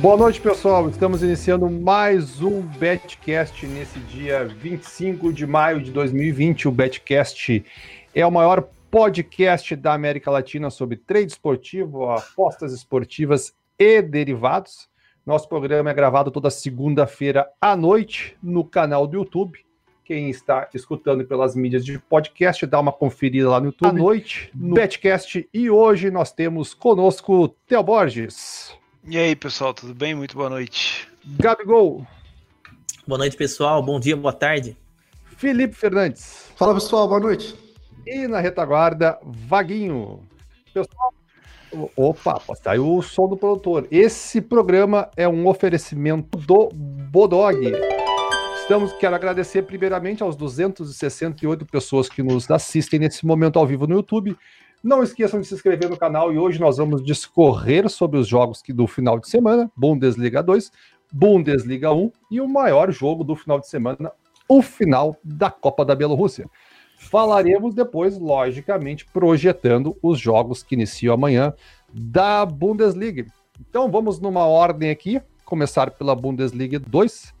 Boa noite, pessoal. Estamos iniciando mais um Betcast nesse dia 25 de maio de 2020. O Betcast é o maior podcast da América Latina sobre trade esportivo, apostas esportivas e derivados. Nosso programa é gravado toda segunda-feira à noite no canal do YouTube. Quem está escutando pelas mídias de podcast, dá uma conferida lá no YouTube. À noite, no Betcast. E hoje nós temos conosco Theo Borges. E aí, pessoal, tudo bem? Muito boa noite. Gabigol. Boa noite, pessoal. Bom dia, boa tarde. Felipe Fernandes. Fala, pessoal. Boa noite. E na retaguarda, Vaguinho. Pessoal, opa, saiu o som do produtor. Esse programa é um oferecimento do Bodog. Estamos, quero agradecer primeiramente aos 268 pessoas que nos assistem nesse momento ao vivo no YouTube. Não esqueçam de se inscrever no canal e hoje nós vamos discorrer sobre os jogos do final de semana, Bundesliga 2, Bundesliga 1 e o maior jogo do final de semana, o final da Copa da Bielorrússia. Falaremos depois, logicamente, projetando os jogos que iniciam amanhã da Bundesliga. Então vamos numa ordem aqui, começar pela Bundesliga 2.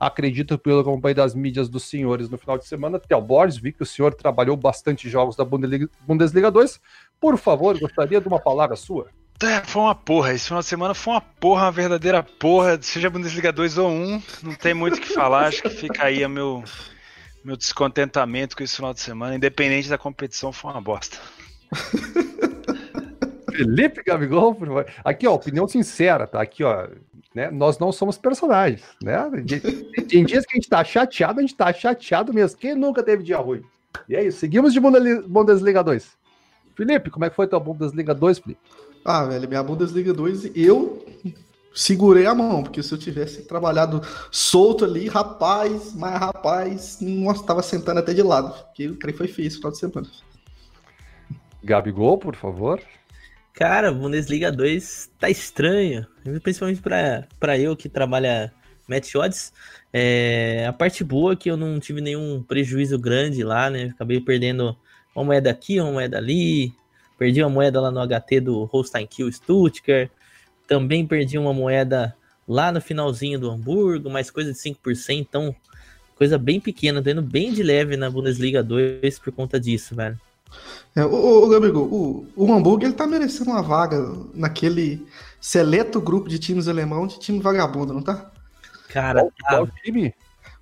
Acredito pelo acompanho das mídias dos senhores no final de semana. Theo Borges, vi que o senhor trabalhou bastante jogos da Bundesliga, Bundesliga 2. Por favor, gostaria de uma palavra sua. É, foi uma porra. Esse final de semana foi uma porra, uma verdadeira porra. Seja Bundesliga 2 ou 1, não tem muito o que falar. Acho que fica aí o meu, meu descontentamento com esse final de semana. Independente da competição, foi uma bosta. Felipe Gabigol, aqui ó, opinião sincera, tá? Aqui ó, né? Nós não somos personagens, né? Tem dias que a gente tá chateado, a gente tá chateado mesmo. Quem nunca teve dia ruim? E é isso, seguimos de Bundesliga 2. Felipe, como é que foi tua Bundesliga 2, Felipe? Ah, velho, minha Bundesliga 2, eu segurei a mão, porque se eu tivesse trabalhado solto ali, rapaz, mas rapaz, nossa, tava sentando até de lado, porque o trem foi feio esse final de semana. Gabigol, por favor. Cara, Bundesliga 2 tá estranho, principalmente para eu que trabalha match odds. É, a parte boa é que eu não tive nenhum prejuízo grande lá, né? Acabei perdendo uma moeda aqui, uma moeda ali. Perdi uma moeda lá no HT do Holstein Kill Stuttgart. Também perdi uma moeda lá no finalzinho do Hamburgo, mais coisa de 5%. Então, coisa bem pequena, tendo bem de leve na Bundesliga 2 por conta disso, velho. É, o, o, amigo, o, o Hamburgo ele tá merecendo uma vaga naquele seleto grupo de times alemão de time vagabundo, não tá? Cara, qual, qual time?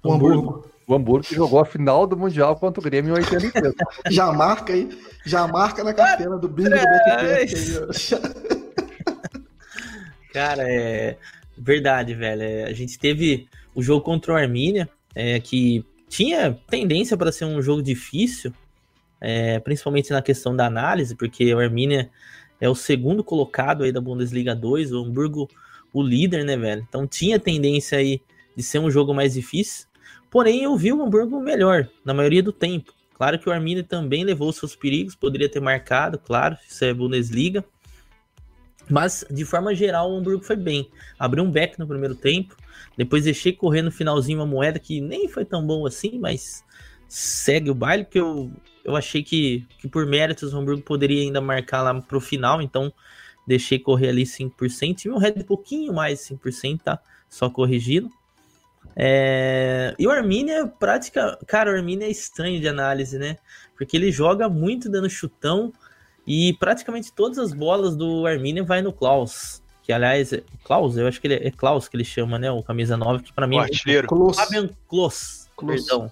O Hamburgo. O Hamburgo que jogou a final do Mundial contra o Grêmio em 83. já marca aí, já marca na carteira do bingo do BTP. Cara, é verdade, velho. É, a gente teve o jogo contra o Armínia, é, que tinha tendência para ser um jogo difícil, é, principalmente na questão da análise, porque o Arminia é o segundo colocado aí da Bundesliga 2, o Hamburgo o líder, né, velho? Então tinha tendência aí de ser um jogo mais difícil, porém eu vi o Hamburgo melhor na maioria do tempo. Claro que o Arminia também levou seus perigos, poderia ter marcado, claro, isso é Bundesliga. Mas, de forma geral, o Hamburgo foi bem. Abriu um back no primeiro tempo, depois deixei correr no finalzinho uma moeda que nem foi tão bom assim, mas segue o baile, que eu, eu achei que, que por méritos o Hamburgo poderia ainda marcar lá pro final, então deixei correr ali 5%. Tive um head um pouquinho mais de 5%, tá? Só corrigindo. É... E o Arminia, prática. Cara, o Arminia é estranho de análise, né? Porque ele joga muito dando chutão e praticamente todas as bolas do Arminia vai no Klaus. Que aliás, é... Klaus, eu acho que ele é, é Klaus que ele chama, né? O camisa 9, que para mim o é. Klaus. Fabian Klaus. Perdão.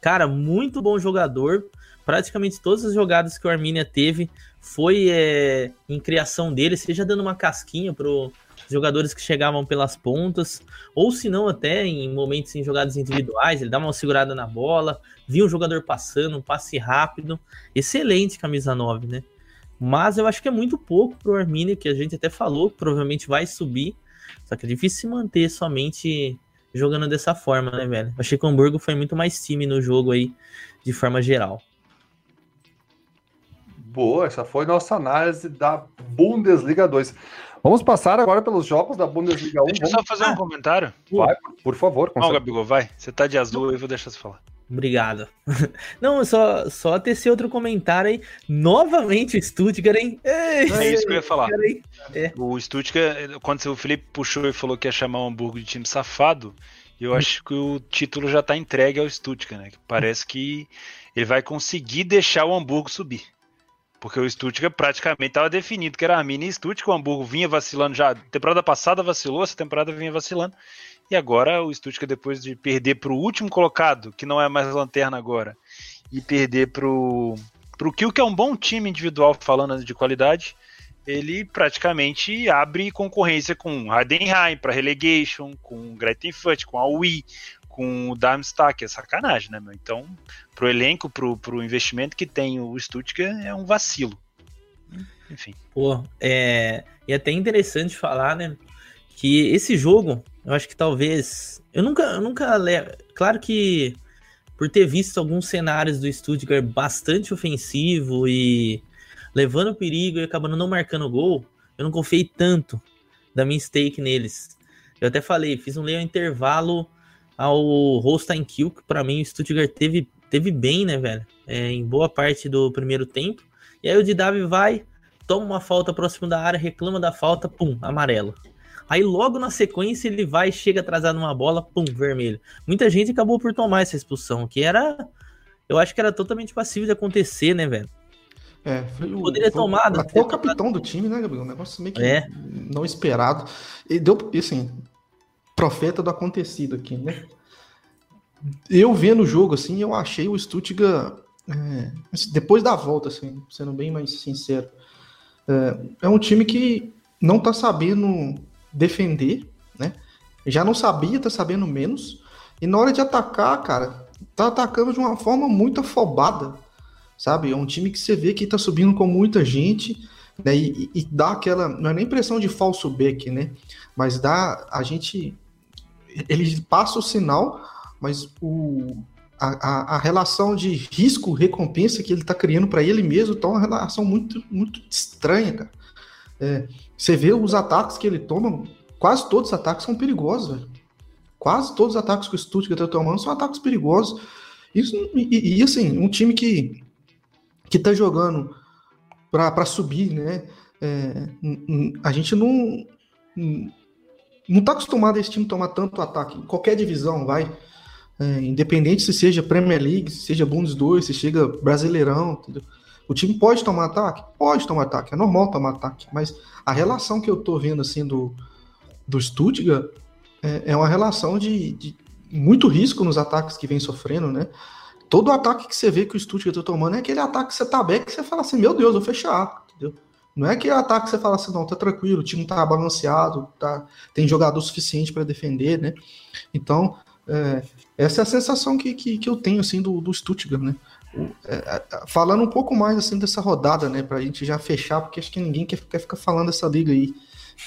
Cara, muito bom jogador. Praticamente todas as jogadas que o Arminia teve foi é, em criação dele, seja dando uma casquinha para os jogadores que chegavam pelas pontas, ou se não até em momentos em jogadas individuais, ele dava uma segurada na bola, via um jogador passando, um passe rápido. Excelente camisa 9, né? Mas eu acho que é muito pouco pro Arminia, que a gente até falou, provavelmente vai subir. Só que é difícil se manter somente jogando dessa forma, né, velho? Achei que o Hamburgo foi muito mais time no jogo aí, de forma geral. Boa, essa foi nossa análise da Bundesliga 2. Vamos passar agora pelos jogos da Bundesliga 1. Deixa eu só fazer um comentário. Vai, por favor. Não, Gabigol, vai. Você tá de azul, eu vou deixar você falar. Obrigado. Não, só, só tecer outro comentário aí. Novamente o Stuttgart, hein? Ei, É isso que eu ia falar. hein? O Stuttgart, quando o Felipe puxou e falou que ia chamar o Hamburgo de time safado, eu acho que o título já tá entregue ao Stuttgart, né? Parece que ele vai conseguir deixar o Hamburgo subir. Porque o Stuttgart praticamente estava definido que era a mini Stuttgart, o Hamburgo vinha vacilando já. Temporada passada vacilou, essa temporada vinha vacilando. E agora o Stuttgart, depois de perder para o último colocado, que não é mais lanterna agora, e perder para o Kiel, que é um bom time individual, falando de qualidade, ele praticamente abre concorrência com Heidenheim para relegation, com Greitenfurt, com a Wii, com o Darmstadt, é sacanagem, né, meu? Então, pro elenco, pro, pro investimento que tem o Stuttgart, é um vacilo. Enfim. Pô, é. E é até interessante falar, né? Que esse jogo, eu acho que talvez. Eu nunca. Eu nunca. Claro que por ter visto alguns cenários do Stuttgart bastante ofensivo e levando perigo e acabando não marcando gol, eu não confiei tanto da minha stake neles. Eu até falei, fiz um leio intervalo ao Holstein Kiel, que pra mim o Stuttgart teve, teve bem, né, velho? É, em boa parte do primeiro tempo. E aí o Didavi vai, toma uma falta próximo da área, reclama da falta, pum, amarelo. Aí logo na sequência ele vai, chega atrasado numa bola, pum, vermelho. Muita gente acabou por tomar essa expulsão, que era. Eu acho que era totalmente passível de acontecer, né, velho? É, foi o, Poderia foi tomado, Até o capitão do time, né, Gabriel? Um negócio meio que É. não esperado. E deu, assim, profeta do acontecido aqui, né? Eu vendo o jogo, assim, eu achei o Stuttgart, é, assim, depois da volta, assim, sendo bem mais sincero, é, é um time que não tá sabendo defender, né? Já não sabia, tá sabendo menos. E na hora de atacar, cara, tá atacando de uma forma muito afobada, sabe? É um time que você vê que tá subindo com muita gente, né? E, e- dá aquela, não é nem impressão de falso back, né? Mas dá, a gente, ele passa o sinal, mas o, a, a, a relação de risco-recompensa que ele tá criando para ele mesmo tá uma relação muito, muito estranha, cara. É, você vê os ataques que ele toma, quase todos os ataques são perigosos, velho. Quase todos os ataques que o Stuttgart tá tomando são ataques perigosos. Isso, e, e- assim, um time que, que tá jogando para subir, né? É, a gente não, não tá acostumado a esse time tomar tanto ataque. Em qualquer divisão, vai. É, independente se seja Premier League, se seja Bundes 2, se chega Brasileirão, entendeu? O time pode tomar ataque? Pode tomar ataque, é normal tomar ataque, mas a relação que eu tô vendo assim do, do Stuttgart é, é uma relação de, de muito risco nos ataques que vem sofrendo, né? Todo ataque que você vê que o Stuttgart tá tomando é aquele ataque que você tá bem, que você fala assim, meu Deus, eu vou fechar, entendeu? Não é aquele ataque que você fala assim, não, tá tranquilo, o time tá balanceado, tá, tem jogador suficiente para defender, né? Então, é, essa é a sensação que, que, que eu tenho, assim, do, do Stuttgart, né? O- é, é, falando um pouco mais, assim, dessa rodada, né, pra gente já fechar, porque acho que ninguém quer, quer ficar falando dessa liga aí,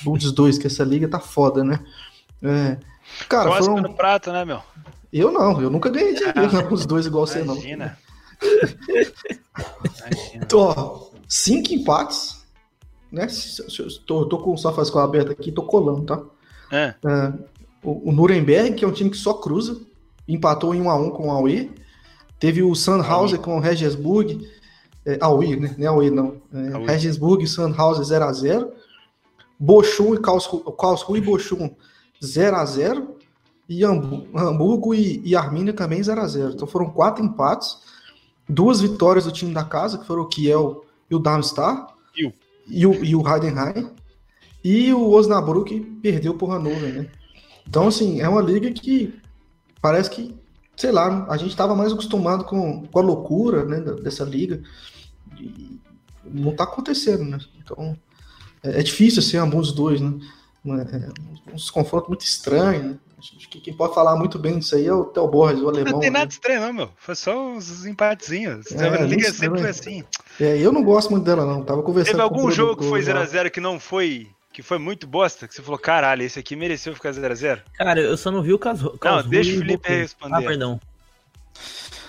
Bulls 2, que essa liga tá foda, né? É, cara, Cospe foram... no prato, né, meu? Eu não, eu nunca ganhei dinheiro não, os dois igual você, não. Imagina. Ó, cinco empates, né? Tô, tô com o SofaScore aberto aqui, tô colando, tá? É, O, o Nuremberg, que é um time que só cruza, empatou em 1 a 1 com o Aue. Teve o Sandhausen com o Regensburg, é, Aue, né? Não é Aue, não. É, Aue. Regensburg e Sandhausen 0 a 0 Bochum e Karlsruhe, e Bochum 0 a 0 e Hambu- Hamburgo e, e Arminia também 0 a 0 Então foram quatro empates, duas vitórias do time da casa, que foram o Kiel e o Darmstadt, Kiel. e o, e o Heidenheim, e o Osnabrück perdeu por Hannover, né? Então, assim, é uma liga que parece que, sei lá, a gente estava mais acostumado com, com a loucura né, dessa liga, e não tá acontecendo, né? Então, é, é difícil ser ambos os dois, né? É, um desconforto muito estranho, né? Acho que quem pode falar muito bem disso aí é o Theo Borges, o alemão. não tem né? nada estranho, não, meu. Foi só uns empatezinhos. É, a liga sempre foi assim. É, eu não gosto muito dela, não. Tava conversando Teve algum jogo que foi já. 0x0 que não foi. Que foi muito bosta? Que você falou, caralho, esse aqui mereceu ficar 0x0? Cara, eu só não vi o caso. Não, deixa o Felipe responder. Ah, perdão.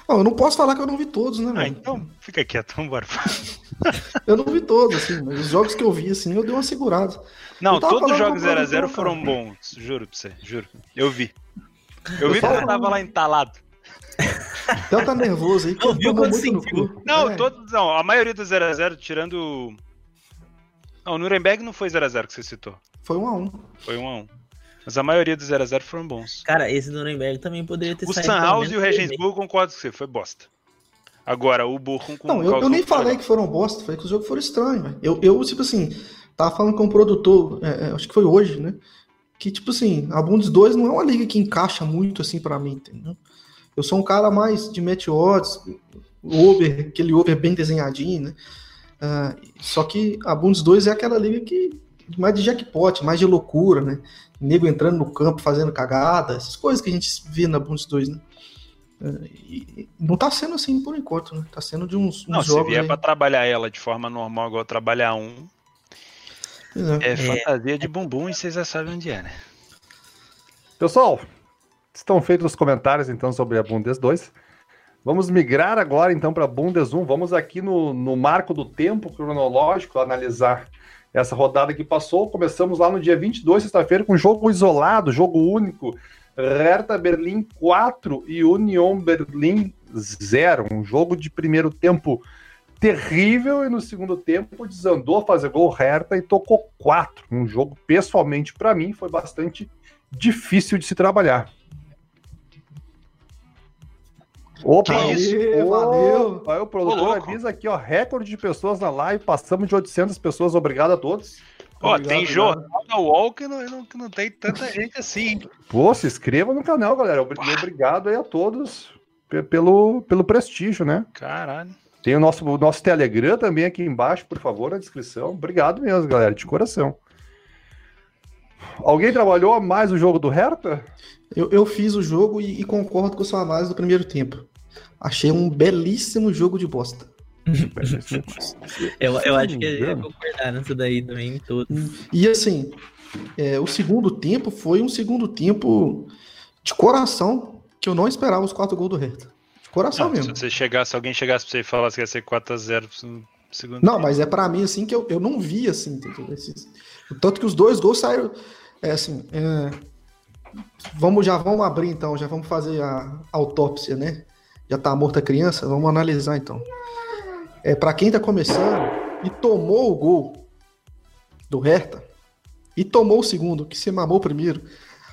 Não, eu não posso falar que eu não vi todos, né, Ah, velho? então fica quieto, vambora. Eu não vi todos, assim, mas os jogos que eu vi, assim, eu dei uma segurada. Não, Eu todos os jogos com o 0x0 produtor, foram cara. bons, juro pra você, juro. Eu vi. Eu Eu vi falo- eu tava lá entalado. Theo tá nervoso aí, que Não, ele viu muito no sentiu. cu. Não, É. todos, não, a maioria do 0x0, tirando. Não, o Nuremberg não foi 0x0 que você citou. Foi um a um. Foi 1x1. Mas a maioria dos 0x0 foram bons. Cara, esse Nuremberg também poderia ter O saído. pelo Sanhaus e o Regensburg, concordo com você, foi bosta. Agora, o Bochum com Não, o eu, eu nem falei que foram bosta, falei que os jogos foram estranhos, velho. Eu, eu, tipo assim, tava falando com um produtor, é, é, acho que foi hoje, né? Que, tipo assim, a Bundes 2 não é uma liga que encaixa muito, assim, pra mim, entendeu? Eu sou um cara mais de match odds, over, aquele over bem desenhadinho, né? Ah, só que a Bundes 2 é aquela liga que mais de jackpot, mais de loucura, né? Nego entrando no campo, fazendo cagada, essas coisas que a gente vê na Bundes 2, né? Ah, e não tá sendo assim por enquanto, né? Tá sendo de uns, uns Não, se jogos vier aí. pra trabalhar ela de forma normal, igual trabalhar um, É. é, fantasia de bumbum e vocês já sabem onde é, né? Pessoal, estão feitos os comentários então sobre a Bundes 2. Vamos migrar agora então para a Bundes 1. Vamos aqui no, no marco do tempo cronológico analisar essa rodada que passou. Começamos lá no dia 22, sexta-feira, com jogo isolado, jogo único. Hertha Berlim 4 e Union Berlim 0. Um jogo de primeiro tempo terrível e no segundo tempo desandou a fazer gol Hertha e tocou 4. Um jogo, pessoalmente, para mim, foi bastante difícil de se trabalhar. Opa, Que isso? Aê, valeu. Aí o produtor avisa aqui, ó, recorde de pessoas na live, passamos de 800 pessoas, obrigado a todos. Ó, Obrigado, tem obrigado. jornal na UOL que não, não, que não tem tanta gente assim. hein? Pô, se inscreva no canal, galera. Obri- Obrigado aí a todos pe- pelo, pelo prestígio, né? Caralho. Tem o nosso, o nosso Telegram também aqui embaixo, por favor, na descrição. Obrigado mesmo, galera, de coração. Alguém trabalhou mais o jogo do Hertha? Eu, eu fiz o jogo e, e concordo com a sua análise do primeiro tempo. Achei um belíssimo jogo de bosta. Eu, eu acho que é concordar nisso daí também. E assim, é, o segundo tempo foi um segundo tempo de coração que eu não esperava os quatro gols do Hertha. De coração Não, se mesmo. você chegasse, alguém chegasse pra você e falasse que ia ser 4x0 no segundo Não, tempo. mas é pra mim assim que eu, eu não vi assim? Esses- tanto que os dois gols saíram é assim, é, vamos já vamos abrir então, já vamos fazer a autópsia, né? Já tá morta a criança, vamos analisar então. É para quem tá começando e tomou o gol do Hertha e tomou o segundo, que você mamou o primeiro,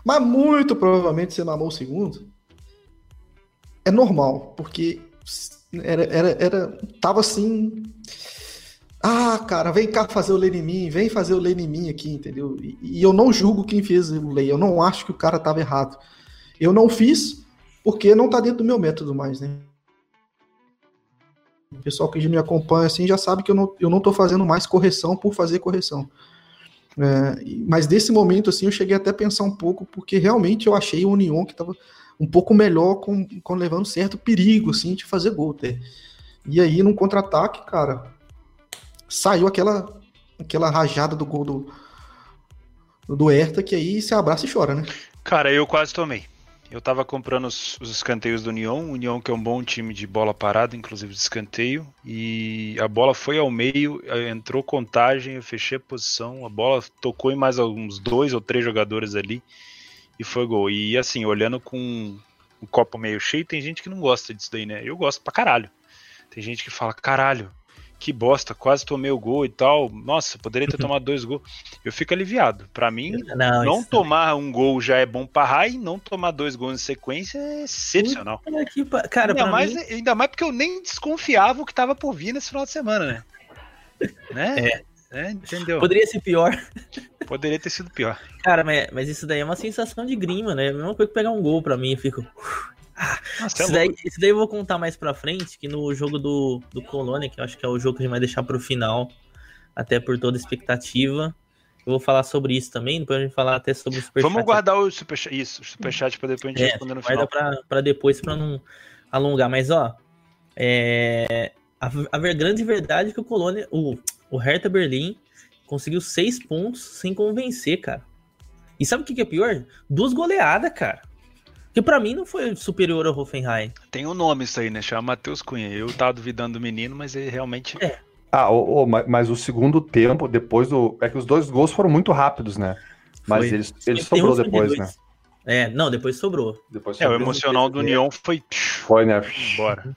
mas muito provavelmente você mamou o segundo. É normal, porque era, era, era tava assim, ah, cara, vem cá fazer o lei em mim, vem fazer o lei em mim aqui, entendeu? E, e eu não julgo quem fez o lei, eu não acho que o cara tava errado. Eu não fiz porque não tá dentro do meu método mais, né? O pessoal que me acompanha assim já sabe que eu não, eu não tô fazendo mais correção por fazer correção. É, mas desse momento assim eu cheguei até a pensar um pouco, porque realmente eu achei o Union que tava um pouco melhor com, com levando certo perigo assim de fazer gol. E aí num contra-ataque, cara, saiu aquela aquela rajada do gol do do Hertha que aí se abraça e chora, né? Cara, eu quase tomei. Eu tava comprando os, os escanteios do União, União que é um bom time de bola parada, inclusive de escanteio, e a bola foi ao meio, eh, entrou contagem, eu fechei a posição, a bola tocou em mais alguns dois ou três jogadores ali e foi gol. E assim, olhando com o copo meio cheio, tem gente que não gosta disso daí, né? Eu gosto pra caralho. Tem gente que fala, caralho, que bosta, quase tomei o gol e tal. Nossa, poderia ter tomado dois gols. Eu fico aliviado. Pra mim, Não, não tomar um gol já é bom pra raio, não tomar dois gols em sequência é excepcional. Cara, ainda, mais, mim, ainda mais porque eu nem desconfiava o que tava por vir nesse final de semana, né? né? É, entendeu? poderia ser pior. Poderia ter sido pior. Cara, mas, mas isso daí é uma sensação de grima, né? É a mesma coisa que pegar um gol pra mim. Eu fico. Nossa, é Isso daí, isso daí eu vou contar mais pra frente, que no jogo do, do Colônia, que eu acho que é o jogo que a gente vai deixar pro final, até por toda a expectativa. Eu vou falar sobre isso também, depois a gente falar até sobre o Superchat. Vamos guardar o superchat, isso, o superchat pra depois a gente É, responder no guarda final. pra, pra depois, pra não alongar. Mas, ó, é, a, a grande verdade é que o Colônia, o, o Hertha Berlim conseguiu seis pontos sem convencer, cara. E sabe o que, que é pior? Duas goleadas, cara. Que pra mim não foi superior ao Hoffenheim. Tem um nome isso aí, né? Chama Matheus Cunha. Eu tava duvidando do menino, mas ele realmente. É. Ah, ô, ô, ma- mas o segundo tempo, depois do. É que os dois gols foram muito rápidos, né? Mas Foi. ele, ele Tem sobrou uns depois, né? É, não, depois sobrou. Depois É, o sobrou. emocional do União foi. Foi, né? Embora.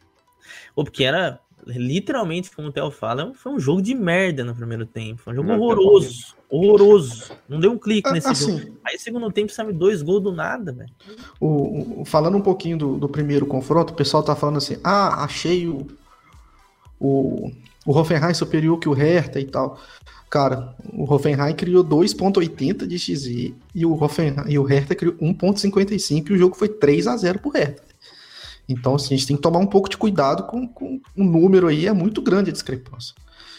Pô, porque era literalmente, como o Theo fala, foi um jogo de merda no primeiro tempo. Foi um jogo tempo horroroso. Horroroso. Não deu um clique Ah, nesse jogo. Assim, Aí, segundo tempo, sabe, dois gols do nada, velho. o, o- falando um pouquinho do, do primeiro confronto, o pessoal tá falando assim: ah, achei o, o, o Hoffenheim superior que o Hertha e tal. Cara, o Hoffenheim criou 2.80 de XG e o, Hoffenheim, e o Hertha criou 1.55 e o jogo foi 3 a 0 pro Hertha. Então, assim, a gente tem que tomar um pouco de cuidado com, com o número aí, é muito grande a discrepância.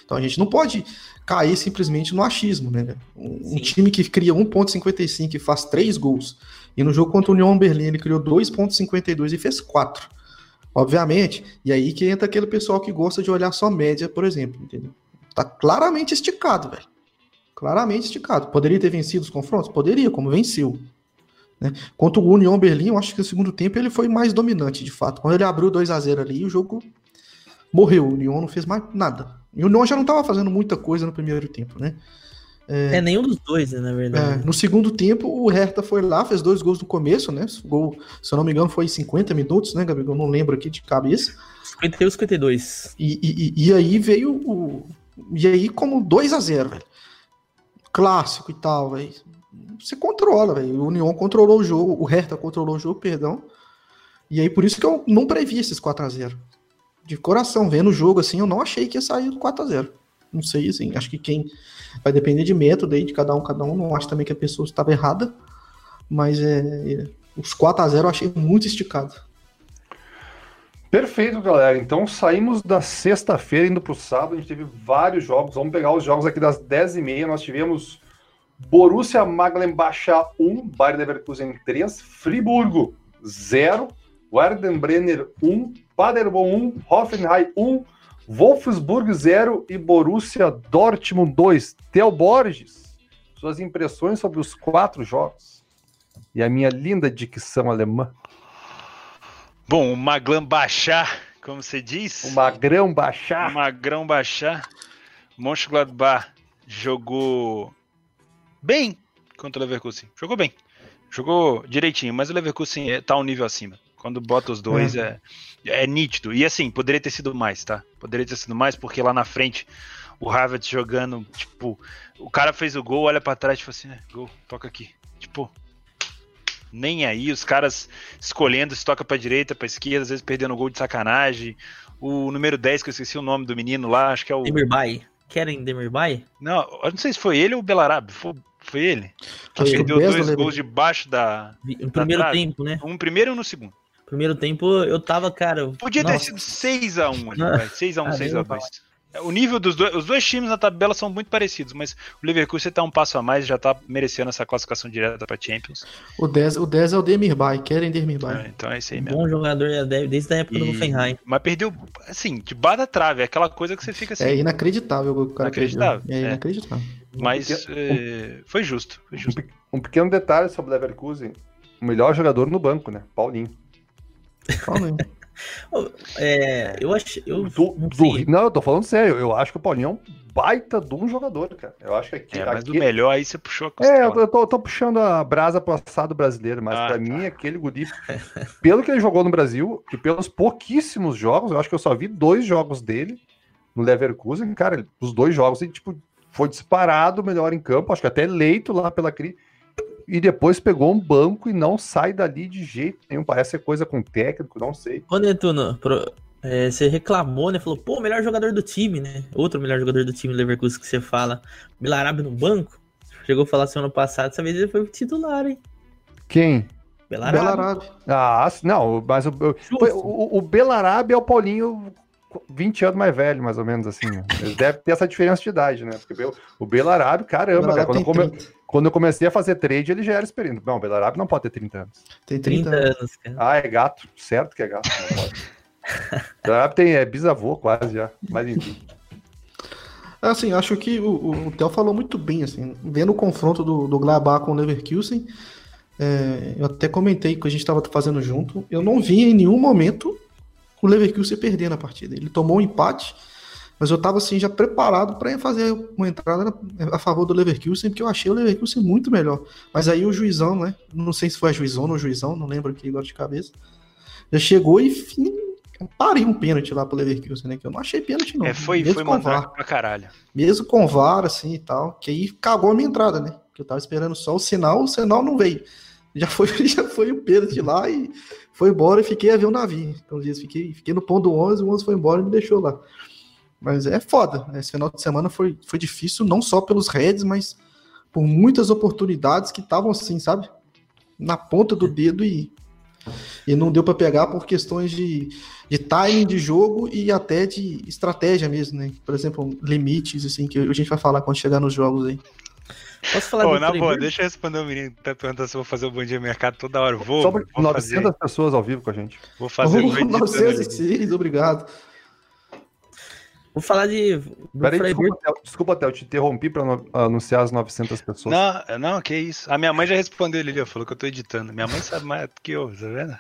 Então a gente não pode cair simplesmente no achismo, né? Um, um time que cria 1.55 e faz 3 gols, e no jogo contra o União Berlim ele criou 2.52 e fez 4. Obviamente, e aí que entra aquele pessoal que gosta de olhar só média, por exemplo, entendeu? Tá claramente esticado, velho. Claramente esticado. Poderia ter vencido os confrontos? Poderia, como venceu. Né? Contra o União Berlim, eu acho que no segundo tempo ele foi mais dominante, de fato. Quando ele abriu 2 a 0 ali, o jogo morreu. O União não fez mais nada. E o União já não estava fazendo muita coisa no primeiro tempo, né? É, nenhum dos dois, né, na É, verdade. no segundo tempo, o Hertha foi lá, fez dois gols no começo, né? Gol, se eu não me engano, foi 50 minutos, né, Gabigol? Não lembro aqui de cabeça. 51, 52. E, e, e- e aí veio o. E aí, como 2 a 0 velho. Clássico e tal, velho. Você controla, velho. O União controlou o jogo, o Hertha controlou o jogo, perdão. E aí, por isso que eu não previ esses 4 a 0 De coração, vendo o jogo assim, eu não achei que ia sair do 4 a 0 Não sei, assim, acho que quem. Vai depender de método aí, de cada um, cada um. Não acho também que a pessoa estava errada. Mas é, é, os 4 a 0 eu achei muito esticado. Perfeito, galera. Então saímos da sexta-feira indo para o sábado. A gente teve vários jogos. Vamos pegar os jogos aqui das 10h30. Nós tivemos Borussia Mönchengladbach 1, Bayer Leverkusen 3, Friburgo 0, Werder Brenner 1, Paderborn 1, Hoffenheim 1, Wolfsburg 0 e Borussia Dortmund 2. Theo Borges, suas impressões sobre os quatro jogos e a minha linda dicção alemã. Bom, o Maglan como você diz. O Magrão baixar. O Magrão baixar. Mönchengladbach jogou bem contra o Leverkusen. Jogou bem. Jogou direitinho, mas o Leverkusen é- tá um nível acima. Quando bota os dois é. É, nítido. E assim, poderia ter sido mais, tá? Poderia ter sido mais, porque lá na frente o Havertz jogando, tipo, o cara fez o gol, olha pra trás e fala assim, né? Gol, toca aqui. Tipo, nem aí, os caras escolhendo se toca pra direita, pra esquerda, às vezes perdendo o gol de sacanagem. O número 10, que eu esqueci o nome do menino lá, acho que é o. Demirbay. Querem Demirbay? Não, eu não sei se foi ele ou o Belarab. Foi, foi ele. Que Acho que perdeu Bess dois não lembra. gols debaixo da. No primeiro trave. tempo, né? Um primeiro e um no segundo. Primeiro tempo eu tava, cara. Podia ter Nossa. sido 6x1 ali, Ah, vai. 6x1, ah, 6x2. O nível dos dois. Os dois times na tabela são muito parecidos, mas o Leverkusen tá um passo a mais e já tá merecendo essa classificação direta pra Champions. O 10, o 10 é o Demirbay, querem Demirbay. É, então é isso aí mesmo. Bom jogador é de- desde a época do E- Hoffenheim. Mas perdeu, assim, de bar da trave. É aquela coisa que você fica assim. É inacreditável o gol que o cara Inacreditável. É é. inacreditável. Mas Um é, foi justo. Foi Um, justo. pe- um pequeno detalhe sobre o Leverkusen. O melhor jogador no banco, né? Paulinho. Aí. É, eu acho. Eu Do- não do- não, eu tô falando sério. Eu acho que o Paulinho é um baita de um jogador, cara. Eu acho que aqui. É, mas do aqui- melhor aí você puxou a É, costela. eu tô, eu tô puxando a brasa pro assado brasileiro, mas Ah, pra tá. mim, aquele guri, pelo que ele jogou no Brasil e pelos pouquíssimos jogos, eu acho que eu só vi dois jogos dele no Leverkusen, cara, os dois jogos, ele, tipo, foi disparado o melhor em campo, acho que até eleito lá pela CRI, e depois pegou um banco e não sai dali de jeito nenhum, parece ser coisa com técnico, não sei. Ô, Netuno, pro- é, você reclamou, né? Falou, pô, o melhor jogador do time, né? Outro melhor jogador do time Leverkusen que você fala. Belarab no banco. Chegou a falar semana passada, dessa vez ele foi titular, hein? Quem? Belarab. Belarab. Ah, não, mas o, o, Justo. o, o Belarab é o Paulinho 20 anos mais velho, mais ou menos assim. né? Eles devem ter essa diferença de idade, né? Porque o- o Belarab, caramba, cara, quando, come- 30, quando eu comecei a fazer trade, ele já era experiente. Não, o Belarab não pode ter 30 anos. tem 30, 30 anos. cara. Ah, é gato, certo que é gato. Não pode. O Belarab tem, é bisavô quase já, mas enfim. Assim, acho que o, o, Theo falou muito bem, assim, vendo o confronto do, do Gladbach com o Leverkusen, é, eu até comentei que a gente estava fazendo junto, eu não vi em nenhum momento o Leverkusen perder na partida. Ele tomou um empate, Mas eu tava assim já preparado para fazer uma entrada a favor do Leverkusen, porque eu achei o Leverkusen muito melhor. Mas aí o juizão, né? Não sei se foi a juizona ou o juizão, não lembro aqui agora de cabeça. Já chegou e fim, parei um pênalti lá pro Leverkusen, né? Que eu não achei pênalti, não. É, foi, Mesmo foi com VAR. pra caralho. Mesmo com VAR, assim e tal. Que aí cagou a minha entrada, né? Que eu tava esperando só o sinal, o sinal não veio. Já foi, já foi o pênalti lá e foi embora e fiquei a ver o navio. Então, dias fiquei, fiquei no ponto 11, o 11 foi embora e me deixou lá. Mas é foda. Esse final de semana foi, foi difícil, não só pelos Reds, mas por muitas oportunidades que estavam assim, sabe? Na ponta do dedo e, e não deu para pegar por questões de, de timing de jogo e até de estratégia mesmo, né? Por exemplo, limites, assim, que a gente vai falar quando chegar nos jogos aí. Posso falar Pô, do na boa, deixa eu responder o menino que tá perguntando se eu vou fazer o Bom Dia Mercado toda hora. Vou, Só pra- vou 900 fazer. pessoas ao vivo com a gente. Vou fazer o Oh, editando ali. 906, obrigado. Vou falar de Peraí, desculpa, Theo, desculpa, Theo, eu te interrompi para anunciar as 900 pessoas. Não, não, que isso. A minha mãe já respondeu ali, ó, falou que eu tô editando. Minha mãe sabe mais do que eu, tá vendo?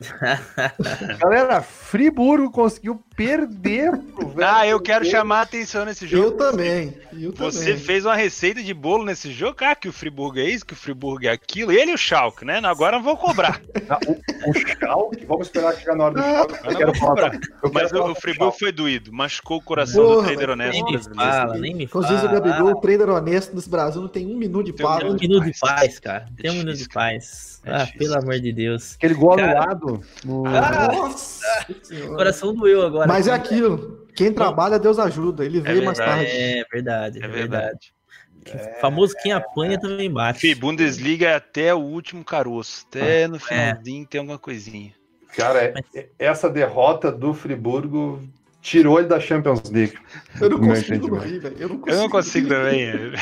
Galera, Friburgo conseguiu perder pro velho. Ah, eu quero chamar a atenção nesse jogo. Eu também. Eu Você também. fez uma receita de bolo nesse jogo? Ah, que o Friburgo é isso, que o Friburgo é aquilo. Ele e o Schalke, né? Agora eu vou cobrar. Ah, o, o Schalke, vamos esperar chegar na hora do Schalke. eu Eu quero cobrar. eu Mas falar o, o do Friburgo foi doído. Machucou o coração do Porra, trader mas honesto Nem me fala, nem me fala. Gabigol, o trader honesto nesse Brasil não tem um minuto de um paz. Tem um minuto de paz. cara. Tem um É minuto de paz. É ah, pelo amor de Deus. Aquele gol Cara. anulado. No... Ah, Nossa O coração doeu agora. Mas é aquilo. Quem trabalha, Deus ajuda. Ele veio mais verdade. tarde. É verdade, é É verdade. verdade. Famoso quem apanha também bate. Fih, Bundesliga é até o último caroço. É. Até no finalzinho tem alguma coisinha. Cara, é- é- essa derrota do Friburgo tirou ele da Champions League. Eu não consigo rir, velho. Eu não consigo. Eu não consigo também.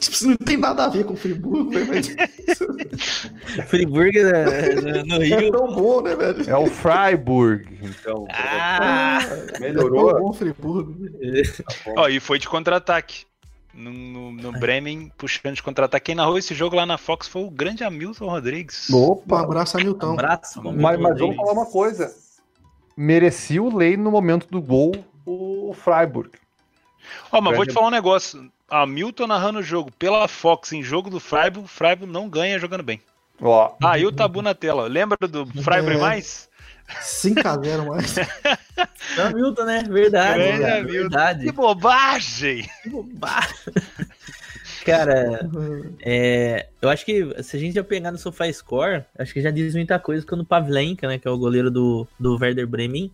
Tipo, Isso não tem nada a ver com o Friburgo, velho. mas Friburgo né, no É Rio. tão bom, né, velho? É o Freiburg. Então, Ah! É melhorou. tão bom o Friburgo. Ó, e foi de contra-ataque. No, no- no Bremen, puxando de contra-ataque. Quem narrou esse jogo lá na Fox foi o grande Hamilton Rodrigues. Opa, abraço a Milton. Abraço. mas, mas vamos falar uma coisa. Merecia o lei no momento do gol o Freiburg. Ó, mas vou Grande- te falar um negócio. Hamilton narrando o jogo pela Fox em jogo do Freiburg, o Freiburg não ganha jogando bem. Ó, Ah, e o tabu na tela. Lembra do Freiburg É. mais? 5x0 mais. É o Hamilton, né? Verdade. Grande cara, Hamilton. verdade. Que bobagem! Que bobagem. Cara, é, eu acho que se a gente já pegar no SofaScore, acho que já diz muita coisa quando o Pavlenka, né, que é o goleiro do, do Werder Bremen,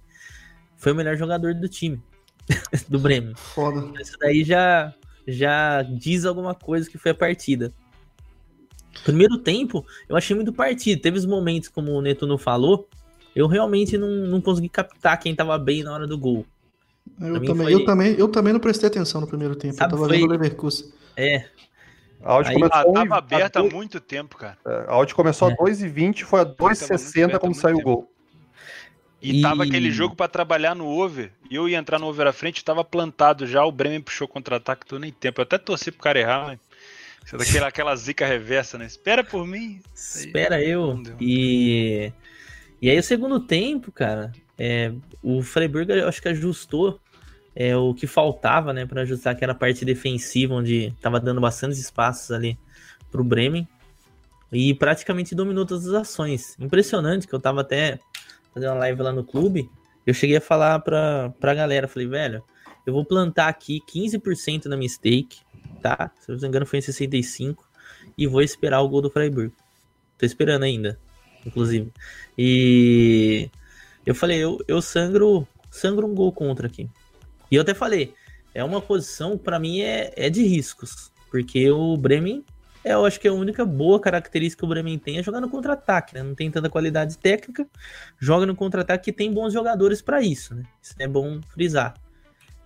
foi o melhor jogador do time, do Bremen. Foda. Isso daí já, já diz alguma coisa que foi a partida. Primeiro tempo, eu achei muito partido. Teve os momentos, como o Neto não falou, eu realmente não, não consegui captar quem tava bem na hora do gol. Eu também, foi- eu, também, eu também não prestei atenção no primeiro tempo. Sabe, eu tava foi- vendo o Leverkusen. É, a Audi Aí- começou, Ah, em- tava aberta há a, muito tempo, cara. a Audi começou É. a 2,20 foi a muito 2,60 perto, quando saiu o gol. E, E- tava aquele jogo pra trabalhar no over. E eu ia entrar no over à frente, tava plantado já. O Bremen puxou contra-ataque, tô nem tempo. Eu até torci pro cara errar, mas. Isso é daquela, aquela zica reversa, né? Espera por mim. espera eu. E, e aí o segundo tempo, cara, é, o Freiburg eu acho que ajustou é, o que faltava, né, para ajustar aquela parte defensiva onde tava dando bastantes espaços ali pro Bremen e praticamente dominou todas as ações. Impressionante que eu tava até fazendo uma live lá no clube, eu cheguei a falar pra, pra galera, falei, velho, eu vou plantar aqui 15% na minha stake, tá? Se eu não me engano foi em 65 e vou esperar o gol do Freiburg. Tô esperando ainda, inclusive. E eu falei, eu, eu sangro, sangro um gol contra aqui. E eu até falei, é uma posição pra mim é, é de riscos, porque o Bremen, é, eu acho que a única boa característica que o Bremen tem é jogar no contra-ataque, né? Não tem tanta qualidade técnica, joga no contra-ataque e tem bons jogadores pra isso, né? Isso é bom frisar.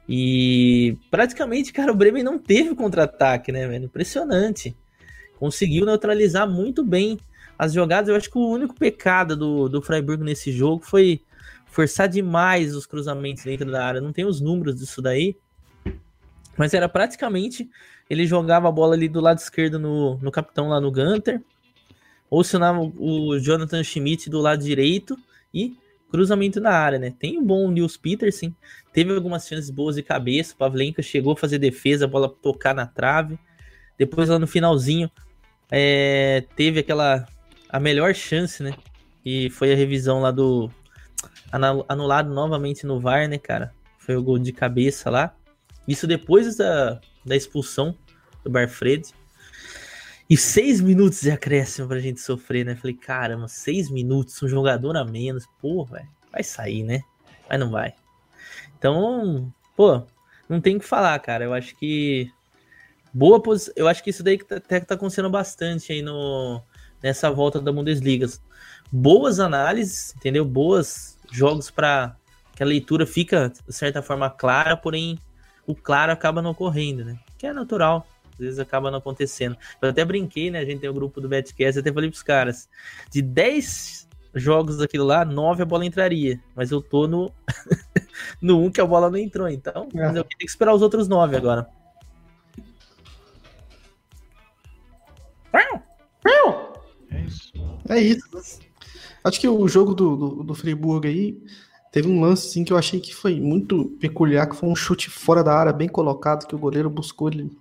E praticamente, cara, o Bremen não teve contra-ataque, né, velho? Impressionante. Conseguiu neutralizar muito bem as jogadas. Eu acho que o único pecado do, do Freiburg nesse jogo foi forçar demais os cruzamentos dentro da área. Não tem os números disso daí. Mas era praticamente ele jogava a bola ali do lado esquerdo no, no capitão lá no Gunter. Ou acionava o Jonathan Schmidt do lado direito e cruzamento na área, né? Tem um bom Nils Peterson, teve algumas chances boas de cabeça, o Pavlenka chegou a fazer defesa, a bola tocar na trave. Depois lá no finalzinho, é, teve aquela a melhor chance, né? E foi a revisão lá do anulado novamente no VAR, né, cara? Foi o gol de cabeça lá. Isso depois da, da expulsão do Barfred. E seis minutos de acréscimo pra gente sofrer, né? Falei, caramba, seis minutos, um jogador a menos. Pô, velho, vai sair, né? Mas não vai. Então, pô, não tem o que falar, cara. Eu acho que. Boa posição. Eu acho que isso daí tá, até que tá acontecendo bastante aí no, nessa volta da Bundesliga. Boas análises, entendeu? Boas jogos para que a leitura fica, de certa forma, clara, porém o claro acaba não ocorrendo, né? Que é natural às vezes acaba não acontecendo. Eu até brinquei, né? A gente tem o grupo do Betcast, até falei pros caras: de 10 jogos daquilo lá, 9 a bola entraria. Mas eu tô no, no 1 que a bola não entrou. Então, é. eu tenho que esperar os outros 9 agora. É isso. É isso. Acho que o jogo do, do, do Friburgo aí teve um lance assim, que eu achei que foi muito peculiar, que foi um chute fora da área, bem colocado, que o goleiro buscou ele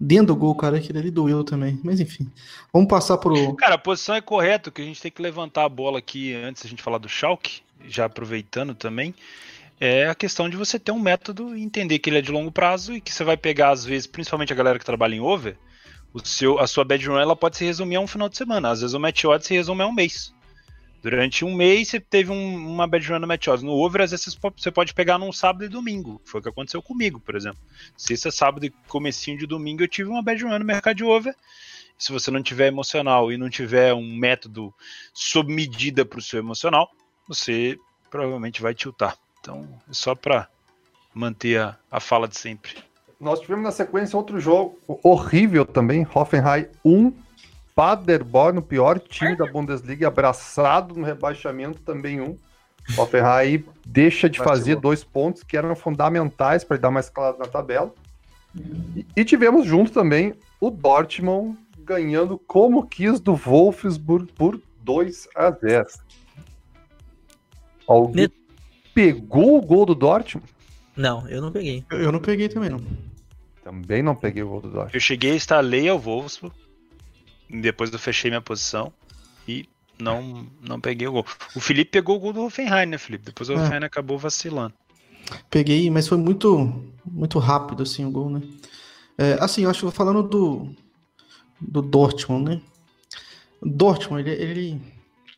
dentro do gol, cara, aquele ali doeu também. Mas enfim, vamos passar pro. Cara, a posição é correta, que a gente tem que levantar a bola aqui antes da gente falar do Schalke, já aproveitando também. É a questão de você ter um método e entender que ele é de longo prazo e que você vai pegar, às vezes, principalmente a galera que trabalha em over, o seu, a sua bad run ela pode se resumir a um final de semana. Às vezes o match odd se resume a um mês. Durante um mês você teve um, uma bad run no. No over, às vezes você pode pegar num sábado e domingo. Foi o que aconteceu comigo, por exemplo. Sexta, sábado e comecinho de domingo eu tive uma bad run no mercado de over. Se você não tiver emocional e não tiver um método sob medida para o seu emocional, você provavelmente vai tiltar. Então, é só para manter a, a fala de sempre. Nós tivemos na sequência outro jogo horrível também, Hoffenheim 1, Paderborn, o pior time da Bundesliga, abraçado no rebaixamento, também um. O Hoffenheim deixa de fazer dois pontos que eram fundamentais para dar mais claro na tabela. E, e, tivemos junto também o Dortmund ganhando como quis do Wolfsburg por 2 a 0. Alguém pegou o gol do Dortmund? Não, eu não peguei. Eu, eu não peguei também, não. Também não peguei o gol do Dortmund. Eu cheguei, instalei ao Wolfsburg depois eu fechei minha posição e não, não peguei o gol. O Felipe pegou o gol do Hoffenheim, né, Felipe? Depois o é. Hoffenheim acabou vacilando. Peguei, mas foi muito muito rápido assim o gol, né? É, assim, eu acho falando do do Dortmund, né? Dortmund, ele, ele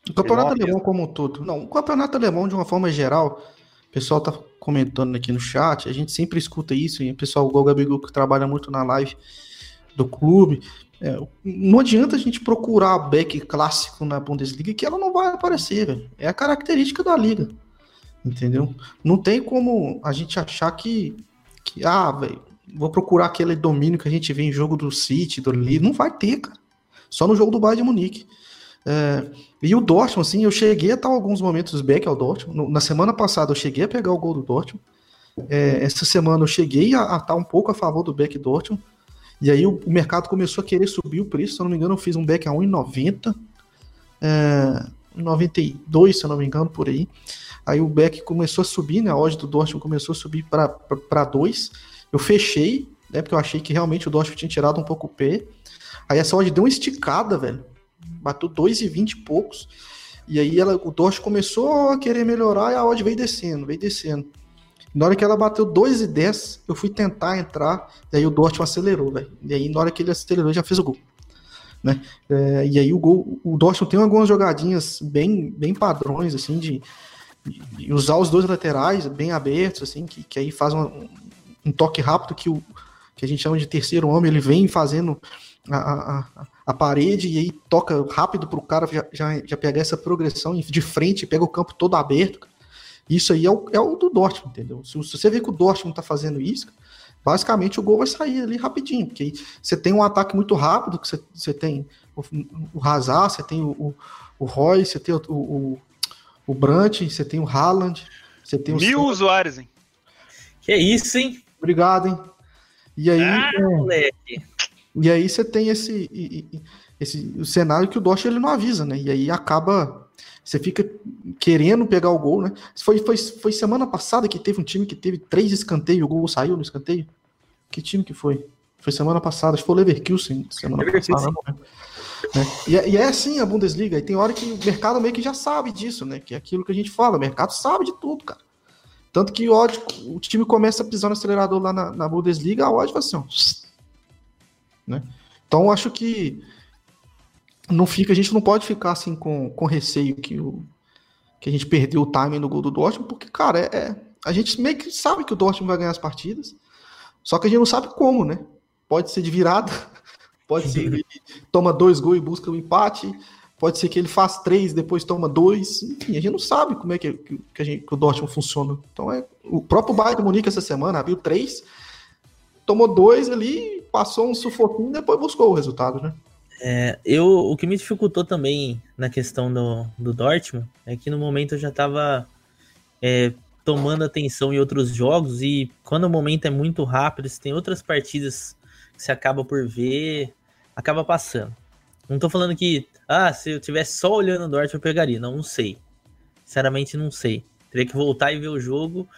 o campeonato alemão como um todo. Não, o campeonato alemão de uma forma geral, o pessoal tá comentando aqui no chat, a gente sempre escuta isso, e o pessoal, o Gabigol que trabalha muito na live do clube, é, não adianta a gente procurar back clássico na Bundesliga que ela não vai aparecer, velho. É a característica da liga. Entendeu? Não tem como a gente achar que, que ah, velho, vou procurar aquele domínio que a gente vê em jogo do City, do Liverpool. Não vai ter, cara. Só no jogo do Bayern de Munique. É, e o Dortmund, assim, eu cheguei a estar alguns momentos back ao Dortmund. Na semana passada eu cheguei a pegar o gol do Dortmund. É, essa semana eu cheguei a, a estar um pouco a favor do back Dortmund. E aí o, o, mercado começou a querer subir o preço, se eu não me engano, eu fiz um back a 1,90, é, 92, se eu não me engano, por aí. Aí o back começou a subir, né? A odd do Dortmund começou a subir para 2. Eu fechei, né? Porque eu achei que realmente o Dortmund tinha tirado um pouco o pé. Aí essa odd deu uma esticada, velho. Bateu 2,20 e poucos. E aí ela, o Dortmund começou a querer melhorar e a odd veio descendo, veio descendo. Na hora que ela bateu 2 e 10, eu fui tentar entrar, e aí o Dortmund acelerou, velho. E aí na hora que ele acelerou, já fez o gol. Né? É, e aí o gol, o Dortmund tem algumas jogadinhas bem, bem padrões, assim, de, de usar os dois laterais bem abertos, assim, que, que aí faz um, um toque rápido que, o, que a gente chama de terceiro homem, ele vem fazendo a, a, a parede e aí toca rápido para o cara já, já, já pegar essa progressão de frente, pega o campo todo aberto. Isso aí é o, é o do Dortmund, entendeu? Se, se você vê que o Dortmund tá fazendo isso, basicamente o gol vai sair ali rapidinho, porque você tem um ataque muito rápido, que você, você tem o, o Hazard, você tem o, o, o Roy, você tem o, o, o Brandt, você tem o Haaland, você tem Mil usuários, hein? Que isso, hein? Obrigado, hein? E aí, ah, é, moleque. E aí você tem esse, esse o cenário que o Dortmund ele não avisa, né? E aí acaba Você fica querendo pegar o gol, né? Foi, foi, foi semana passada que teve um time que teve três escanteios, o gol saiu no escanteio. Que time que foi? Foi semana passada, acho que foi o Leverkusen, semana Leverkusen. passada. Né? E, é, e, é, assim a Bundesliga, e tem hora que o mercado meio que já sabe disso, né? Que é aquilo que a gente fala, o mercado sabe de tudo, cara. Tanto que o, o time começa a pisar no acelerador lá na, na Bundesliga, a odd vai assim, ó. Né? Então acho que não fica, a gente não pode ficar assim com, com receio que, o, que a gente perdeu o timing no gol do Dortmund, porque, cara, é, é, a gente meio que sabe que o Dortmund vai ganhar as partidas, só que a gente não sabe como, né? Pode ser de virada, pode ser que ele toma dois gols e busca um empate, pode ser que ele faz três, depois toma dois, enfim, a gente não sabe como é que, que, gente, que o Dortmund funciona. Então é o próprio Bayern de Munique essa semana abriu três, tomou dois ali, passou um sufoquinho e depois buscou o resultado, né? É, eu, o que me dificultou também na questão do, do Dortmund é que no momento eu já estava é, tomando atenção em outros jogos e quando o momento é muito rápido, se tem outras partidas que você acaba por ver, acaba passando. Não estou falando que, ah, se eu tivesse só olhando o Dortmund eu pegaria. Não, não sei. Sinceramente, não sei. Teria que voltar e ver o jogo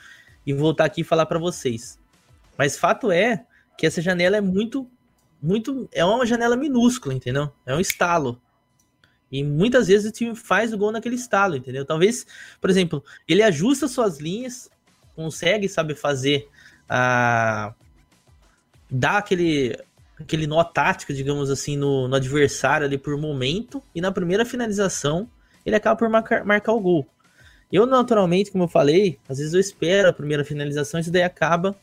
e voltar aqui e falar para vocês. Mas fato é que essa janela é muito muito. É uma janela minúscula, entendeu? É um estalo. E muitas vezes o time faz o gol naquele estalo, entendeu? Talvez, por exemplo, ele ajusta suas linhas, consegue, sabe, fazer a. dar aquele, aquele nó tático, digamos assim, no, no adversário ali por momento, e na primeira finalização ele acaba por marcar, marcar o gol. Eu, naturalmente, como eu falei, às vezes eu espero a primeira finalização, isso daí acaba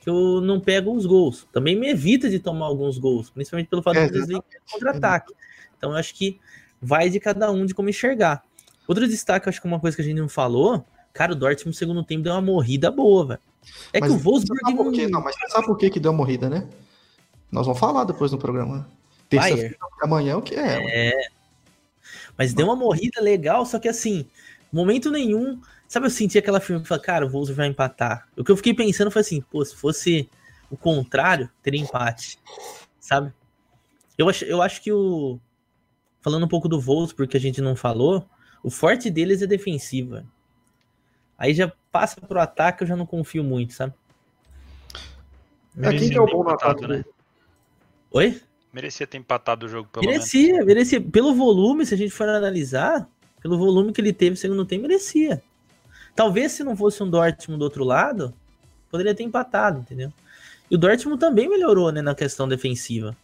que eu não pego os gols. Também me evita de tomar alguns gols, principalmente pelo fato é, de desligar contra-ataque. Então eu acho que vai de cada um de como enxergar. Outro destaque, acho que uma coisa que a gente não falou, cara, o Dortmund no segundo tempo deu uma morrida boa, velho. É mas que o Wolfsburg... Sabe por quê? Não, mas sabe por que que deu uma morrida, né? Nós vamos falar depois no programa. Terça-feira, amanhã, o que é? É. Mas deu uma morrida legal, só que assim, momento nenhum Sabe, eu senti aquela firma e falei, cara, o Wolves vai empatar. O que eu fiquei pensando foi assim, pô, se fosse o contrário, teria empate. Sabe? Eu acho, eu acho que o. Falando um pouco do Wolves, porque a gente não falou, o forte deles é defensiva. Aí já passa pro ataque, eu já não confio muito, sabe? É quem que é o bom no ataque, né? Oi? Merecia ter empatado o jogo, pelo merecia, menos. Merecia, Pelo volume, se a gente for analisar, pelo volume que ele teve segundo tempo, merecia. Talvez se não fosse um Dortmund do outro lado, poderia ter empatado, entendeu? E o Dortmund também melhorou, né, na questão defensiva.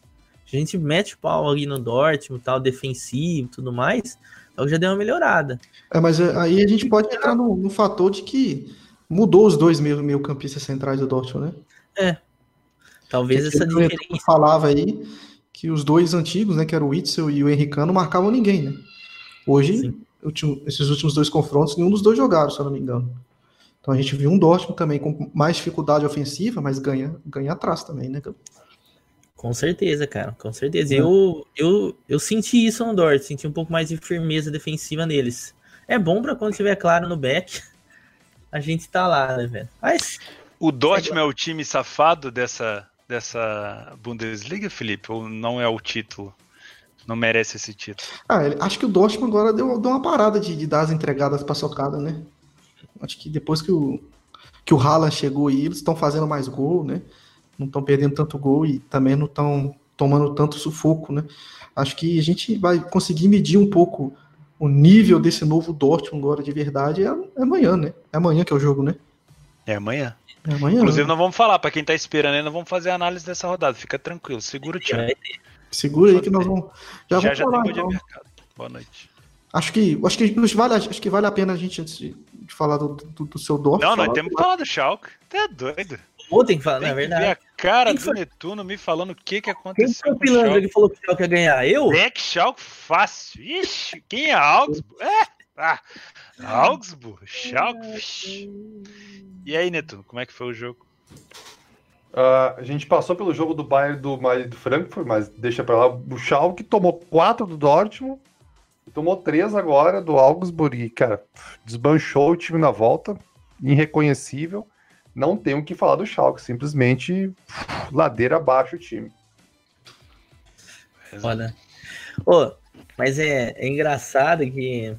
A gente mete o pau ali no Dortmund, tal, defensivo tudo mais, então já deu uma melhorada. É, mas é, aí a gente pode entrar no, no fator de que mudou os dois meio, meio campistas centrais do Dortmund, né? É. Talvez Porque essa diferença. falava aí que os dois antigos, né, que era o Witzel e o Henricano, marcavam ninguém, né? Hoje Sim último, esses últimos dois confrontos, nenhum dos dois jogaram, se eu não me engano. Então a gente viu um Dortmund também com mais dificuldade ofensiva, mas ganha, ganha atrás também, né? Com certeza, cara, com certeza. É. Eu, eu, eu senti isso no Dortmund, senti um pouco mais de firmeza defensiva neles. É bom para quando tiver claro no back, a gente tá lá, né, velho? Mas. O Dortmund é o time safado dessa, dessa Bundesliga, Felipe? Ou não é o título? Não merece esse título. Ah, acho que o Dortmund agora deu, deu uma parada de, de, dar as entregadas para socada, né? Acho que depois que o, que o Haaland chegou aí, eles estão fazendo mais gol, né? Não estão perdendo tanto gol e também não estão tomando tanto sufoco, né? Acho que a gente vai conseguir medir um pouco o nível desse novo Dortmund agora de verdade é, é amanhã, né? É amanhã que é o jogo, né? É amanhã. É amanhã. Inclusive, né? nós vamos falar, para quem tá esperando ainda, vamos fazer a análise dessa rodada. Fica tranquilo, segura o time. Segura aí que nós vamos. Já, já, vamos já falar, tem então. mercado. Boa noite. Acho que, acho que vale, acho que vale a pena a gente, antes de, de falar do, do, do seu dor. Não, nós temos que falar do Schalke. Tá doido. Ou tem que falar, na verdade. a cara Quem do foi? Netuno me falando o que, que aconteceu. Quem foi o pilantra que falou que o Schalke ia ganhar? Eu? Deck Schalke fácil. Ixi, quem é Augsburg? É, ah, Augsburg, Schalke. E aí, Netuno, como é que foi o jogo? Uh, a gente passou pelo jogo do Bayern do, do Frankfurt, mas deixa para lá. O Schalke tomou quatro do Dortmund, tomou três agora do Augsburg. E, cara, desbanchou o time na volta, irreconhecível. Não tem o que falar do Schalke, simplesmente ladeira abaixo o time. Olha, oh, mas é, é engraçado que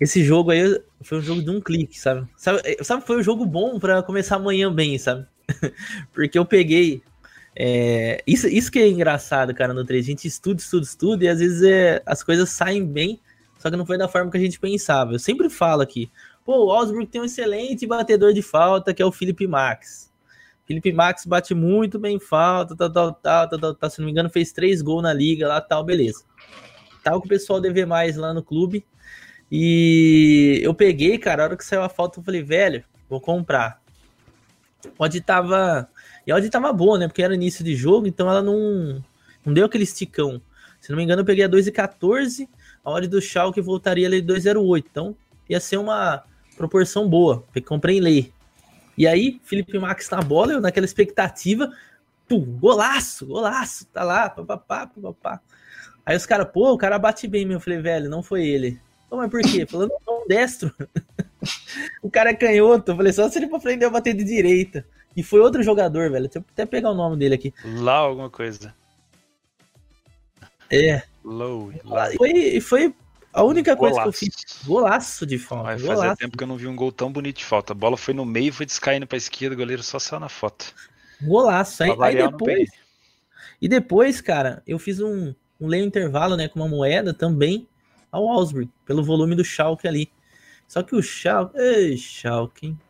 esse jogo aí foi um jogo de um clique, sabe? Sabe, sabe foi um jogo bom para começar amanhã bem, sabe? Porque eu peguei. É, isso, isso que é engraçado, cara, no 3. A gente estuda, estuda, estuda, e às vezes é, as coisas saem bem, só que não foi da forma que a gente pensava. Eu sempre falo aqui, pô, o Osborne tem um excelente batedor de falta, que é o Felipe Max. Felipe Max bate muito bem falta, tal, tal, tal, tal, tal, tal, se não me engano, fez três gols na liga lá, tal, beleza. Tal que o pessoal deve mais lá no clube. E eu peguei, cara, a hora que saiu a falta, eu falei, velho, vou comprar. Pode tava. E a odd tava boa, né? Porque era início de jogo, então ela não, não deu aquele esticão. Se não me engano, eu peguei a 2,14, a odd do Schalke voltaria ali 2,08. Então ia ser uma proporção boa. Comprei em lei. E aí, Felipe Max na bola, eu naquela expectativa, pum, golaço, golaço, tá lá, papapá, papapá. Aí os caras, pô, o cara bate bem, meu. Eu falei, velho, não foi ele. Pô, mas por quê? Falando, não, destro. o cara é canhoto. Eu falei, só se ele for aprender a bater de direita. E foi outro jogador, velho. Deixa eu até pegar o nome dele aqui. Lá alguma coisa. É. Low. Foi, foi a única coisa que eu fiz, golaço de falta. Mas golaço. fazia tempo que eu não vi um gol tão bonito de falta. A bola foi no meio, foi descaindo pra esquerda, o goleiro só saiu na foto. Golaço. Aí, aí depois. E depois, cara, eu fiz um, um leio intervalo, né, com uma moeda também ao Augsburg, pelo volume do Schalke ali. Só que o Schalke, ei, Schalke, hein?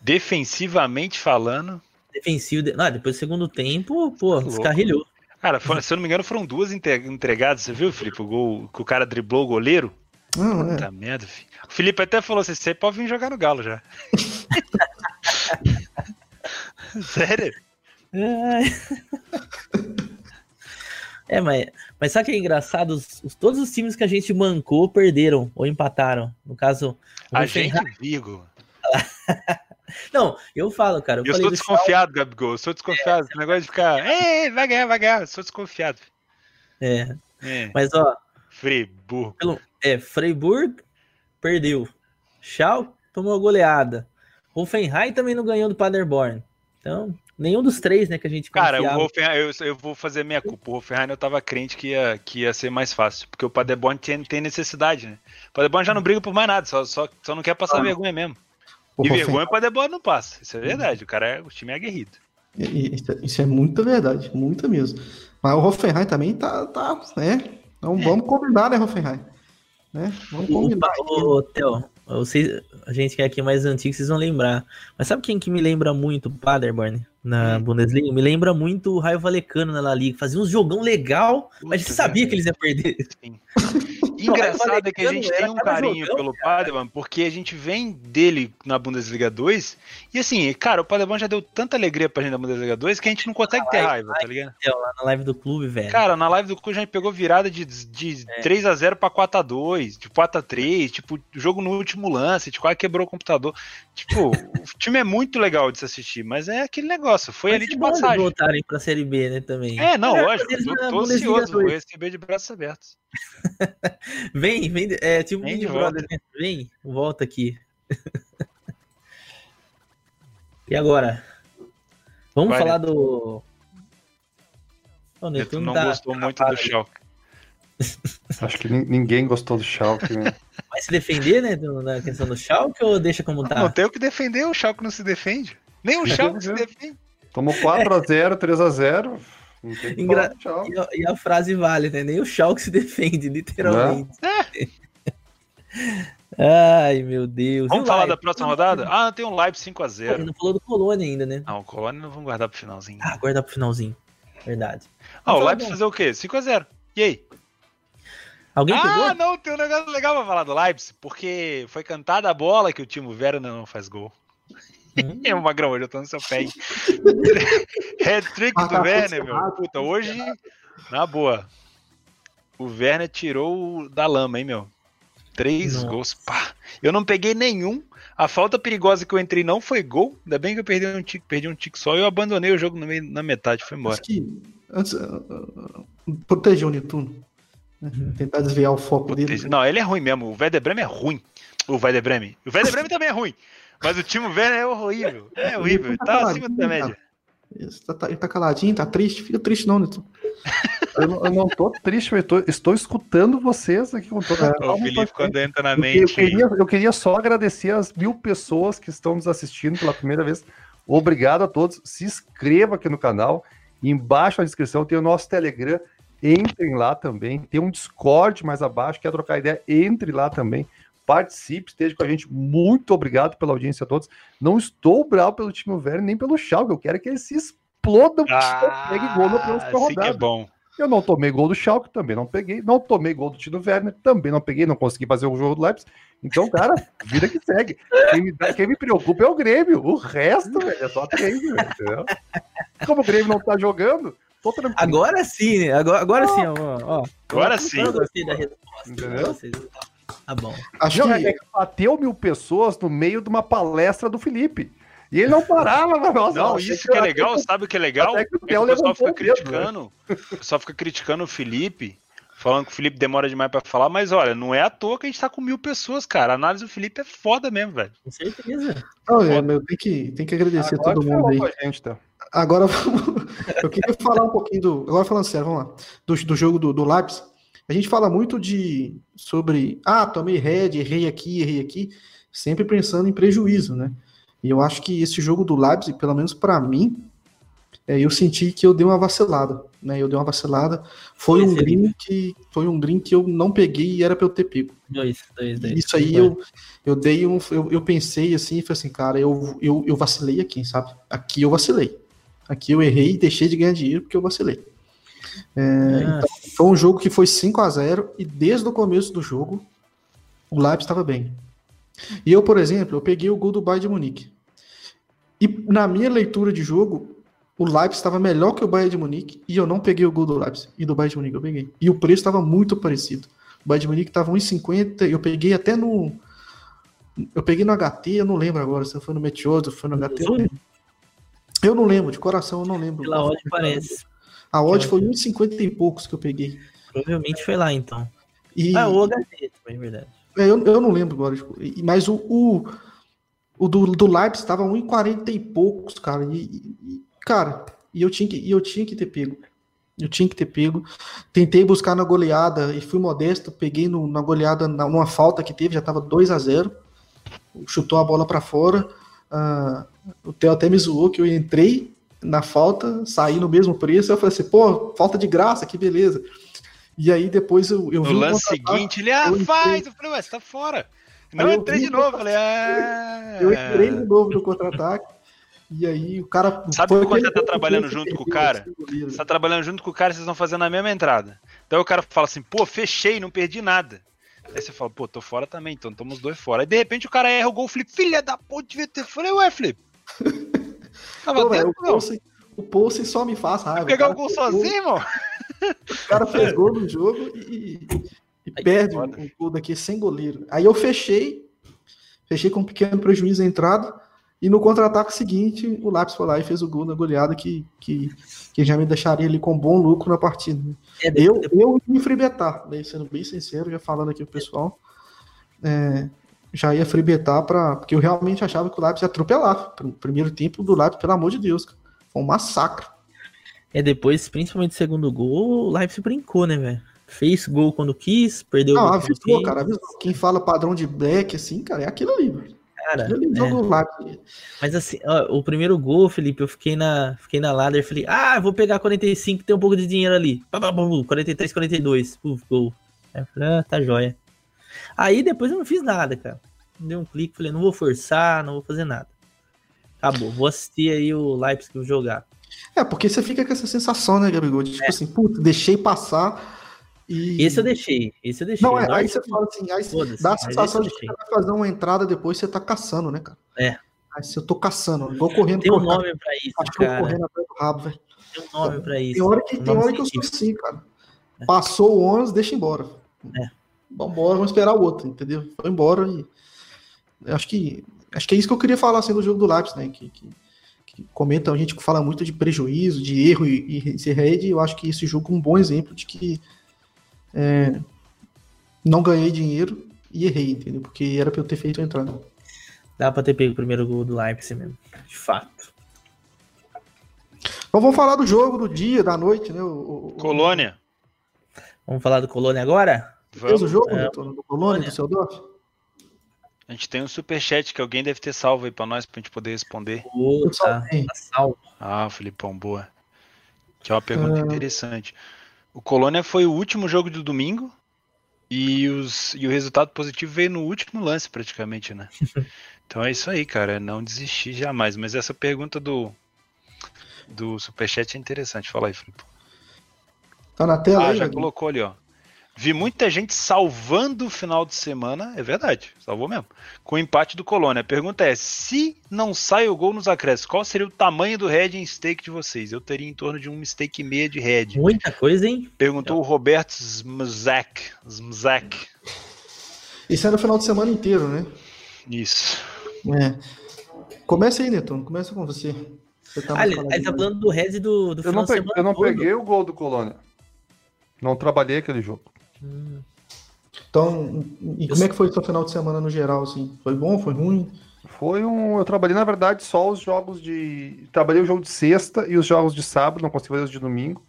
Defensivamente falando, defensivo, de... não, depois do segundo tempo, pô, Louco. descarrilhou. cara, foi- se eu não me engano, foram duas entre- entregadas. Você viu, Felipe? O gol que o cara driblou o goleiro? Não, é. Puta merda, filho. O Felipe até falou assim: você pode vir jogar no Galo já. Sério? Ai. É, mas, mas sabe o que é engraçado? Os, os- todos os times que a gente mancou perderam ou empataram. No caso, A gente, Vigo. Não, eu falo, cara. Eu, Eu sou do desconfiado, Gabigol. Eu sou desconfiado. Esse negócio de ficar. Ei, vai ganhar, vai ganhar. Eu sou desconfiado. É, É. mas ó, Friburgo. é, Freiburg perdeu. Schalke tomou goleada. Hoffenheim também não ganhou do Paderborn. Então, nenhum dos três, né, que a gente Cara, confiava. o Hoffenheim, eu, eu vou fazer minha culpa. O Hoffenheim eu tava crente que ia, que ia ser mais fácil. Porque o Paderborn tem, tem necessidade, né? O Paderborn já não briga por mais nada, só, só, só não quer passar Ah. vergonha mesmo. O E Hoffenheim- vergonha o Paderborn não passa. Isso é verdade. O cara é, o time é aguerrido. Isso é, isso é muita verdade, muita mesmo. Mas o Hoffenheim também tá, tá né? Então vamos combinar, né, Hoffenheim? Né? Vamos combinar. o, o Theo, vocês, a gente que é aqui mais antigo, vocês vão lembrar. Mas sabe quem que me lembra muito o Paderborn na Hum. Bundesliga? Me lembra muito o Raio Valecano na La Liga. Fazia uns jogão legal, mas a gente Puta, sabia que eles iam perder. Sim. Engraçado é que a gente tem um carinho jogão, pelo Paderborn, porque a gente vem dele na Bundesliga 2, e assim, cara, o Paderborn já deu tanta alegria pra gente na Bundesliga 2 que a gente não consegue ter raiva, tá ligado? Lá na live do clube, velho. Cara, na live do Cu a gente pegou virada de, de 3x0 pra 4x2, de 4x3, tipo, jogo no último lance, tipo, quase quebrou o computador. Tipo, o time é muito legal de se assistir, mas é aquele negócio, foi Mas ali é de eles passagem. voltarem pra Série B, né, também. É, não, Melhor lógico, eles tô, ansioso, vou 2. receber de braços abertos. Vem, vem, é tipo Vem Big de Brother, né? Vem, volta aqui. e agora? Vamos Vai, falar Neto. do. O Tu Netuno não tá- gostou muito do. Schalke. Acho que nin- ninguém gostou do Schalke. Né? Vai se defender, né, na questão do Schalke ou deixa como Não tá? tem o que defender, o Schalke não se defende. Nem o Schalke se defende. Tomou 4x0, 3x0. Não tem que Engra- falar. E a, e a frase vale, né? Nem o Schalke se defende, literalmente. Ai, meu Deus. Vamos falar da próxima rodada? Ah, tem um Leipzig Pô, a 5x0. gente não falou do Colônia ainda, né? Não, o Colônia não vamos guardar pro finalzinho. Ah, guarda pro finalzinho. Verdade. Ah, o Leipzig fazer o quê? 5x0. E aí? Alguém Ah, pegou? não, tem um negócio legal pra falar do Leipzig, porque foi cantada a bola que o Timo Werner não faz gol. Hum. É, Magrão, hoje eu tô no seu pé. Hat-trick Ah, do tá Werner, meu. funcionado. Puta, hoje, na boa, o Werner tirou o da lama, hein, meu. Três Nossa. gols, pá. Eu não peguei nenhum. A falta perigosa que eu entrei não foi gol. Ainda bem que eu perdi um tique, perdi um tique só. Eu abandonei o jogo no meio, na metade, fui embora. Acho que antes, ah, ah, proteger o Netuno. né? Tentar desviar o foco dele. Não, ele é ruim mesmo. O Werder Bremen é ruim. O Werder Bremen. O Werder Bremen também é ruim. Mas o time Werner é horrível. É horrível. Tá acima da média. Ele tá, tá- ele tá caladinho, tá triste? Fica triste não, Nilton. Eu, não- eu não tô triste, eu tô- estou escutando vocês aqui com toda a O Felipe, quando entra na Eu, que- eu mente. queria, eu queria só agradecer as mil pessoas que estão nos assistindo pela primeira vez. Obrigado a todos. Se inscreva aqui no canal. Embaixo na descrição tem o nosso Telegram. Entrem lá também. Tem um Discord mais abaixo. Quer trocar ideia? Entre lá também. Participe, esteja com a gente. Muito obrigado pela audiência a todos. Não estou bravo pelo time Werner nem pelo Schalke. Eu quero que eles se explodam. Ah, pegue gol na próxima que é rodada. bom. Eu não tomei gol do Schalke, também não peguei. Não tomei gol do Tino Werner, também não peguei. Não consegui fazer o jogo do Leipzig. Então, cara, vida que segue. Quem me, quem me preocupa é o Grêmio. O resto, velho, é só velho, entendeu? Como o Grêmio não tá jogando, tô tranquilo. Agora sim, né? Agora, agora sim, ó. ó. Agora sim. Eu gostei da resposta. Entendeu? Vocês- Tá bom. Acho Não, é que, que bateu mil pessoas no meio de uma palestra do Felipe. E ele não parava, mas nossa, Não, isso que é legal, sabe o que é legal? É que o que Theo o pessoal fica o dedo, criticando. O pessoal fica criticando o Felipe, falando que o Felipe demora demais pra falar, mas olha, não é à toa que a gente tá com mil pessoas, cara. A análise do Felipe é foda mesmo, velho. Com certeza. não, é, meu, tem que, tem que agradecer Agora todo mundo aí. a gente, tá? Agora, vamos- eu queria falar um pouquinho do. Agora falando sério, vamos lá. Do, do jogo do, do Leipzig. A gente fala muito de. sobre. Ah, tomei head, errei aqui, errei aqui. Sempre pensando em prejuízo, né? E eu acho que esse jogo do Leipzig, pelo menos pra mim, é, eu senti que eu dei uma vacilada. Né? Eu dei uma vacilada. Foi Foi, um green que. Foi um green que eu não peguei e era pra eu ter pego. Dois, dois, dois. Isso aí eu, eu dei um. Eu, eu pensei assim, falei assim, cara, eu, eu, eu vacilei aqui, sabe? Aqui eu vacilei. Aqui eu errei e deixei de ganhar dinheiro porque eu vacilei. Ah, Foi um jogo que foi 5 a 0 e desde o começo do jogo o Leipzig estava bem. E eu, por exemplo, eu peguei o gol do Bayern de Munique. E na minha leitura de jogo, o Leipzig estava melhor que o Bayern de Munique e eu não peguei o gol do Leipzig. E do Bayern de Munique eu peguei. E o preço estava muito parecido. O Bayern de Munique estava 1,50, eu peguei até no eu peguei no HT, eu não lembro agora se foi no Meteor, se foi no HT. Eu não lembro. De coração eu não lembro. Pela odd parece. A odd foi 1,50 e poucos que eu peguei. Provavelmente foi lá, então. E, Ah, o HT, também, é verdade. É, eu, eu não lembro agora, tipo, mas o, o, o do, do Leipzig estava 1,40 e poucos, cara. E, e- cara, e eu, tinha que, e eu tinha que ter pego. Eu tinha que ter pego. Tentei buscar na goleada e fui modesto. Peguei no- na goleada, na- numa falta que teve, já estava 2 a 0 Chutou a bola para fora. Ah, o Theo até me zoou que eu entrei na falta, saí no mesmo preço. Eu falei assim, pô, falta de graça, que beleza. E aí depois eu, eu No vi um lance seguinte, ele, ah, eu faz! Eu falei, ué, você tá fora. Não, eu entrei de novo. Falei, ah. Eu entrei de novo no contra-ataque. E aí o cara. Sabe quando aquele você tá trabalhando junto com o cara? Você tá trabalhando junto com o cara, vocês estão fazendo a mesma entrada. Então o cara fala assim, pô, fechei, não perdi nada. Aí você fala, pô, tô fora também, então estamos os dois fora. Aí de repente o cara erra o gol, Felipe, filha da puta, devia ter. Falei, ué, Felipe. Tava Pô, dentro, o não. Poulsen- o Poulsen só me faz raiva. Pegar o cara gol sozinho, irmão? O cara fez gol no jogo e, e Ai, perde foda. um gol daqui sem goleiro. Aí eu fechei, fechei com um pequeno prejuízo a entrada. E no contra-ataque seguinte, o Lápis foi lá e fez o gol na goleada que, que, que já me deixaria ali com bom lucro na partida. né? É, Eu, depois- eu ia freebetar, né, sendo bem sincero, já falando aqui pro pessoal, é, já ia freebetar para porque eu realmente achava que o Leipzig ia atropelar. Pr- Primeiro tempo do Leipzig, pelo amor de Deus, cara. foi um massacre. É, depois, principalmente o segundo gol, o Leipzig brincou, né, velho? Fez gol quando quis, perdeu o Não, gol quando avisou, cara, avisou. Quem fala padrão de black, assim, cara, é aquilo ali, velho. Cara, Aquilo ali, é. jogo. Mas assim, ó, o primeiro gol, Felipe, eu fiquei na, fiquei na ladder, falei, ah, vou pegar 45, tem um pouco de dinheiro ali. Pá, pá, pá, pá, 43, 42, puf, gol. Aí eu falei, ah, tá jóia. Aí depois eu não fiz nada, cara. Dei um clique, falei, não vou forçar, não vou fazer nada. Acabou, vou assistir aí o Leipzig jogar. É, porque você fica com essa sensação, né, Gabigol? De, tipo assim, puta, deixei passar e. Esse eu deixei, esse eu deixei. Não, é, aí que- você fala assim, aí dá a sensação de eu que você vai fazer uma entrada depois você tá caçando, né, cara? É. Aí se eu tô caçando, vou correndo Tem um correndo, nome pra isso, cachorro cara. correndo atrás do rabo, velho. Tem um nome pra isso. Tem hora que, tem hora que eu sou assim, cara. Passou o ônibus, deixa embora. É. Vambora, vamos esperar o outro, entendeu? Foi embora e. eu Acho que, acho que é isso que eu queria falar assim, do jogo do Lápis, né? Que, que, que comenta, a gente fala muito de prejuízo, de erro e, e ser rede. Eu acho que esse jogo é um bom exemplo de que é, não ganhei dinheiro e errei, entendeu? Porque era pra eu ter feito a entrada. Dá pra ter pego o primeiro gol do Leipzig mesmo, de fato. Então vamos falar do jogo, do dia, da noite, né? O, o, Colônia. Vamos falar do Colônia agora? Fez o jogo É. do, Colônia, do seu Dorf? A gente tem um superchat que alguém deve ter salvo aí pra nós, pra gente poder responder. Puta, tá salvo. Ah, Filipão, boa. Que é uma pergunta interessante. O Colônia foi o último jogo do domingo e, os, e o resultado positivo veio no último lance, praticamente, né? Então é isso aí, cara. Não desistir jamais. Mas essa pergunta do, do Superchat é interessante. Fala aí, Filipão. Tá na tela Ah, aí, já colocou ali, ó. Vi muita gente salvando o final de semana, é verdade, salvou mesmo. Com o empate do Colônia. A pergunta é: se não sai o gol nos acréscimos, qual seria o tamanho do head em stake de vocês? Eu teria em torno de um stake e meia de head. Muita coisa, hein? Perguntou o Roberto Zmzak. Zmzak. Isso é no final de semana inteiro, né? Isso. É. Começa aí, Neton. Começa com você. Você tá Ah, ele, tá falando do Red do, do Eu final não, de peguei, semana. eu não todo. peguei o gol do Colônia. Não trabalhei aquele jogo. Hum. Então, e como é que foi o seu final de semana no geral, assim? Foi bom, foi ruim? Foi um. Eu trabalhei, na verdade, só os jogos de. Trabalhei o jogo de sexta e os jogos de sábado, não consegui fazer os de domingo.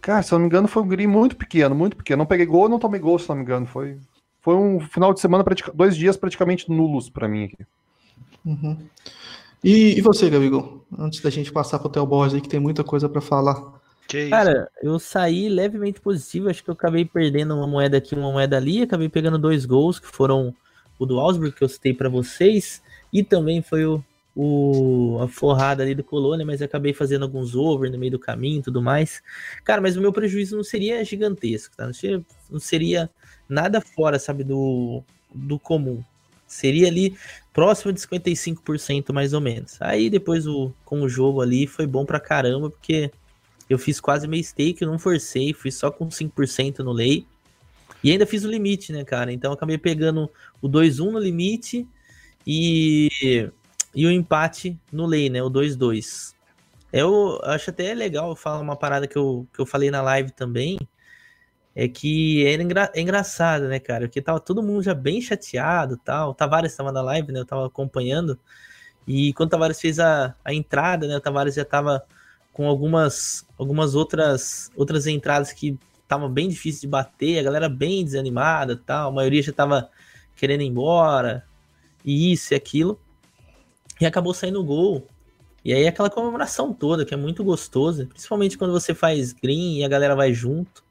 Cara, se eu não me engano, foi um grid muito pequeno, muito pequeno. Não peguei gol, não tomei gol, se não me engano. Foi, foi um final de semana, pratica- dois dias praticamente nulos pra mim aqui. Uhum. E, e você, Gabigol? Antes da gente passar pro Theo Borges aí, que tem muita coisa pra falar. Que? Cara, eu saí levemente positivo. Acho que eu acabei perdendo uma moeda aqui, uma moeda ali. Acabei pegando dois gols, que foram o do Augsburg, que eu citei pra vocês. E também foi o, o- a forrada ali do Colônia, mas acabei fazendo alguns over no meio do caminho e tudo mais. Cara, mas o meu prejuízo não seria gigantesco, tá? Não seria, não seria nada fora, sabe, do, do comum. Seria ali próximo de 55% mais ou menos. Aí depois o, com o jogo ali foi bom pra caramba, porque eu fiz quase meio stake, eu não forcei, fui só com 5% no lei. E ainda fiz o limite, né, cara? Então acabei pegando o 2-1 no limite e, e o empate no lei, né? O 2-2. Eu acho até legal falar uma parada que eu, que eu falei na live também. É que era engra- é engraçado, né, cara? Porque tava todo mundo já bem chateado tal. O Tavares estava na live, né? Eu tava acompanhando. E quando o Tavares fez a, a entrada, né? O Tavares já tava com algumas, algumas outras, outras entradas que estavam bem difíceis de bater, a galera bem desanimada tal, a maioria já tava querendo ir embora, e isso e aquilo. E acabou saindo o gol. E aí aquela comemoração toda, que é muito gostosa, principalmente quando você faz green e a galera vai junto.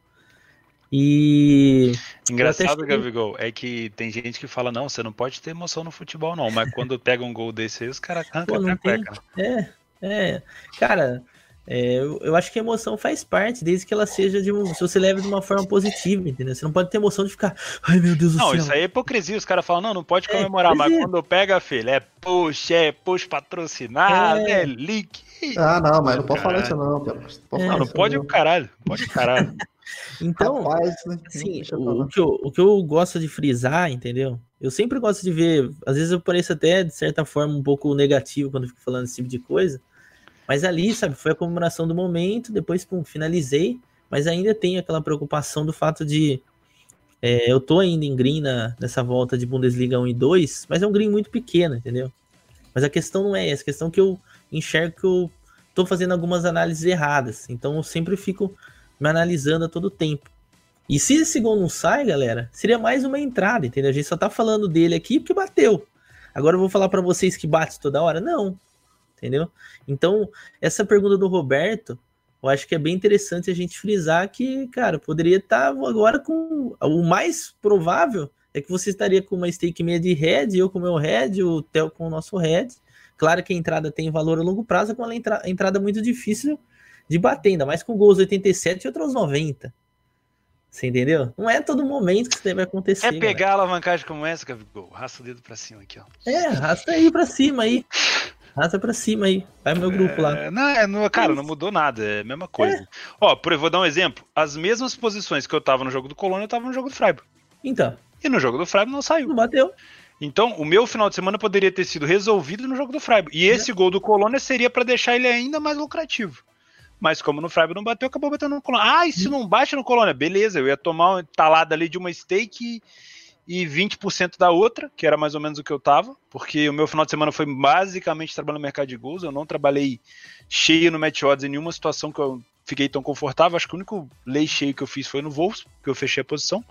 E Engraçado, Gabigol, é que tem gente que fala, não, você não pode ter emoção no futebol, não. Mas quando pega um gol desse aí, os caras arrancam até a cueca. É, é. Cara, é, eu, eu acho que a emoção faz parte, desde que ela seja de um. Se você leva de uma forma positiva, entendeu? Você não pode ter emoção de ficar. Ai, meu Deus do Não, céu. isso aí é hipocrisia. Os caras falam, não, não pode É, comemorar, pois mas é. quando pega, filho, é push, é push patrocinado, É. é, link. Ah, não, mas não pode falar isso não. Não pode É. Não, falar não isso pode o caralho, não pode o caralho. Então, Rapaz, né? assim, o que eu, o que eu gosto de frisar, entendeu? Eu sempre gosto de ver. Às vezes eu pareço até, de certa forma, um pouco negativo quando eu fico falando esse tipo de coisa. Mas ali, sabe, foi a comemoração do momento, depois, pum, finalizei. Mas ainda tenho aquela preocupação do fato de. é, eu tô ainda em green na- nessa volta de Bundesliga 1 e 2, mas é um green muito pequeno, entendeu? Mas a questão não é essa, a questão é que eu enxergo que eu tô fazendo algumas análises erradas. Então eu sempre fico me analisando a todo tempo. E se esse gol não sai, galera, seria mais uma entrada, entendeu? A gente só tá falando dele aqui porque bateu. Agora eu vou falar pra vocês que bate toda hora? Não. Entendeu? Então, essa pergunta do Roberto, eu acho que é bem interessante a gente frisar que, cara, poderia estar agora com. O mais provável é que você estaria com uma stake meia de head, eu com o meu head, o Theo com o nosso head. Claro que a entrada tem valor a longo prazo, com uma entra- entrada muito difícil de bater, ainda mais com gols 87 e outros 90. Você entendeu? Não é todo momento que isso vai acontecer. Galera. pegar a alavancagem como essa, Gabigol? Raça o dedo pra cima aqui, ó. É, arrasta aí pra cima aí. Arrasta pra cima aí. Vai no meu grupo lá. É, não, é, não, cara, não mudou nada, é a mesma coisa. Ó, por, eu vou dar um exemplo. As mesmas posições que eu tava no jogo do Colônia, eu tava no jogo do Freiburg. Então, E no jogo do Freiburg não saiu. não bateu. Então, o meu final de semana poderia ter sido resolvido no jogo do Freiburg. E esse gol do Colônia seria pra deixar ele ainda mais lucrativo. Mas como no Freiburg não bateu, acabou batendo no Colônia. Ah, e se não bate no Colônia? Beleza, eu ia tomar uma talada ali de uma stake e 20% da outra, que era mais ou menos o que eu tava, porque o meu final de semana foi basicamente trabalhando no mercado de gols, eu não trabalhei cheio no match odds em nenhuma situação que eu fiquei tão confortável, acho que o único lei cheio que eu fiz foi no Wolves, que eu fechei a posição.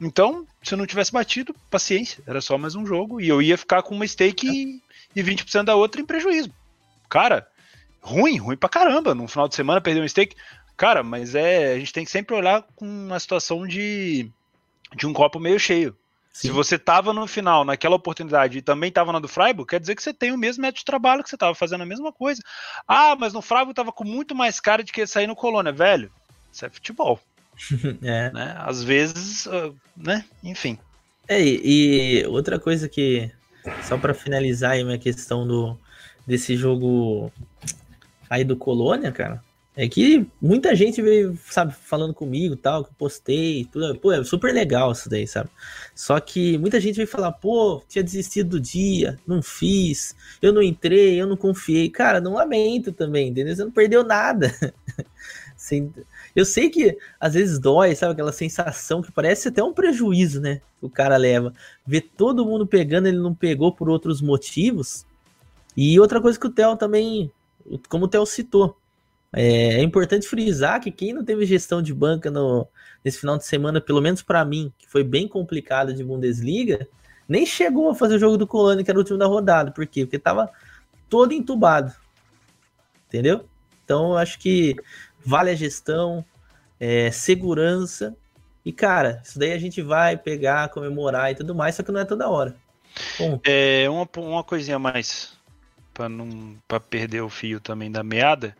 Então, se eu não tivesse batido, paciência, era só mais um jogo, e eu ia ficar com uma stake e, e 20% da outra em prejuízo. Cara, ruim, ruim pra caramba, num final de semana perder um stake, cara, mas é, a gente tem que sempre olhar com uma situação de de um copo meio cheio. Sim. Se você estava no final, naquela oportunidade, e também estava na do Freiburg, quer dizer que você tem o mesmo método de trabalho, que você estava fazendo a mesma coisa. Ah, mas no Freiburg estava com muito mais cara de que sair no Colônia. Velho, isso é futebol. é. Né? Às vezes, uh, né? Enfim. É, e outra coisa que, só para finalizar aí minha questão do, desse jogo aí do Colônia, cara, é que muita gente veio, sabe, falando comigo tal, que eu postei, tudo. Pô, é super legal isso daí, sabe? Só que muita gente veio falar, pô, tinha desistido do dia, não fiz, eu não entrei, eu não confiei. Cara, não lamento também, entendeu? Você não perdeu nada. eu sei que às vezes dói, sabe? Aquela sensação que parece até um prejuízo, né? Que o cara leva. Ver todo mundo pegando, ele não pegou por outros motivos. E outra coisa que o Theo também, como o Theo citou, é, é, importante frisar que quem não teve gestão de banca no, nesse final de semana, pelo menos para mim, que foi bem complicado de Bundesliga, nem chegou a fazer o jogo do Colônia, que era o último da rodada. Por quê? Porque tava todo entubado. Entendeu? Então, acho que vale a gestão, é, segurança. E, cara, isso daí a gente vai pegar, comemorar e tudo mais, só que não é toda hora. É, uma, uma coisinha mais, para não pra perder o fio também da meada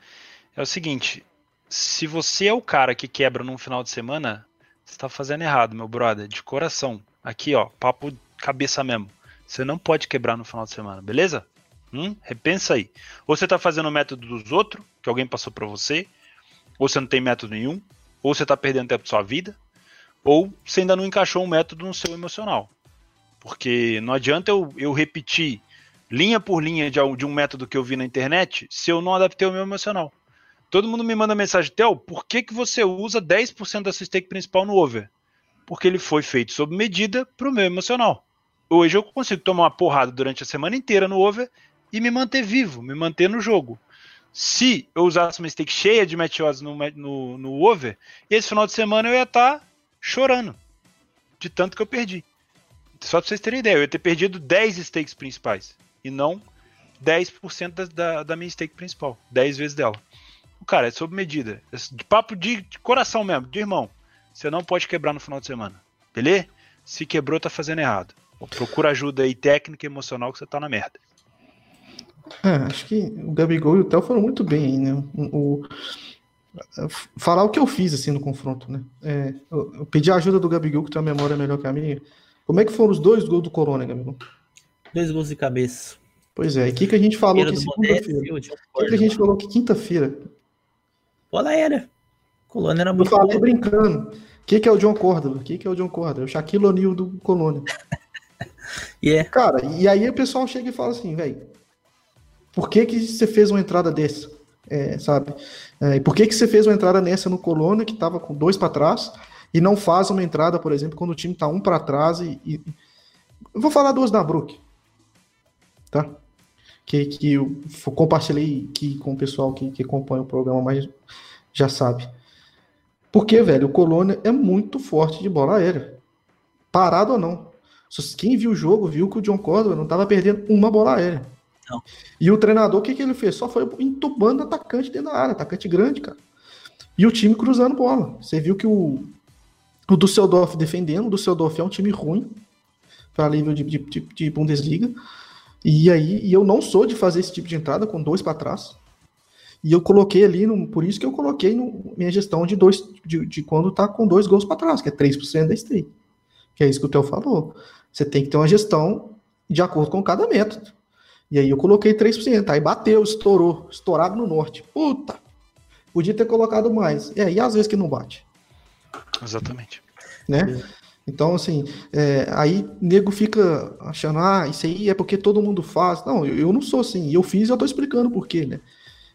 é o seguinte: se você é o cara que quebra num final de semana, você tá fazendo errado, meu brother, de coração. Aqui, ó, papo cabeça mesmo. Você não pode quebrar no final de semana, beleza? Hum? Repensa aí. Ou você tá fazendo o método dos outros, que alguém passou para você, ou você não tem método nenhum, ou você tá perdendo tempo da sua vida, ou você ainda não encaixou um método no seu emocional. Porque não adianta eu, eu repetir linha por linha de, de um método que eu vi na internet se eu não adaptei o meu emocional. Todo mundo me manda mensagem, Theo, por que, que você usa 10% da sua stake principal no over? Porque ele foi feito sob medida para o meu emocional. Hoje eu consigo tomar uma porrada durante a semana inteira no over e me manter vivo, me manter no jogo. Se eu usasse uma stake cheia de match odds no, no, no over, esse final de semana eu ia estar tá chorando de tanto que eu perdi. Só para vocês terem ideia, eu ia ter perdido 10 stakes principais e não 10% da, da, da minha stake principal, 10 vezes dela. Cara, é sob medida. É de papo de, de coração mesmo, de irmão. Você não pode quebrar no final de semana. Beleza? Se quebrou, tá fazendo errado. Procura ajuda aí técnica e emocional que você tá na merda. É, acho que o Gabigol e o Theo foram muito bem aí, né? O, o, falar o que eu fiz assim no confronto, né? É, eu, eu, pedi a ajuda do Gabigol, que tem uma memória melhor que a minha. Como é que foram os dois gols do Corona, Gabigol? Dois gols de cabeça. Pois é, e o que, que a gente falou que segunda-feira? O que, que a gente falou que quinta-feira? Bola aérea. Colônia era muito. Eu falei brincando. O que, que é o John Córdoba? O que, que é o John Córdoba? O Shaquille O'Neal do Colônia. yeah. Cara, e aí o pessoal chega e fala assim, velho, por que, que você fez uma entrada dessa? É, sabe? É, e por que, que você fez uma entrada nessa no Colônia que tava com dois para trás e não faz uma entrada, por exemplo, quando o time tá um para trás e, e, Eu vou falar duas da Brook. Tá? Que, que eu compartilhei aqui com o pessoal que, que acompanha o programa, mas já sabe. Porque, velho, o Colônia é muito forte de bola aérea. Parado ou não. Quem viu o jogo viu que o John Córdoba não estava perdendo uma bola aérea. Não. E o treinador, o que, que ele fez? Só foi entubando atacante dentro da área, atacante grande, cara. E o time cruzando bola. Você viu que o, o Dusseldorf defendendo, o Dusseldorf é um time ruim para nível de, de, de Bundesliga. E aí, e eu não sou de fazer esse tipo de entrada com dois para trás. E eu coloquei ali, no, por isso que eu coloquei no, minha gestão de dois de, de quando tá com dois gols para trás, que é 3% da stake. Que é isso que o Theo falou. Você tem que ter uma gestão de acordo com cada método. E aí eu coloquei 3%. Aí bateu, estourou, estourado no norte. Puta! Podia ter colocado mais. É, e às vezes que não bate. Exatamente. Né? Então, assim, é, aí nego fica achando, ah, isso aí é porque todo mundo faz. Não, eu, eu não sou assim. Eu fiz e eu tô explicando por quê, né?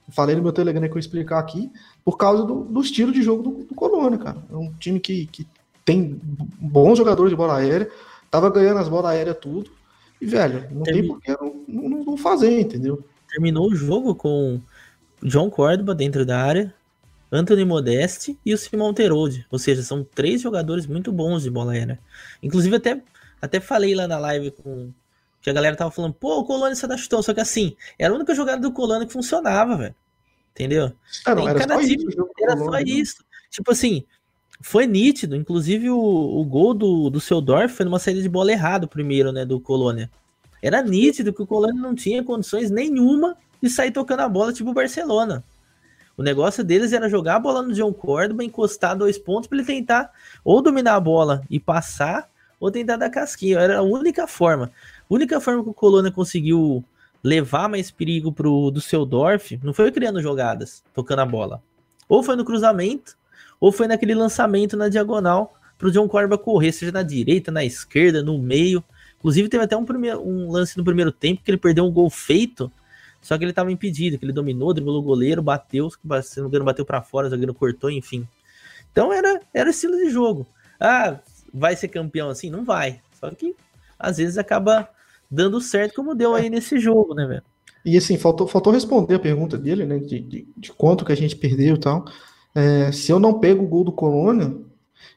falei no meu Telegram que eu explicar aqui, por causa do, do estilo de jogo do, do Colônia, cara. É um time que, que tem bons jogadores de bola aérea, tava ganhando as bolas aéreas tudo. E, velho, não tem por que não, não, não fazer, entendeu? Terminou o jogo com John Córdoba dentro da área, Anthony Modeste e o Simão Terode. Ou seja, são três jogadores muito bons de bola aérea. Inclusive, até, até falei lá na live com. Que a galera tava falando, pô, o Colônia se adaptou. Só que assim, era a única jogada do Colônia que funcionava, velho. Entendeu? É, não, era, só time, isso, era só isso. Tipo assim, foi nítido. Inclusive, o, o gol do, do seu Dorf foi numa saída de bola errada, primeiro, né, do Colônia. Era nítido que o Colônia não tinha condições nenhuma de sair tocando a bola, tipo o Barcelona. O negócio deles era jogar a bola no John Córdoba, encostar dois pontos para ele tentar ou dominar a bola e passar, ou tentar dar casquinha. Era a única forma. A única forma que o Colônia conseguiu levar mais perigo pro do seu Dorf não foi criando jogadas, tocando a bola. Ou foi no cruzamento, ou foi naquele lançamento na diagonal pro John Córdoba correr, seja na direita, na esquerda, no meio. Inclusive teve até um, primeiro, um lance no primeiro tempo que ele perdeu um gol feito só que ele estava impedido, que ele dominou, driblou o goleiro, bateu, se não me engano, bateu para fora, o zagueiro cortou, enfim. Então era, era estilo de jogo. Ah, vai ser campeão assim? Não vai. Só que às vezes acaba dando certo, como deu aí nesse jogo, né, velho? E assim, faltou, faltou responder a pergunta dele, né? De, de, de quanto que a gente perdeu e tal. É, se eu não pego o gol do Colônia,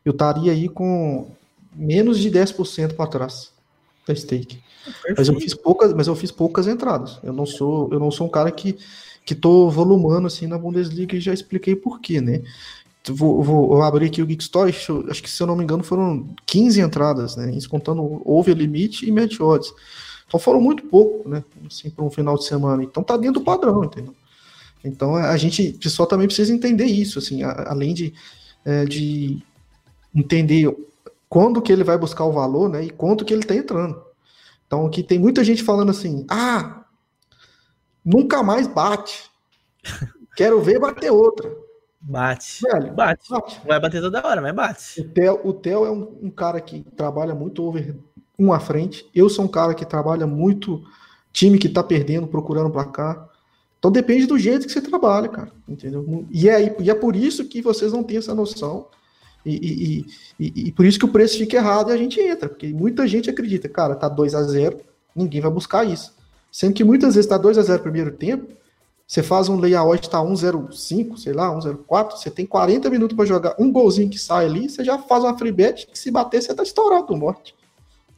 eu estaria aí com menos de 10% para trás da stake. Mas eu fiz poucas, mas eu fiz poucas entradas. Eu não sou, eu não sou um cara que que tô volumando assim na Bundesliga e já expliquei por quê, né? Vou, vou abrir aqui o Geek Story, acho que se eu não me engano foram 15 entradas, né? Isso contando over limite e match odds. Então foram muito pouco, né? Assim, para um final de semana. Então tá dentro do padrão, entendeu? Então a gente só também precisa entender isso, assim, além de, é, de entender quando que ele vai buscar o valor, né? E quanto que ele tá entrando. Então aqui tem muita gente falando assim: ah, nunca mais bate. Quero ver bater outra. Bate. Velho, bate. bate. Vai bater toda hora, mas bate. O Theo, o Theo é um, um, cara que trabalha muito over um à frente. Eu sou um cara que trabalha muito time que tá perdendo, procurando placar. Então depende do jeito que você trabalha, cara. Entendeu? E é, e é por isso que vocês não têm essa noção e, e, e, e, por isso que o preço fica errado e a gente entra, porque muita gente acredita, cara, tá 2 a 0 ninguém vai buscar isso. Sendo que muitas vezes tá 2 a 0 primeiro tempo, você faz um layout, tá 1,05, sei lá, 1,04, você tem 40 minutos para jogar um golzinho que sai ali, você já faz uma free bet que se bater, você tá estourado do morte.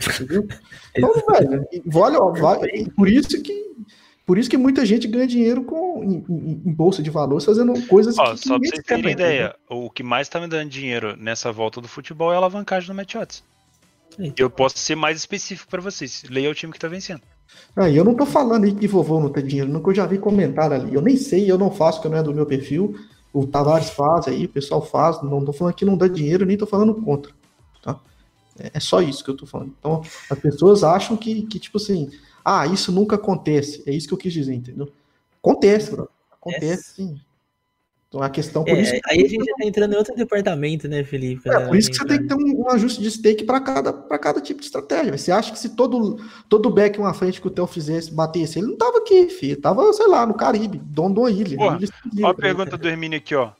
Entendeu? então, velho, olha, ó, vai, por isso que por isso que muita gente ganha dinheiro com, em, em, em bolsa de valores fazendo coisas Ó, que Só pra vocês terem ideia, o que mais tá me dando dinheiro nessa volta do futebol é a alavancagem do Match Odds. Eu posso ser mais específico para vocês. Leia o time que tá vencendo. Ah, eu não tô falando aí que vovô não tem dinheiro, nunca eu já vi comentário ali. Eu nem sei, eu não faço, que não é do meu perfil. O Tavares faz aí, o pessoal faz. Não tô falando que não dá dinheiro, nem tô falando contra. Tá? É, é só isso que eu tô falando. Então, as pessoas acham que, que tipo assim, ah, isso nunca acontece. É isso que eu quis dizer, entendeu? Acontece, bro. Acontece, sim. Então a questão por é, isso. Aí a gente já tá entrando em outro departamento, né, Felipe? É, por isso que você tem que ter um, um ajuste de stake para cada, cada tipo de estratégia. Você acha que se todo, todo back uma frente que o Theo fizesse, batesse, ele não tava aqui, filho. Tava, sei lá, no Caribe, dono de uma ilha. Porra, ilha ó a pergunta do Hermínio aqui, ó.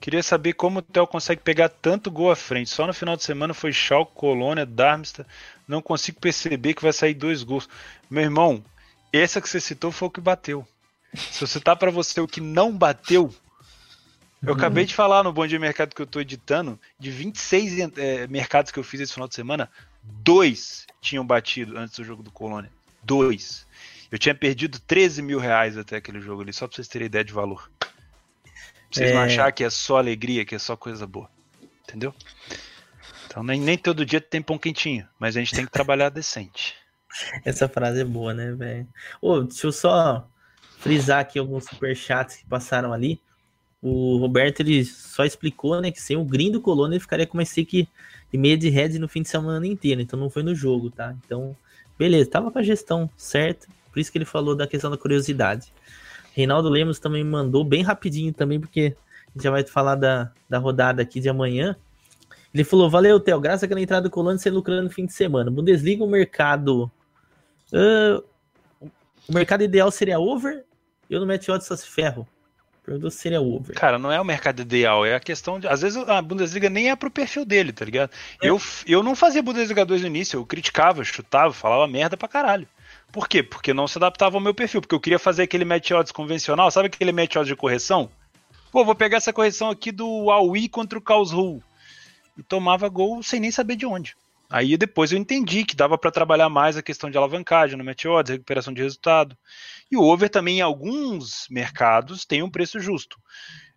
Queria saber como o Theo consegue pegar tanto gol à frente. Só no final de semana foi Schalke, Colônia, Darmstadt. Não consigo perceber que vai sair dois gols. Meu irmão, essa que você citou foi o que bateu. Se você tá para você o que não bateu, eu uhum. acabei de falar no Bom Dia Mercado que eu tô editando, de 26 é, mercados que eu fiz esse final de semana, dois tinham batido antes do jogo do Colônia. Dois. Eu tinha perdido 13 mil reais até aquele jogo ali, só pra vocês terem ideia de valor. Vocês é... não achar que é só alegria, que é só coisa boa. Entendeu? Então nem, nem todo dia tem pão quentinho, mas a gente tem que trabalhar decente. Essa frase é boa, né, velho? Ô, deixa eu só frisar aqui alguns superchats que passaram ali. O Roberto ele só explicou, né, que sem o green do Colônia ele ficaria com uma stick e meia de head no fim de semana inteiro, então não foi no jogo, tá? Então, beleza, tava com a gestão certa, por isso que ele falou da questão da curiosidade. Reinaldo Lemos também mandou bem rapidinho também, porque a gente já vai falar da, da rodada aqui de amanhã. Ele falou: Valeu, Theo, graças àquela entrada do Colônia, você lucrando no fim de semana. Bundesliga, o mercado. Uh, o mercado ideal seria over. Eu no Match Odds só se ferro. Perguntou se seria over. Cara, não é o mercado ideal, é a questão de. Às vezes a Bundesliga nem é pro perfil dele, tá ligado? É. Eu, eu não fazia Bundesliga 2 no início, eu criticava, chutava, falava merda pra caralho. Por quê? Porque não se adaptava ao meu perfil, porque eu queria fazer aquele match odds convencional, sabe aquele match odds de correção? Pô, vou pegar essa correção aqui do Aui contra o Karlsruhe. E tomava gol sem nem saber de onde. Aí depois eu entendi que dava para trabalhar mais a questão de alavancagem no match odds, recuperação de resultado. E o over também em alguns mercados tem um preço justo.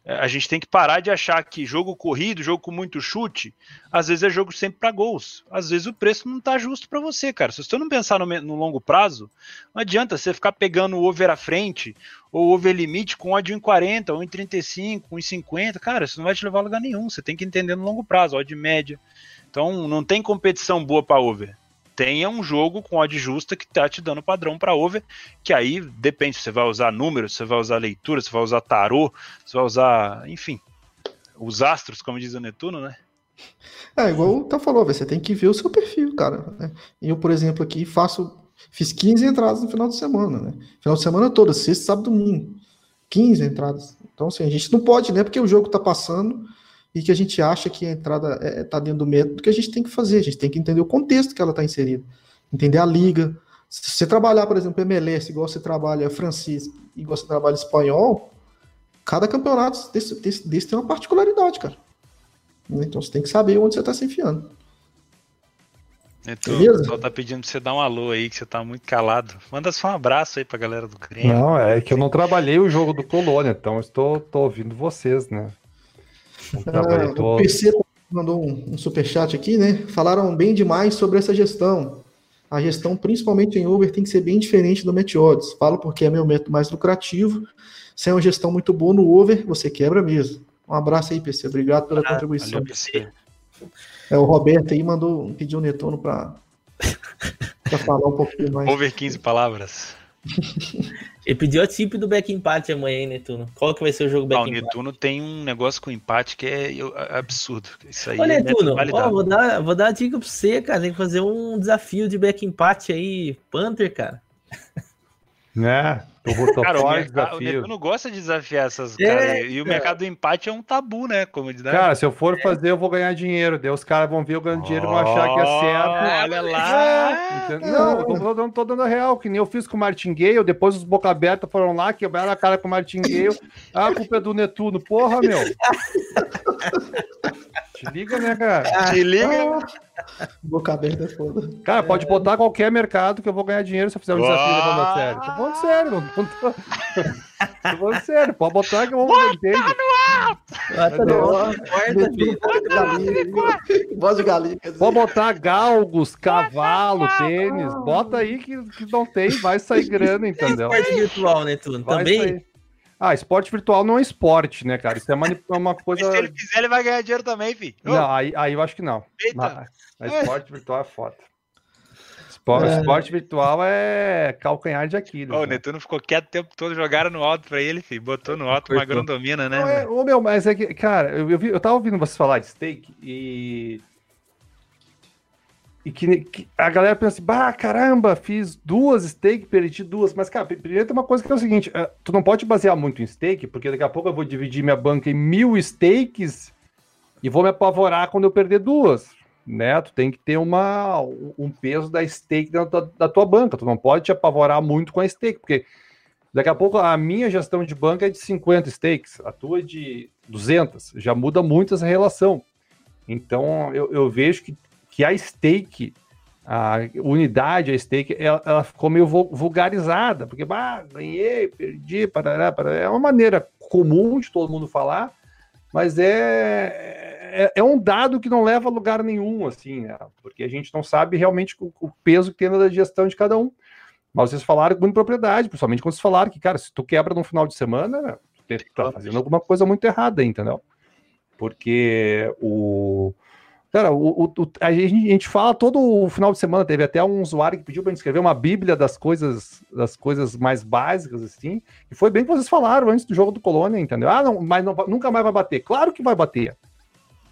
É, a gente tem que parar de achar que jogo corrido, jogo com muito chute, às vezes é jogo sempre para gols. Às vezes o preço não tá justo para você, cara. Se você não pensar no, no, longo prazo, não adianta você ficar pegando o over à frente ou over limite com odd em 40, ou em 35, ou em 50. Cara, isso não vai te levar a lugar nenhum. Você tem que entender no longo prazo, odd média. Então não tem competição boa para over tenha um jogo com odd justa que tá te dando padrão para over, que aí depende se você vai usar números, se você vai usar leitura, se você vai usar tarô, se você vai usar, enfim, os astros, como diz o Netuno, né? É, igual o tá falou, você tem que ver o seu perfil, cara. Né? Eu, por exemplo, aqui faço, fiz 15 entradas no final de semana, né? Final de semana todo, sexta, sábado, domingo. 15 entradas. Então, assim, a gente não pode, né? Porque o jogo tá passando, e que a gente acha que a entrada está é, tá dentro do método que a gente tem que fazer. A gente tem que entender o contexto que ela está inserida, entender a liga. Se você trabalhar, por exemplo, MLS, igual você trabalha francês, igual você trabalha espanhol, cada campeonato desse, desse, desse tem uma particularidade, cara. Então você tem que saber onde você está se enfiando. Então, o pessoal tá pedindo pra você dar um alô aí, que você tá muito calado. Manda só um abraço aí pra galera do Grêmio. Não, é que eu não trabalhei o jogo do Colônia, então estou tô ouvindo vocês, né? Ah, o PC mandou um, um superchat aqui, né? Falaram bem demais sobre essa gestão. A gestão, principalmente em Uber, tem que ser bem diferente do Meteodes. Falo porque é meu método mais lucrativo. Sem uma gestão muito boa no Uber, você quebra mesmo. Um abraço aí, PC. Obrigado pela ah, contribuição. Valeu, PC. É, o Roberto aí mandou, pediu o Netono para falar um pouquinho mais. Over 15 palavras. Ele pediu a tip do back empate amanhã, hein, Netuno? Qual que vai ser o jogo back ah, empate? O Netuno tem um negócio com empate que é absurdo. Isso aí Ô, é Netuno, ó, vou, dar, vou dar a dica pra você, cara. Tem que fazer um desafio de back empate aí, Panther, cara. Né? cara, o, mercado, o não gosta de desafiar essas é, cara, E o mercado do empate é um tabu, né? Como de Cara, se eu for é. fazer, eu vou ganhar dinheiro. Daí os caras vão ver eu ganhando dinheiro e vão achar que é certo. Olha lá! É, não, eu tô, tô, tô, dando real, que nem eu fiz com o Martin Gale, depois os boca aberta foram lá, quebraram a cara com o Martin Gale. Ah, a culpa é do Netuno. Porra, meu! Te liga, né, cara? Te liga. Boca aberta é foda. Cara, pode botar qualquer mercado que eu vou ganhar dinheiro se eu fizer um desafio levando a sério. Tô falando sério, não tô... tô falando sério. Pode botar que eu vou ganhar dinheiro. Bota no ar! Voz de galinha. Pode botar galgos, cavalo, tênis. Bota aí que, que não tem, vai sair grana, entendeu? Esporte virtual, né? Também? Sair. Ah, esporte virtual não é esporte, né, cara? Isso é uma, é uma coisa. se ele fizer, ele vai ganhar dinheiro também, filho. Não, aí, aí eu acho que não. Eita. Mas, esporte virtual é foda. Esporte, é. esporte virtual é calcanhar de Aquiles. Ô, o Netuno ficou quieto o tempo todo, jogaram no alto pra ele, filho. Botou no alto uma grandomina, né? Não, é, ô, meu, mas é que, cara, eu, eu, vi, eu tava ouvindo você falar de steak e e que, que, a galera pensa assim, bah, caramba, fiz duas stake, perdi duas. Mas, cara, primeiro tem uma coisa que é o seguinte: uh, tu não pode basear muito em stake, porque daqui a pouco eu vou dividir minha banca em mil stakes e vou me apavorar quando eu perder duas. Né? Tu tem que ter uma, um peso da dentro da, da tua banca. Tu não pode te apavorar muito com a stake, porque daqui a pouco a minha gestão de banca é de 50 stakes, a tua é de 200. Já muda muito essa relação. Então eu, eu vejo que que a stake, a unidade, a stake, ela, ela ficou meio vulgarizada, porque, bah, ganhei, perdi, parará, parará. É uma maneira comum de todo mundo falar, mas é, é, é, um dado que não leva a lugar nenhum, assim, né? porque a gente não sabe realmente o, o peso que tem na gestão de cada um. Mas vocês falaram com propriedade, principalmente quando vocês falaram que, cara, se tu quebra no final de semana, tu tá fazendo alguma coisa muito errada, entendeu? Porque o, Cara, o, o, a, gente, a gente fala todo o final de semana, teve até um usuário que pediu para gente escrever uma bíblia das coisas, das coisas mais básicas, assim, e foi bem que vocês falaram antes do jogo do Colônia, entendeu? Ah, não, mas não, nunca mais vai bater. Claro que vai bater.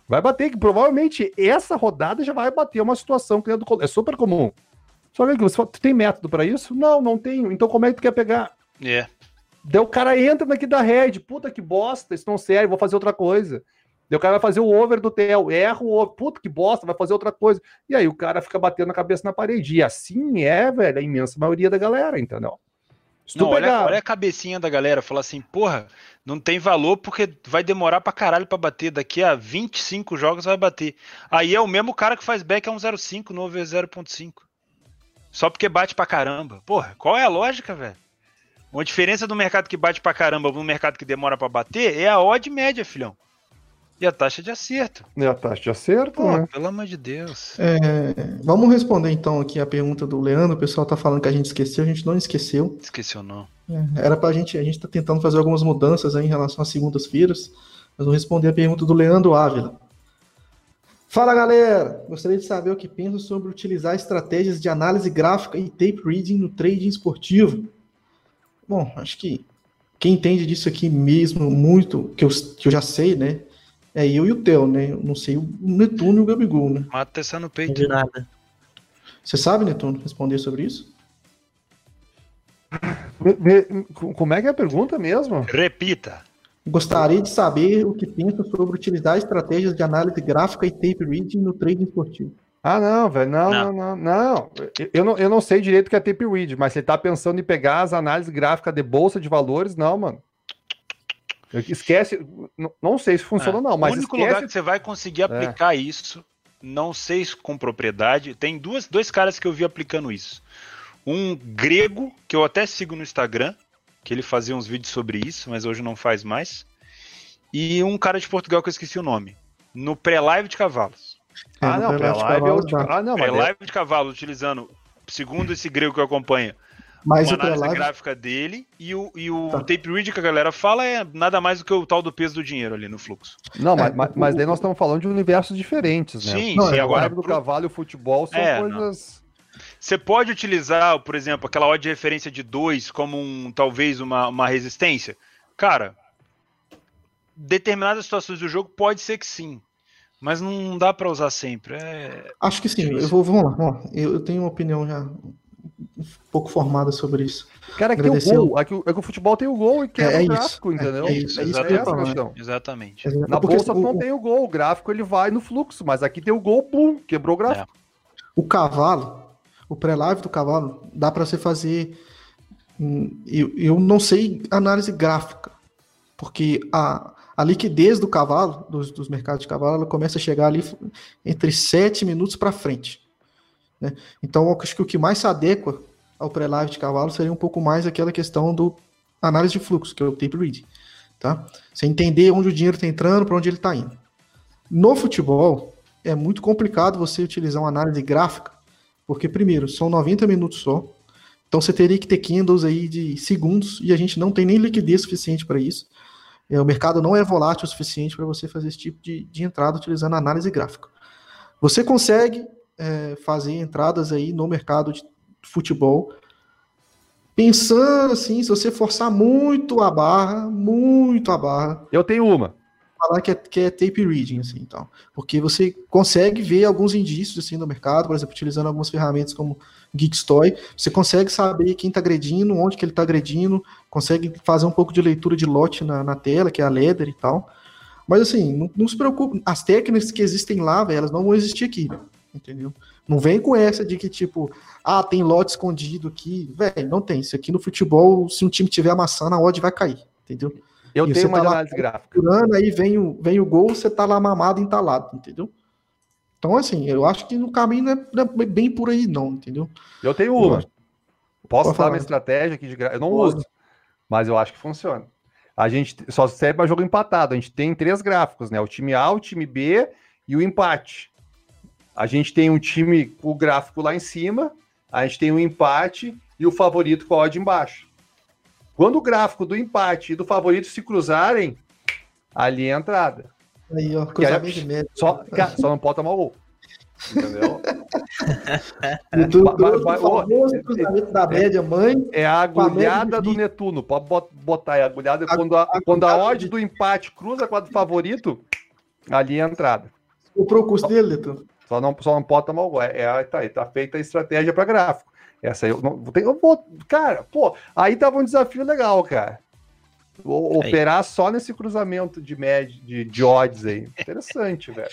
Vai bater, que provavelmente essa rodada já vai bater uma situação que é, do, é super comum. Só que você fala, tu tem método para isso? Não, não tenho. Então como é que tu quer pegar? É. Yeah. Daí o cara entra naquele da Red, puta que bosta, isso não serve, vou fazer outra coisa. Daí o cara vai fazer o over do Theo, erra o over, puta que bosta, vai fazer outra coisa. E aí o cara fica batendo a cabeça na parede. E assim é, velho, a imensa maioria da galera, entendeu? Não, pegar... olha, olha, a cabecinha da galera, falar assim, porra, não tem valor porque vai demorar pra caralho pra bater. Daqui a 25 jogos vai bater. Aí é o mesmo cara que faz back a 1.05 no over 0.5. Só porque bate pra caramba. Porra, qual é a lógica, velho? Uma diferença do mercado que bate pra caramba pro mercado que demora pra bater é a odd média, filhão. E a taxa de acerto. E a taxa de acerto, Pô, né? Pelo amor de Deus. É, vamos responder então aqui a pergunta do Leandro. O pessoal tá falando que a gente esqueceu, a gente não esqueceu. Esqueceu não. É, era pra gente, a gente tá tentando fazer algumas mudanças aí em relação às segundas-feiras. Mas vamos responder a pergunta do Leandro Ávila. Fala galera! Gostaria de saber o que pensam sobre utilizar estratégias de análise gráfica e tape reading no trading esportivo. Bom, acho que quem entende disso aqui mesmo muito, que eu, que eu já sei, né? É eu e o Theo, né? Eu não sei o Netuno e o Gabigol, né? Mata essa no peito. De nada. Você sabe, Netuno, responder sobre isso? Como é que é a pergunta mesmo? Repita. Gostaria de saber o que pensa sobre utilizar estratégias de análise gráfica e tape reading no trading esportivo. Ah, não, velho. Não, não, não, não, não. Eu não. Eu não sei direito o que é tape read, mas você tá pensando em pegar as análises gráficas de bolsa de valores, não, mano. Esquece, não sei se funciona é. não, mas o único esquece... lugar que você vai conseguir é. aplicar é. isso, não sei com propriedade, tem duas, dois caras que eu vi aplicando isso. Um grego, que eu até sigo no Instagram, que ele fazia uns vídeos sobre isso, mas hoje não faz mais. E um cara de Portugal que eu esqueci o nome. No pré-live de cavalos. É, ah, não, pré-live é Ah, não, pré-live de cavalos, utilizando, segundo esse grego que eu acompanho, mas uma análise live... gráfica dele e o, e o tá. tape read que a galera fala é nada mais do que o tal do peso do dinheiro ali no fluxo. Não, é, mas, mas daí nós estamos falando de universos diferentes, né? Sim, não, sim. É, agora do pro... cavalo e o futebol são é, coisas. Não. Você pode utilizar, por exemplo, aquela odd de referência de 2 como um, talvez uma, uma resistência? Cara, determinadas situações do jogo pode ser que sim. Mas não dá para usar sempre. É... Acho que sim. Eu vou, vamos lá. Vamos lá. Eu, eu tenho uma opinião já pouco formada sobre isso. Cara, aqui tem o gol. Aqui, é que o futebol tem o gol e que é, é o gráfico, isso. entendeu? É, isso, é isso Exatamente. É Exatamente. Na bolsa o, não tem o gol, o gráfico ele vai no fluxo, mas aqui tem o gol, pum, quebrou o gráfico. É. O cavalo, o pré-live do cavalo, dá para você fazer. Hum, eu, eu não sei análise gráfica, porque a, a liquidez do cavalo, dos, dos mercados de cavalo, ela começa a chegar ali entre 7 minutos para frente. Né? Então, acho que o que mais se adequa ao pré-live de cavalo seria um pouco mais aquela questão do análise de fluxo, que é o tape read. Tá? Você entender onde o dinheiro está entrando, para onde ele está indo. No futebol, é muito complicado você utilizar uma análise gráfica, porque, primeiro, são 90 minutos só. Então, você teria que ter candles aí de segundos, e a gente não tem nem liquidez suficiente para isso. É, o mercado não é volátil o suficiente para você fazer esse tipo de, de entrada utilizando análise gráfica. Você consegue é, fazer entradas aí no mercado de futebol. Pensando assim, se você forçar muito a barra, muito a barra. Eu tenho uma. Falar que é, que é tape reading, assim, então. Porque você consegue ver alguns indícios assim no mercado, por exemplo, utilizando algumas ferramentas como Geekstoy, você consegue saber quem está agredindo, onde que ele está agredindo, consegue fazer um pouco de leitura de lote na, na tela, que é a Leather e tal. Mas assim, não, não se preocupe, as técnicas que existem lá, véio, elas não vão existir aqui entendeu? Não vem com essa de que, tipo, ah, tem lote escondido aqui. Velho, não tem. Isso aqui no futebol, se um time tiver amassando, a odd vai cair, entendeu? Eu e tenho uma tá análise gráfica. Aí vem o, vem o gol, você tá lá mamado, entalado, entendeu? Então, assim, eu acho que no caminho não é, não é bem por aí, não, entendeu? Eu tenho uma. Posso falar uma estratégia aqui de gráfico? Eu não Pode. uso, mas eu acho que funciona. A gente só serve para jogo empatado. A gente tem três gráficos, né? O time A, o time B e o empate. A gente tem um time com o gráfico lá em cima, a gente tem um empate e o favorito com a odd embaixo. Quando o gráfico do empate e do favorito se cruzarem, ali é a entrada. Aí, ó, cruzamento de média. Só, cara, só não pode tomar o gol. Entendeu? o cruzamento da média, mãe. É a agulhada do Netuno. Pode botar aí a agulhada. Quando a, quando a odd do empate cruza com a do favorito, ali é a entrada. Comprou o custo dele, Netuno? Só não, só não pode tomar o gol. É, é, tá, tá feita a estratégia para gráfico. Essa eu não eu vou. Cara, pô, aí tava um desafio legal, cara. o- operar só nesse cruzamento de média, de, de odds aí. Interessante, velho.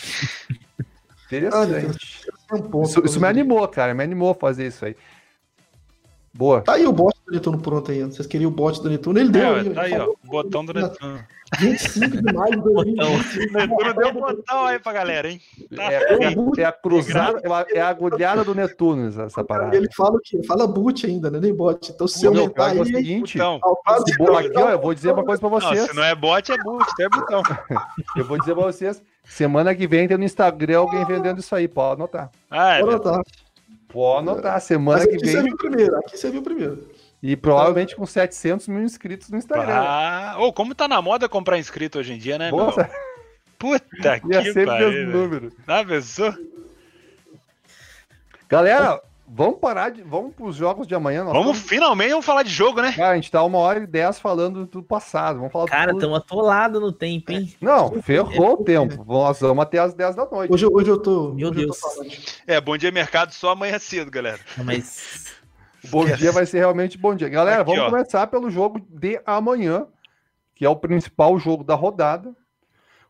Interessante. É um ponto. Isso, isso me animou, cara. Me animou fazer isso aí. Boa. Tá aí o bot do Netuno pronto aí. Vocês queriam o bot do Netuno? Ele deu. É, aí, tá aí, ó. O botão do Netuno. 25 de maio de 2020. Netuno deu um botão aí pra galera, hein? É, é- é a cruzada, é a, é a agulhada do Netunes, essa parada. Ele fala o quê? Fala boot ainda, né? Nem bot. Então se Não, aumentar pior aí. é o seguinte, Botão. aqui, ó, eu vou dizer uma coisa pra Não, vocês. se não é bot, é boot, é botão. Eu vou dizer pra vocês. Semana que vem tem no Instagram alguém vendendo isso aí, pode anotar. Ah, é. Bora, tá. Pode anotar. Semana Mas que aqui você vem. viu primeiro. Aqui você viu primeiro. E provavelmente com 700 mil inscritos no Instagram. Ah, ô, como tá na moda comprar inscrito hoje em dia, né, meu? Nossa, Puta ia que ser pariu. mesmo número. Ah, pensou? Galera, vamos parar de. Vamos pros jogos de amanhã. Nós Vamos estamos- finalmente vamos falar de jogo, né? Cara, a gente tá uma hora e dez falando do passado. Vamos falar Cara, estamos atolados no tempo, hein? Não, ferrou o tempo. Nós vamos até as 10 da noite. Hoje, hoje eu tô. Meu hoje eu tô Deus. falando. É, bom dia mercado só amanhã cedo, galera. Mas. Bom dia vai ser realmente bom dia. Galera, Aqui, vamos ó. começar pelo jogo de amanhã, que é o principal jogo da rodada.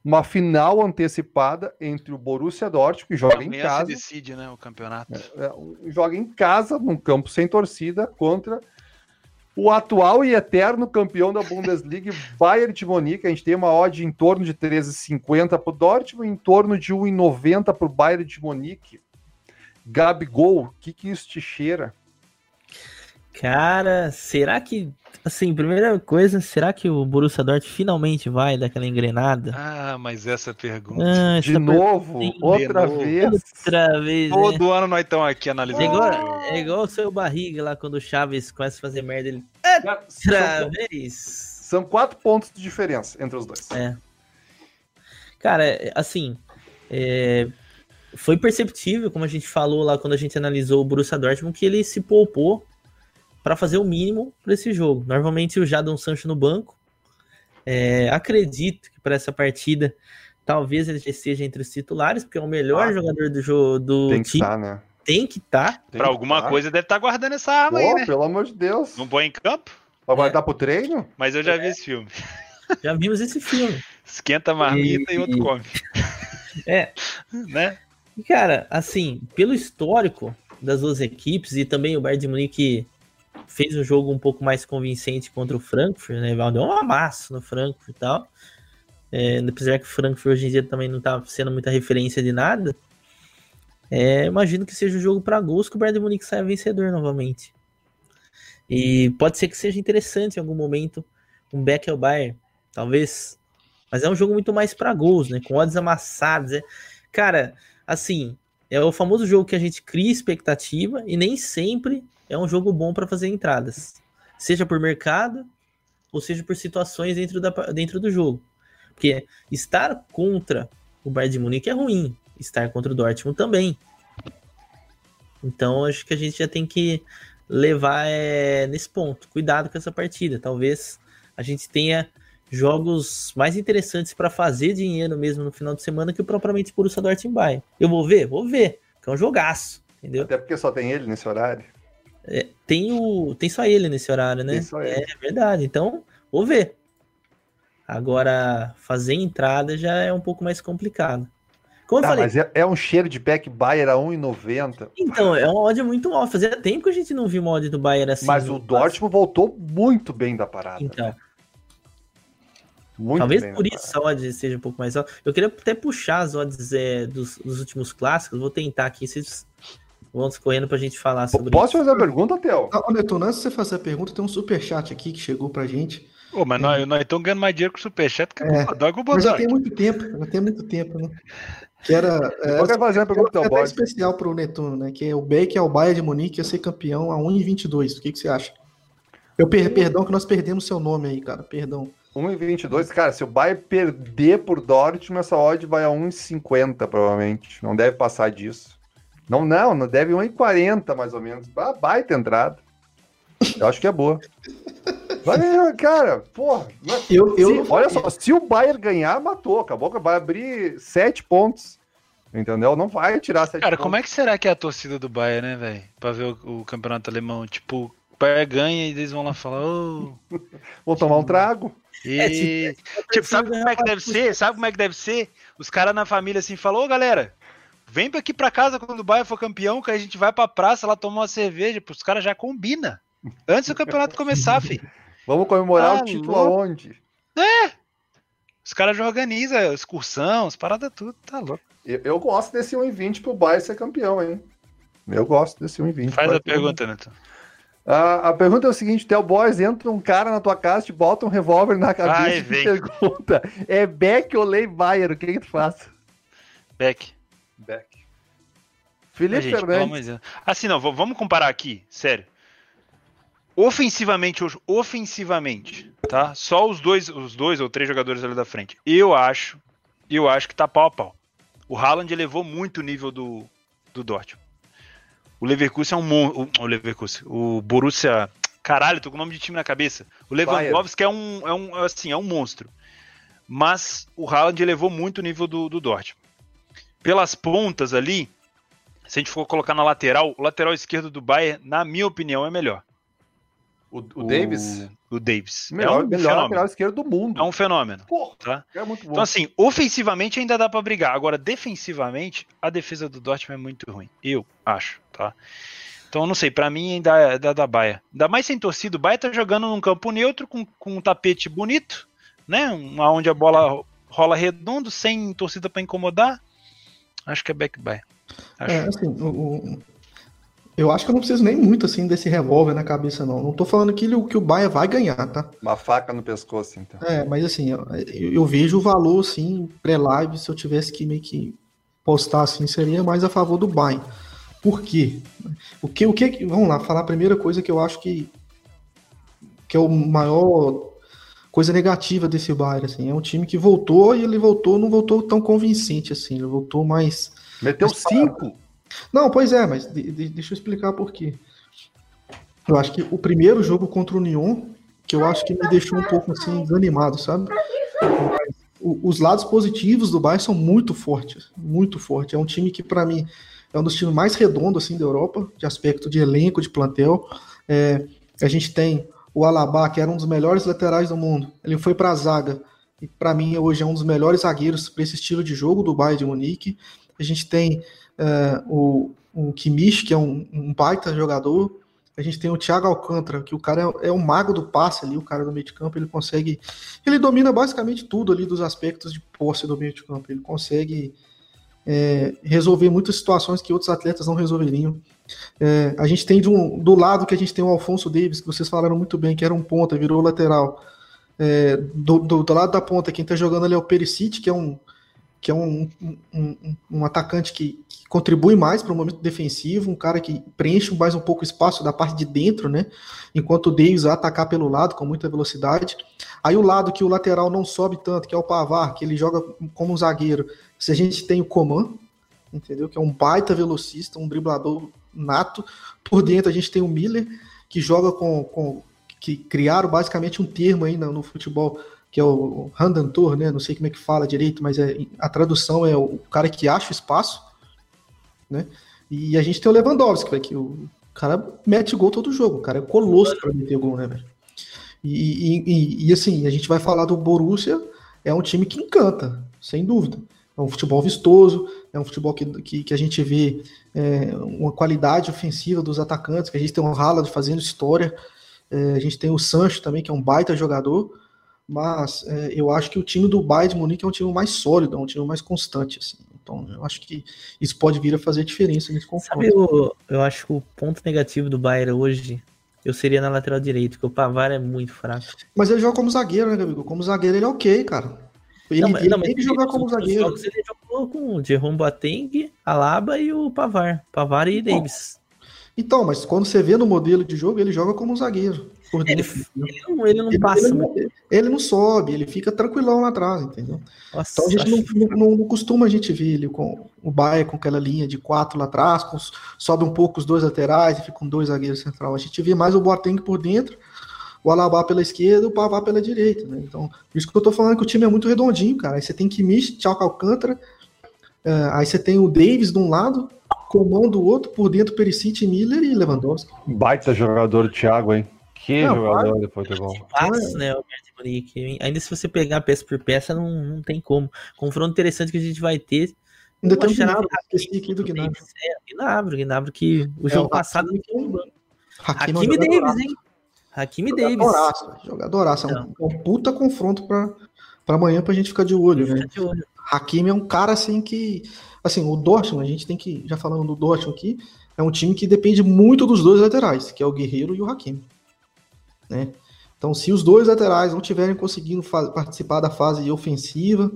Uma final antecipada entre o Borussia Dortmund, que joga em amanhã casa, se decide, né, o campeonato. é, joga em casa, num campo sem torcida, contra o atual e eterno campeão da Bundesliga, Bayern de Munique. A gente tem uma odd em torno de 13,50 para o Dortmund, em torno de 1,90 para o Bayern de Munique. Gabigol, o que, que isso te cheira? Cara, será que. Assim, primeira coisa, será que o Borussia Dortmund finalmente vai dar aquela engrenada? Ah, mas essa pergunta. Ah, De essa novo, Sim, outra novo. vez. Outra vez? Todo ano nós estamos aqui É analisando. igual, é igual o seu barriga lá quando o Chaves começa a fazer merda. Ele. Outra São, vez! são quatro pontos de diferença entre os dois. É. Cara, é, assim, é, foi perceptível, como a gente falou lá quando a gente analisou o Borussia Dortmund, que ele se poupou para fazer o mínimo para esse jogo. Normalmente o Jadon Sancho no banco. É, acredito que para essa partida talvez ele esteja entre os titulares, porque é o melhor Ah, jogador do jogo do Tem que time. estar, né? Tem que estar. Pra que alguma estar. coisa deve estar guardando essa arma aí, Pô, né? pelo amor de Deus. Não põe em campo, Vai guardar pro treino? mas eu já vi esse filme. Já vimos esse filme. Esquenta a marmita e, E- outro come. É, Né? E, Cara, assim, pelo histórico das duas equipes e também o Bayern de Munique fez um jogo um pouco mais convincente contra o Frankfurt, né? Deu um amasso no Frankfurt e tal. É, apesar que o Frankfurt hoje em dia também não tá sendo muita referência de nada. É, imagino que seja um jogo para gols que o Bayern Munique saia vencedor novamente. E pode ser que seja interessante em algum momento um back ao Bayern, talvez. Mas é um jogo muito mais para gols, né? Com odds amassadas. É... Cara, assim, é o famoso jogo que a gente cria expectativa e nem sempre é um jogo bom para fazer entradas. Seja por mercado ou seja por situações dentro, da, dentro do jogo. Porque estar contra o Bayern de Munique é ruim, estar contra o Dortmund também. Então acho que a gente já tem que levar é, nesse ponto. Cuidado com essa partida. Talvez a gente tenha jogos mais interessantes para fazer dinheiro mesmo no final de semana que o propriamente Borussia Dortmund Bayern. Eu vou ver? Vou ver. Que é um jogaço, entendeu? Até porque só tem ele nesse horário. É, tem, o, tem só ele nesse horário, né? Tem só ele. É verdade. Então, vou ver. Agora, fazer entrada já é um pouco mais complicado. Como eu Tá, falei, mas é, é um cheiro de back Bayer a 1,90. então, é um odd muito mal. Fazia tempo que a gente não viu uma odd do Bayern assim. Mas o Dortmund voltou muito bem da parada. Então, Muito talvez por isso a odd seja um pouco mais alta. Eu queria até puxar as odds é, dos, dos últimos clássicos. Vou tentar aqui, vocês vão escorrendo pra gente falar sobre Posso isso. fazer uma pergunta, Theo? Ah, Ô, Netuno, antes de você fazer a pergunta, tem um superchat aqui que chegou pra gente. Ô, mas nós nós estamos ganhando mais dinheiro com o Superchat que É. com o Dog Mas já tem muito tempo, já tem muito tempo, né? Que era. É, Eu quero fazer uma pergunta, é Theo até especial pro Netuno, né? Que é o Beck ao Bayern de Munique ia ser campeão a 1,22. O que, que você acha? Eu per perdão que nós perdemos seu nome aí, cara. Perdão. 1,22. Cara, se o Bayern perder por Dortmund, essa odd vai a 1,50 provavelmente. Não deve passar disso. Não, não, não deve 1,40 mais ou menos. Ba- Baita entrada. Eu acho que é boa. Vai, cara, porra. é- Eu, eu Se- olha só, se o Bayern ganhar, matou. Acabou que vai abrir 7 pontos. Entendeu? Não vai tirar 7 Cara, pontos. como é que será que é a torcida do Bayern, né, velho? Pra ver o, o campeonato alemão. Tipo, o Bayern ganha e eles vão lá falar, ô. Vou tomar um trago. E, é, tipo, sabe como é que deve ser? Sabe como é que deve ser? Os caras na família assim falou, ô galera, vem aqui pra casa quando o Bayern for campeão, que a gente vai pra praça lá tomar uma cerveja, os caras já combina. Antes do campeonato começar, filho. Vamos comemorar ah, o título louco. aonde? É! Os caras já organizam excursão, as paradas tudo, tá louco. Eu, eu gosto desse 1 em 20 pro Bayern ser campeão, hein? Eu gosto desse 1 em 20. Faz a pergunta, Neto. A, a, pergunta é o seguinte: Tel Boys entra um cara na tua casa, te bota um revólver na cabeça Ai, e pergunta: é Beck ou Lei Bayer? O que, que tu faz? Beck. Beck. Felipe gente, Fernandes. Assim, não, vamos comparar aqui, sério. Ofensivamente, ofensivamente, tá? Só os dois, os dois ou três jogadores ali da frente. Eu acho, eu acho que tá pau a pau. O Haaland elevou muito o nível do, do Dortmund. O Leverkusen é um monstro. O Leverkusen. O Borussia. Caralho, tô com o nome de time na cabeça. O Lewandowski é um, é um, assim, é um monstro. Mas o Haaland elevou muito o nível do, do Dortmund. Pelas pontas ali, se a gente for colocar na lateral, o lateral esquerdo do Bayern, na minha opinião, é melhor. O, o, Davis? O Davis. Melhor, é um melhor lateral esquerdo do mundo. É um fenômeno. Porra, tá? é muito bom. Então, assim, ofensivamente ainda dá para brigar. Agora, defensivamente, a defesa do Dortmund é muito ruim. Eu acho, tá? Então, não sei, para mim ainda é da, da Baia. Ainda mais sem torcida, o Baia tá jogando num campo neutro, com, com um tapete bonito, né? Onde a bola rola redondo, sem torcida para incomodar. Acho que é back Baia. É, assim, o, eu acho que eu não preciso nem muito assim desse revólver na cabeça, não. Não tô falando que, ele, que o Baia vai ganhar, tá? Uma faca no pescoço, então. É, mas assim, eu, eu vejo o valor, assim, pré-live, se eu tivesse que meio que postar assim, seria mais a favor do Bayern. Por quê? O que, o que. Vamos lá, falar a primeira coisa que eu acho que. que é o maior coisa negativa desse Bayern, assim. É um time que voltou e ele voltou, não voltou tão convincente, assim. Ele voltou mais. Meteu mais cinco. Não, pois é, mas de, de, deixa eu explicar por quê. Eu acho que o primeiro jogo contra o Nyon, que eu acho que me deixou um pouco assim desanimado, sabe? O, os lados positivos do Bayern são muito fortes, muito fortes. É um time que para mim é um dos times mais redondos assim da Europa, de aspecto de elenco, de plantel. É, a gente tem o Alaba, que era um dos melhores laterais do mundo. Ele foi para a zaga e para mim hoje é um dos melhores zagueiros para esse estilo de jogo do Bayern de Munique. A gente tem uh, o, o Kimmich, que é um, um, baita jogador. A gente tem o Thiago Alcântara, que o cara é, é o mago do passe ali, o cara do meio de campo, ele consegue. Ele domina basicamente tudo ali dos aspectos de posse do meio de campo. Ele consegue é, resolver muitas situações que outros atletas não resolveriam. É, a gente tem um, do lado que a gente tem o Alfonso Davis, que vocês falaram muito bem, que era um ponta, virou lateral. É, do, do, do, lado da ponta, quem está jogando ali é o Perisic, que é um, que é um, um, um atacante que, que, contribui mais para o momento defensivo, um cara que preenche mais um pouco o espaço da parte de dentro, né? Enquanto o Davis vai atacar pelo lado com muita velocidade. Aí o lado que o lateral não sobe tanto, que é o Pavar, que ele joga como um zagueiro. Se a gente tem o Coman, entendeu? Que é um baita velocista, um driblador nato. Por dentro a gente tem o Miller, que joga com, com que criaram basicamente um termo aí no, no futebol que é o Randantor, né? Não sei como é que fala direito, mas é, a tradução é o cara que acha o espaço, né? E a gente tem o Lewandowski, que o cara mete gol todo jogo, o cara é colosso para meter gol, né, velho? E, e, e, assim, a gente vai falar do Borussia, é um time que encanta, sem dúvida. É um futebol vistoso, é um futebol que, que, que a gente vê é, uma qualidade ofensiva dos atacantes, que a gente tem um Haaland fazendo história, é, a gente tem o Sancho também, que é um baita jogador, mas é, eu acho que o time do Bayern de Munique é um time mais sólido, é um time mais constante, assim. Então, eu acho que isso pode vir a fazer diferença nesse confronto. Sabe, eu, eu acho que o ponto negativo do Bayern hoje, eu seria na lateral direito, porque o Pavar é muito fraco. Mas ele joga como zagueiro, né, amigo? Como zagueiro ele é ok, cara. Ele, não, ele não, tem que jogar como zagueiro. Ele jogou com o Jerome Boateng, Alaba e o Pavar. Pavar e Davis. Então, mas quando você vê no modelo de jogo, ele joga como zagueiro. Por dentro, ele, ele, não, ele não ele, passa. Ele, ele, não sobe, ele fica tranquilão lá atrás, entendeu? Nossa, então a gente não, não, não, costuma a gente ver ele com o Baia com aquela linha de quatro lá atrás, com, sobe um pouco os dois laterais e fica com dois zagueiros central. A gente vê mais o Boateng por dentro, o Alabá pela esquerda e o Pavá pela direita, né? Então, por isso que eu tô falando que o time é muito redondinho, cara. Aí você tem Kimmich, Tchau Alcântara, uh, aí você tem o Davis de um lado, Comão do outro, por dentro Perisic, Miller e Lewandowski. Baita jogador Thiago, hein? Que Não, jogador de futebol. Passos, né, Munique. Ainda se você pegar peça por peça, não, não tem como. Confronto interessante que a gente vai ter. Ainda tem o Gnabry, esqueci aqui do Gnabry. É, Gnabry, Gnabry que o É, jogo o passado Hakimi Hakimi é um Hakimi jogadoraço. Davis, hein? Hakimi Davis. Jogadoraço, jogadoraço. É um, é um puta confronto pra, pra amanhã pra gente ficar de olho, né? De olho. Hakimi é um cara assim que. Assim, o Dortmund, a gente tem que. Já falando do Dortmund aqui, é um time que depende muito dos dois laterais, que é o Guerreiro e o Hakimi. Né? Então, se os dois laterais não tiverem conseguindo participar da fase ofensiva,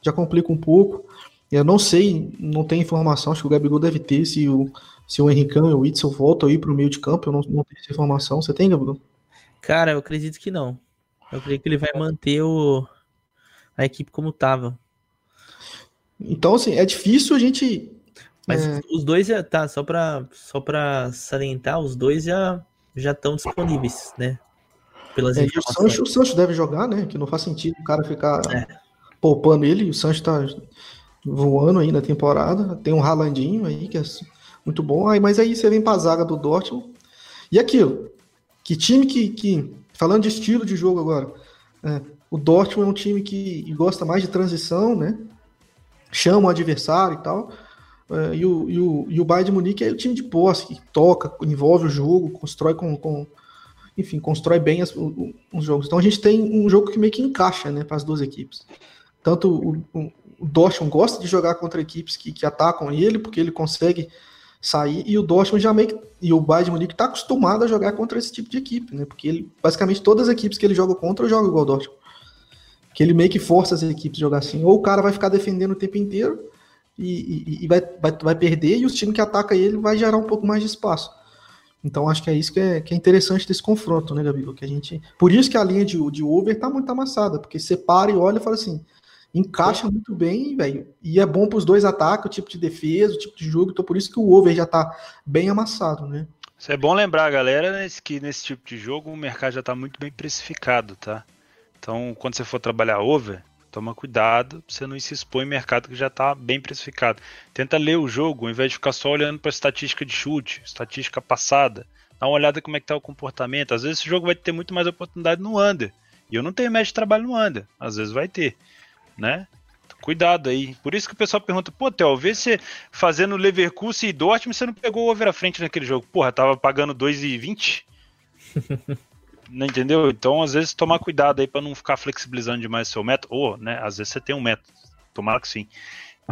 já complica um pouco. Eu não sei, não tem informação, acho que o Gabigol deve ter se o, se o Henricão e o Witzel voltam aí pro meio de campo. Eu não, não tenho essa informação. Você tem, Gabigol? Cara, eu acredito que não. Eu creio que ele vai manter o... a equipe como tava. Então, assim, é difícil a gente. Mas É. os dois já tá, só pra, só pra salientar, os dois já já estão disponíveis, né? Pelas É, o. Sancho, o Sancho deve jogar, né? Que não faz sentido o cara ficar É. poupando ele. O Sancho tá voando aí na temporada. Tem um Ralandinho aí, que é muito bom. Aí, mas aí você vem pra zaga do Dortmund. E aquilo, que time que, que falando de estilo de jogo agora, é, o Dortmund é um time que gosta mais de transição, né? Chama o adversário e tal. É, e, o, e, o, e o Bayern de Munique é o time de posse, que toca, envolve o jogo, constrói com, com enfim, constrói bem as- os jogos. Então a gente tem um jogo que meio que encaixa, né, para as duas equipes. Tanto o, o, o Dortmund gosta de jogar contra equipes que, que atacam ele, porque ele consegue sair, e o Dortmund já meio que, e o Bayern de Munique está acostumado a jogar contra esse tipo de equipe, né, porque ele, basicamente todas as equipes que ele joga contra, joga igual o Dortmund. Que ele meio que força as equipes a jogar assim. Ou o cara vai ficar defendendo o tempo inteiro e, e- e vai, vai, vai perder, e os times que atacam ele vai gerar um pouco mais de espaço. Então acho que é isso que é, que é interessante desse confronto, né, Gabigol? Que a gente, por isso que a linha de, de Uber tá muito amassada, porque você para e olha e fala assim, encaixa muito bem, velho, e é bom para os dois ataques, o tipo de defesa, o tipo de jogo, então por isso que o Over já tá bem amassado, né? Isso é bom lembrar, galera, né, que nesse tipo de jogo o mercado já está muito bem precificado, tá? Então, quando você for trabalhar over, toma cuidado pra você não se expor em mercado que já está bem precificado. Tenta ler o jogo, ao invés de ficar só olhando para estatística de chute, estatística passada. Dá uma olhada como é que tá o comportamento. Às vezes esse jogo vai ter muito mais oportunidade no under. E eu não tenho média de trabalho no under. Às vezes vai ter, né? Cuidado aí. Por isso que o pessoal pergunta, pô, Theo, vê se fazendo Leverkusen e Dortmund você não pegou o over à frente naquele jogo. Porra, tava pagando 2,20? não entendeu? Então, às vezes, tomar cuidado aí pra não ficar flexibilizando demais seu método. Ou, né, às vezes você tem um método. Tomara que sim.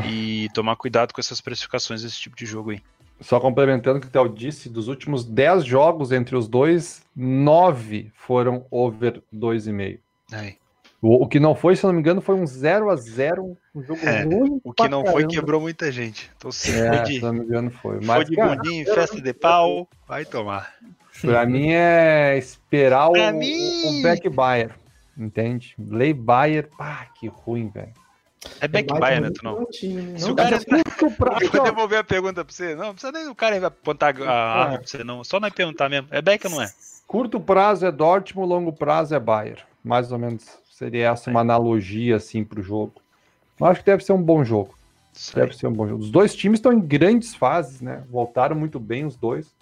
E tomar cuidado com essas precificações desse tipo de jogo aí. Só complementando o que o Theo disse, dos últimos 10 jogos entre os dois, 9 foram over 2,5. Aí. O, o que não foi, se não me engano, foi um 0 a 0 um jogo É, ruim. O que não foi caramba. quebrou muita gente. Então, se É, for de, se não me engano, foi. Mas, de cara, festa de pau, vai tomar. pra mim é esperar o, mim- o back buyer. Entende? Lei buyer, pá, que ruim, velho. É back buyer, né, tu não? É né? Se o cara- pra- prazo, Eu vou devolver a pergunta pra você. Não, não precisa nem o cara apontar a arma pra você, não. Só não perguntar mesmo. É back ou não é? curto prazo é Dortmund, longo prazo é Bayern. Mais ou menos seria essa uma analogia assim pro jogo. Eu acho que deve ser um bom jogo. Aí. Deve ser um bom jogo. Os dois times estão em grandes fases, né? Voltaram muito bem os dois.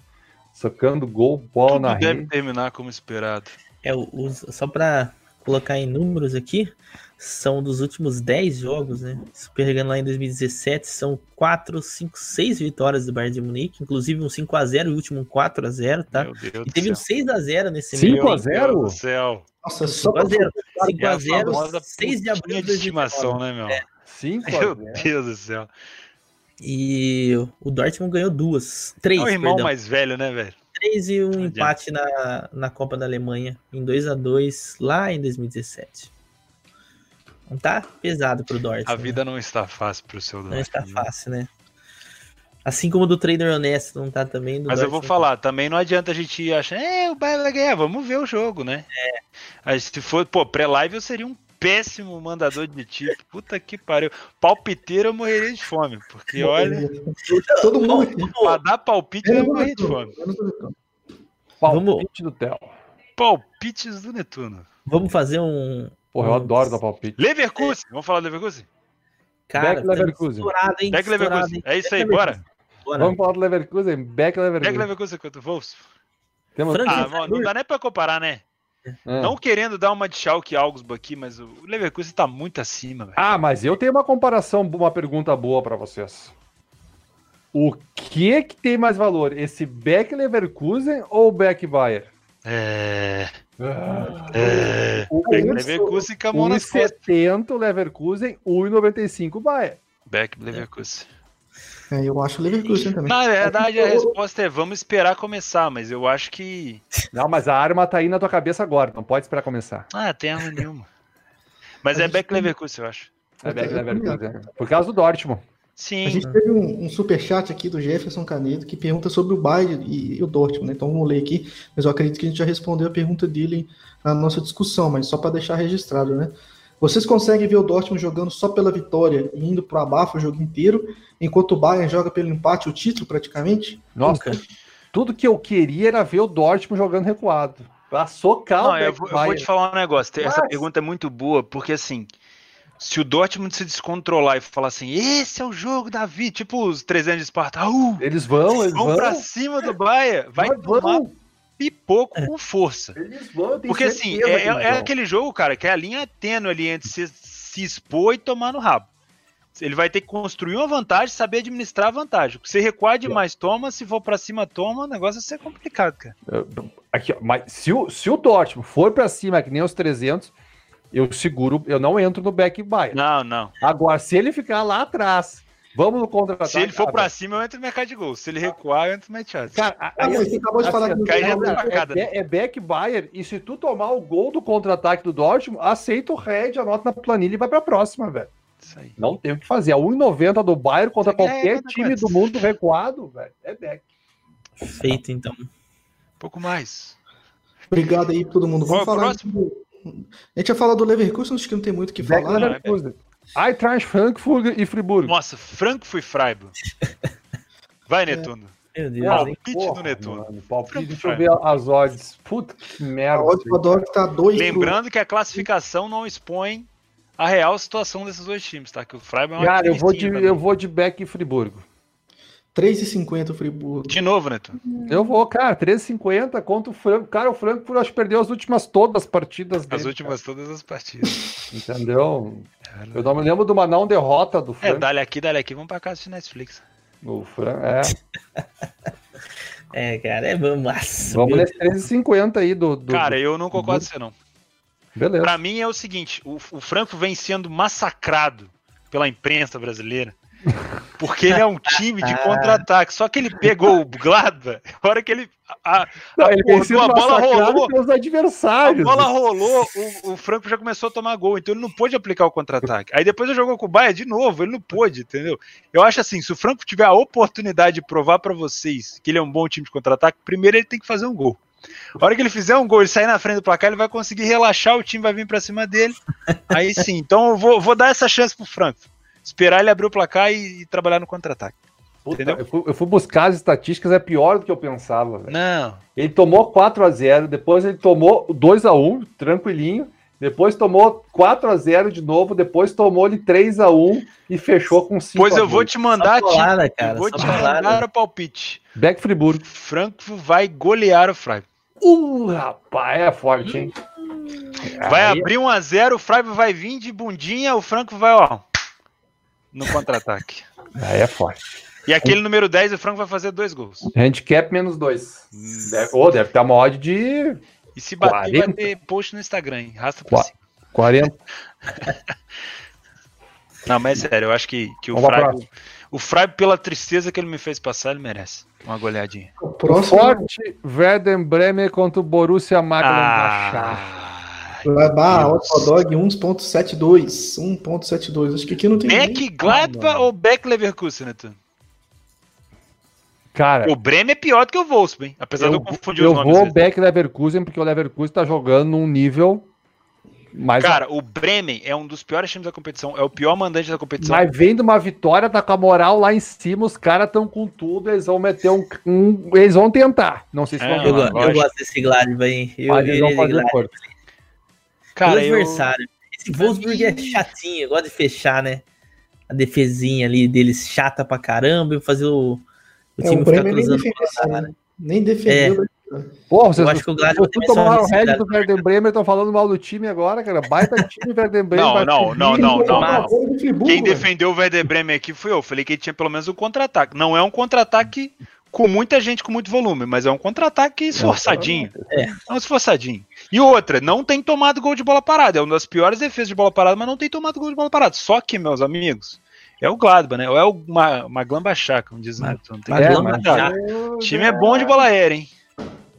Sacando gol, bola Tudo na deve rede. terminar como esperado. É, os, só pra colocar em números aqui, são dos últimos 10 jogos, né? Superligando lá em 2017, são 4, 5, 6 vitórias do Bayern de Munique, inclusive um 5x0 e o último um 4x0, tá? Meu Deus E teve do um céu. 6x0 nesse Cinco meio a tempo. zero? Meu Deus do céu. Nossa, só pra 5x0. É a 5x0, famosa 6 de abril de estimação, 2019. né, meu? 5 a Meu 0. Deus do céu. E o Dortmund ganhou duas. Três, É o irmão perdão. mais velho, né, velho? Três e um empate na, na Copa da Alemanha em 2 a 2 lá em 2017. Não tá pesado pro Dortmund. A vida não está fácil pro seu né? não está Dortmund, né? fácil, né? Assim como do trader honesto não tá também. do Mas eu vou falar, também não adianta a gente ir achando, é, o Bayern vai ganhar, vamos ver o jogo, né? É. Aí, se for, pô, pré-live eu seria um péssimo mandador de tipo. Puta que pariu. Palpiteiro eu morreria de fome, porque olha, Todo mundo pra dar palpite eu morreria de fome. Palpite do Theo. Palpites do Netuno. Vamos fazer um. Porra, eu um- adoro dar palpite. Leverkusen, vamos falar do Leverkusen? Cara, Beck tá Leverkusen. estourado, hein? Beck Estourado, Leverkusen. hein? É isso aí, Beck bora. Leverkusen. Bora. Vamos falar do Leverkusen, Beck Beck Leverkusen. Leverkusen contra o Wolves. Temos... Ah, mano, não dá nem pra comparar, né? É. Não querendo dar uma de Schalke Augsburg aqui, mas o Leverkusen tá muito acima, velho. Ah, mas eu tenho uma comparação, uma pergunta boa pra vocês. O que que tem mais valor, esse Beck Leverkusen ou o Beck Bayer? É. Ah. É. O Beck Leverkusen com a mão nas costas. 1,70 Leverkusen, 1,95 Bayer. Beck Leverkusen. É, eu acho o Leverkusen também. Na verdade, a resposta é vamos esperar começar, mas eu acho que. Não, mas a arma tá aí na tua cabeça agora, não pode esperar começar. Ah, tem arma nenhuma. Mas A é Beck tem- Leverkusen, eu acho. É Beck Leverkusen. Por causa do Dortmund. A Sim. gente teve um, um superchat aqui do Jefferson Canedo que pergunta sobre o Bayern e, e o Dortmund, né? Então vamos ler aqui, mas eu acredito que a gente já respondeu a pergunta dele na nossa discussão, mas só para deixar registrado, né? Vocês conseguem ver o Dortmund jogando só pela vitória e indo pro abafo o jogo inteiro, enquanto o Bayern joga pelo empate o título praticamente? Nossa, Nunca. tudo que eu queria era ver o Dortmund jogando recuado. Não, o eu vou, eu vou te falar um negócio. Essa Mas- pergunta é muito boa, porque assim, se o Dortmund se descontrolar e falar assim, esse é o jogo da vida, tipo os 300 de Esparta, uh, Eles vão, eles vão vão. pra cima do Bayern, vai Mas tomar vão. Pipoco com força. Eles vão, Porque assim, é, que é- é aquele jogo, cara, que é a linha tênue ali entre se, se expor e tomar no rabo. Ele vai ter que construir uma vantagem, saber administrar a vantagem. Se recuar demais, toma. Se for pra cima, toma. O negócio vai ser complicado, cara. Aqui, mas se o, se o Dortmund for pra cima, que nem os 300, eu seguro, eu não entro no back Bayern. Não, não. Agora, se ele ficar lá atrás, vamos no contra-ataque. Se ele for pra cima, eu entro no mercado de gol. Se ele recuar, eu entro no match Cara, a- Ah, aí, você acabou de assim, falar que é, é back Bayern, e se tu tomar o gol do contra-ataque do Dortmund, aceita o red, anota na planilha e vai pra próxima, velho. Isso aí. Não tem o que fazer. A 1,90 do Bayern contra é qualquer nada time do mundo recuado, velho. É back. Feito, então. Um pouco mais. Obrigado aí pra todo mundo. Vamos Qual é o falar. do- A gente vai falar do Leverkusen, acho que não tem muito o que Back falar. né? Eintracht Frankfurt e Friburgo. Nossa, Frankfurt e Freiburg. Vai, Netuno. Meu Deus? Palpite porra, do Netuno. mano, palpite, deixa eu ver as odds. Puta que merda. A odd do Dog tá 2 Lembrando que a classificação não expõe a real situação desses dois times, tá? Que o Freiburg é uma Cara, eu vou, de, criancinha eu vou de Beck e Friburgo. 3,50 o Friburgo. De novo, Netuno. Eu vou, cara, 3,50 contra o Franco. Cara, o Franco acho que perdeu as últimas todas as partidas As dele. últimas todas as partidas. cara, entendeu? Eu não me lembro de uma não derrota do É, Franco. dale aqui, dale aqui, vamos pra casa de Netflix. O Fran- é. É, cara, é massa. Vamos nesse 13,50 aí do. do Cara, eu não concordo com você, não. Beleza. Pra mim é o seguinte, o, o Franco vem sendo massacrado pela imprensa brasileira. Porque ele é um time de contra-ataque. Só que ele pegou o Gladbach, a hora que ele. A, a, Não, ele sido a bola rolou, pelos a adversários. bola rolou, o, o Franco já começou a tomar gol, então ele não pôde aplicar o contra-ataque. Aí depois ele jogou com o Bahia de novo, ele não pôde, entendeu? Eu acho assim, se o Franco tiver a oportunidade de provar pra vocês que ele é um bom time de contra-ataque, primeiro ele tem que fazer um gol. A hora que ele fizer um gol e sair na frente do placar, ele vai conseguir relaxar, o time vai vir pra cima dele. Aí sim, então eu vou, vou dar essa chance pro Franco. Esperar ele abrir o placar e, e trabalhar no contra-ataque. Puta, entendeu? eu, fui, eu fui buscar as estatísticas, é pior do que eu pensava. velho. Não. Ele tomou 4 a 0 depois ele tomou 2 a 1 tranquilinho. Depois tomou 4 a 0 de novo, depois tomou ele 3 a 1 e fechou com 5 Pois a eu vou 2. te mandar, Tito, cara, vou te mandar o palpite. Beck Friburgo. Franco vai golear o Freiburg. Uh, rapaz, é forte, hein? Vai Aí- abrir 1x0, o Freiburg vai vir de bundinha, o Franco vai, ó, no contra-ataque. Aí é forte. E aquele número 10, o Franco vai fazer dois gols. Handicap menos 2. Deve, oh, deve ter uma odd de E se bater, vai 40? ter post no Instagram, hein? Rasta pra cima. 40. Não, mas é sério, eu acho que, que o Freiburg, o Freiburg, pela tristeza que ele me fez passar, ele merece uma goleadinha. O próximo forte Werder Bremen contra o Borussia Mönchengladbach. Ah, do Dog 1.72. 1.72. Acho que aqui não tem Beck Gladbach ou Beck Leverkusen, né, tu? Cara, O Bremen é pior do que o Wolfsburg, hein? Apesar de eu eu, confundir eu os nomes. vou vezes. Beck Leverkusen porque o Leverkusen tá jogando num nível mais Cara, o Bremen é um dos piores times da competição, é o pior mandante da competição. Mas vem de uma vitória, tá com a moral lá em cima, os caras estão com tudo, eles vão meter um, um- Eles vão tentar. Não sei se É, vão Eu, eu gosto desse Gladbach, hein? Eu, mas eu eles Cara, Pelo eu... adversário. Esse Wolfsburg é chatinho, gosta de fechar, né? A defesinha ali deles chata pra caramba e fazer o, o É, time o ficar nem cruzando defendeu, área. nem defendeu. Pô, vocês, Eu acho que o Gladbach vocês tomaram o head do Werder Bremer, estão falando mal do time agora, cara. Baita time Werder Bremer. Não, não, não, não, não, não. Quem defendeu o Werder Bremen aqui foi eu. Falei que ele tinha pelo menos um contra-ataque. Não é um contra-ataque com muita gente com muito volume, mas é um contra-ataque esforçadinho. É. É um esforçadinho. E outra, não tem tomado gol de bola parada. É uma das piores defesas de bola parada, mas não tem tomado gol de bola parada. Só que, meus amigos, é o Gladbach, né? Ou é o Ma- Maglan Chaka, como diz o Neto. Não tem É. O time é bom de bola aérea, hein?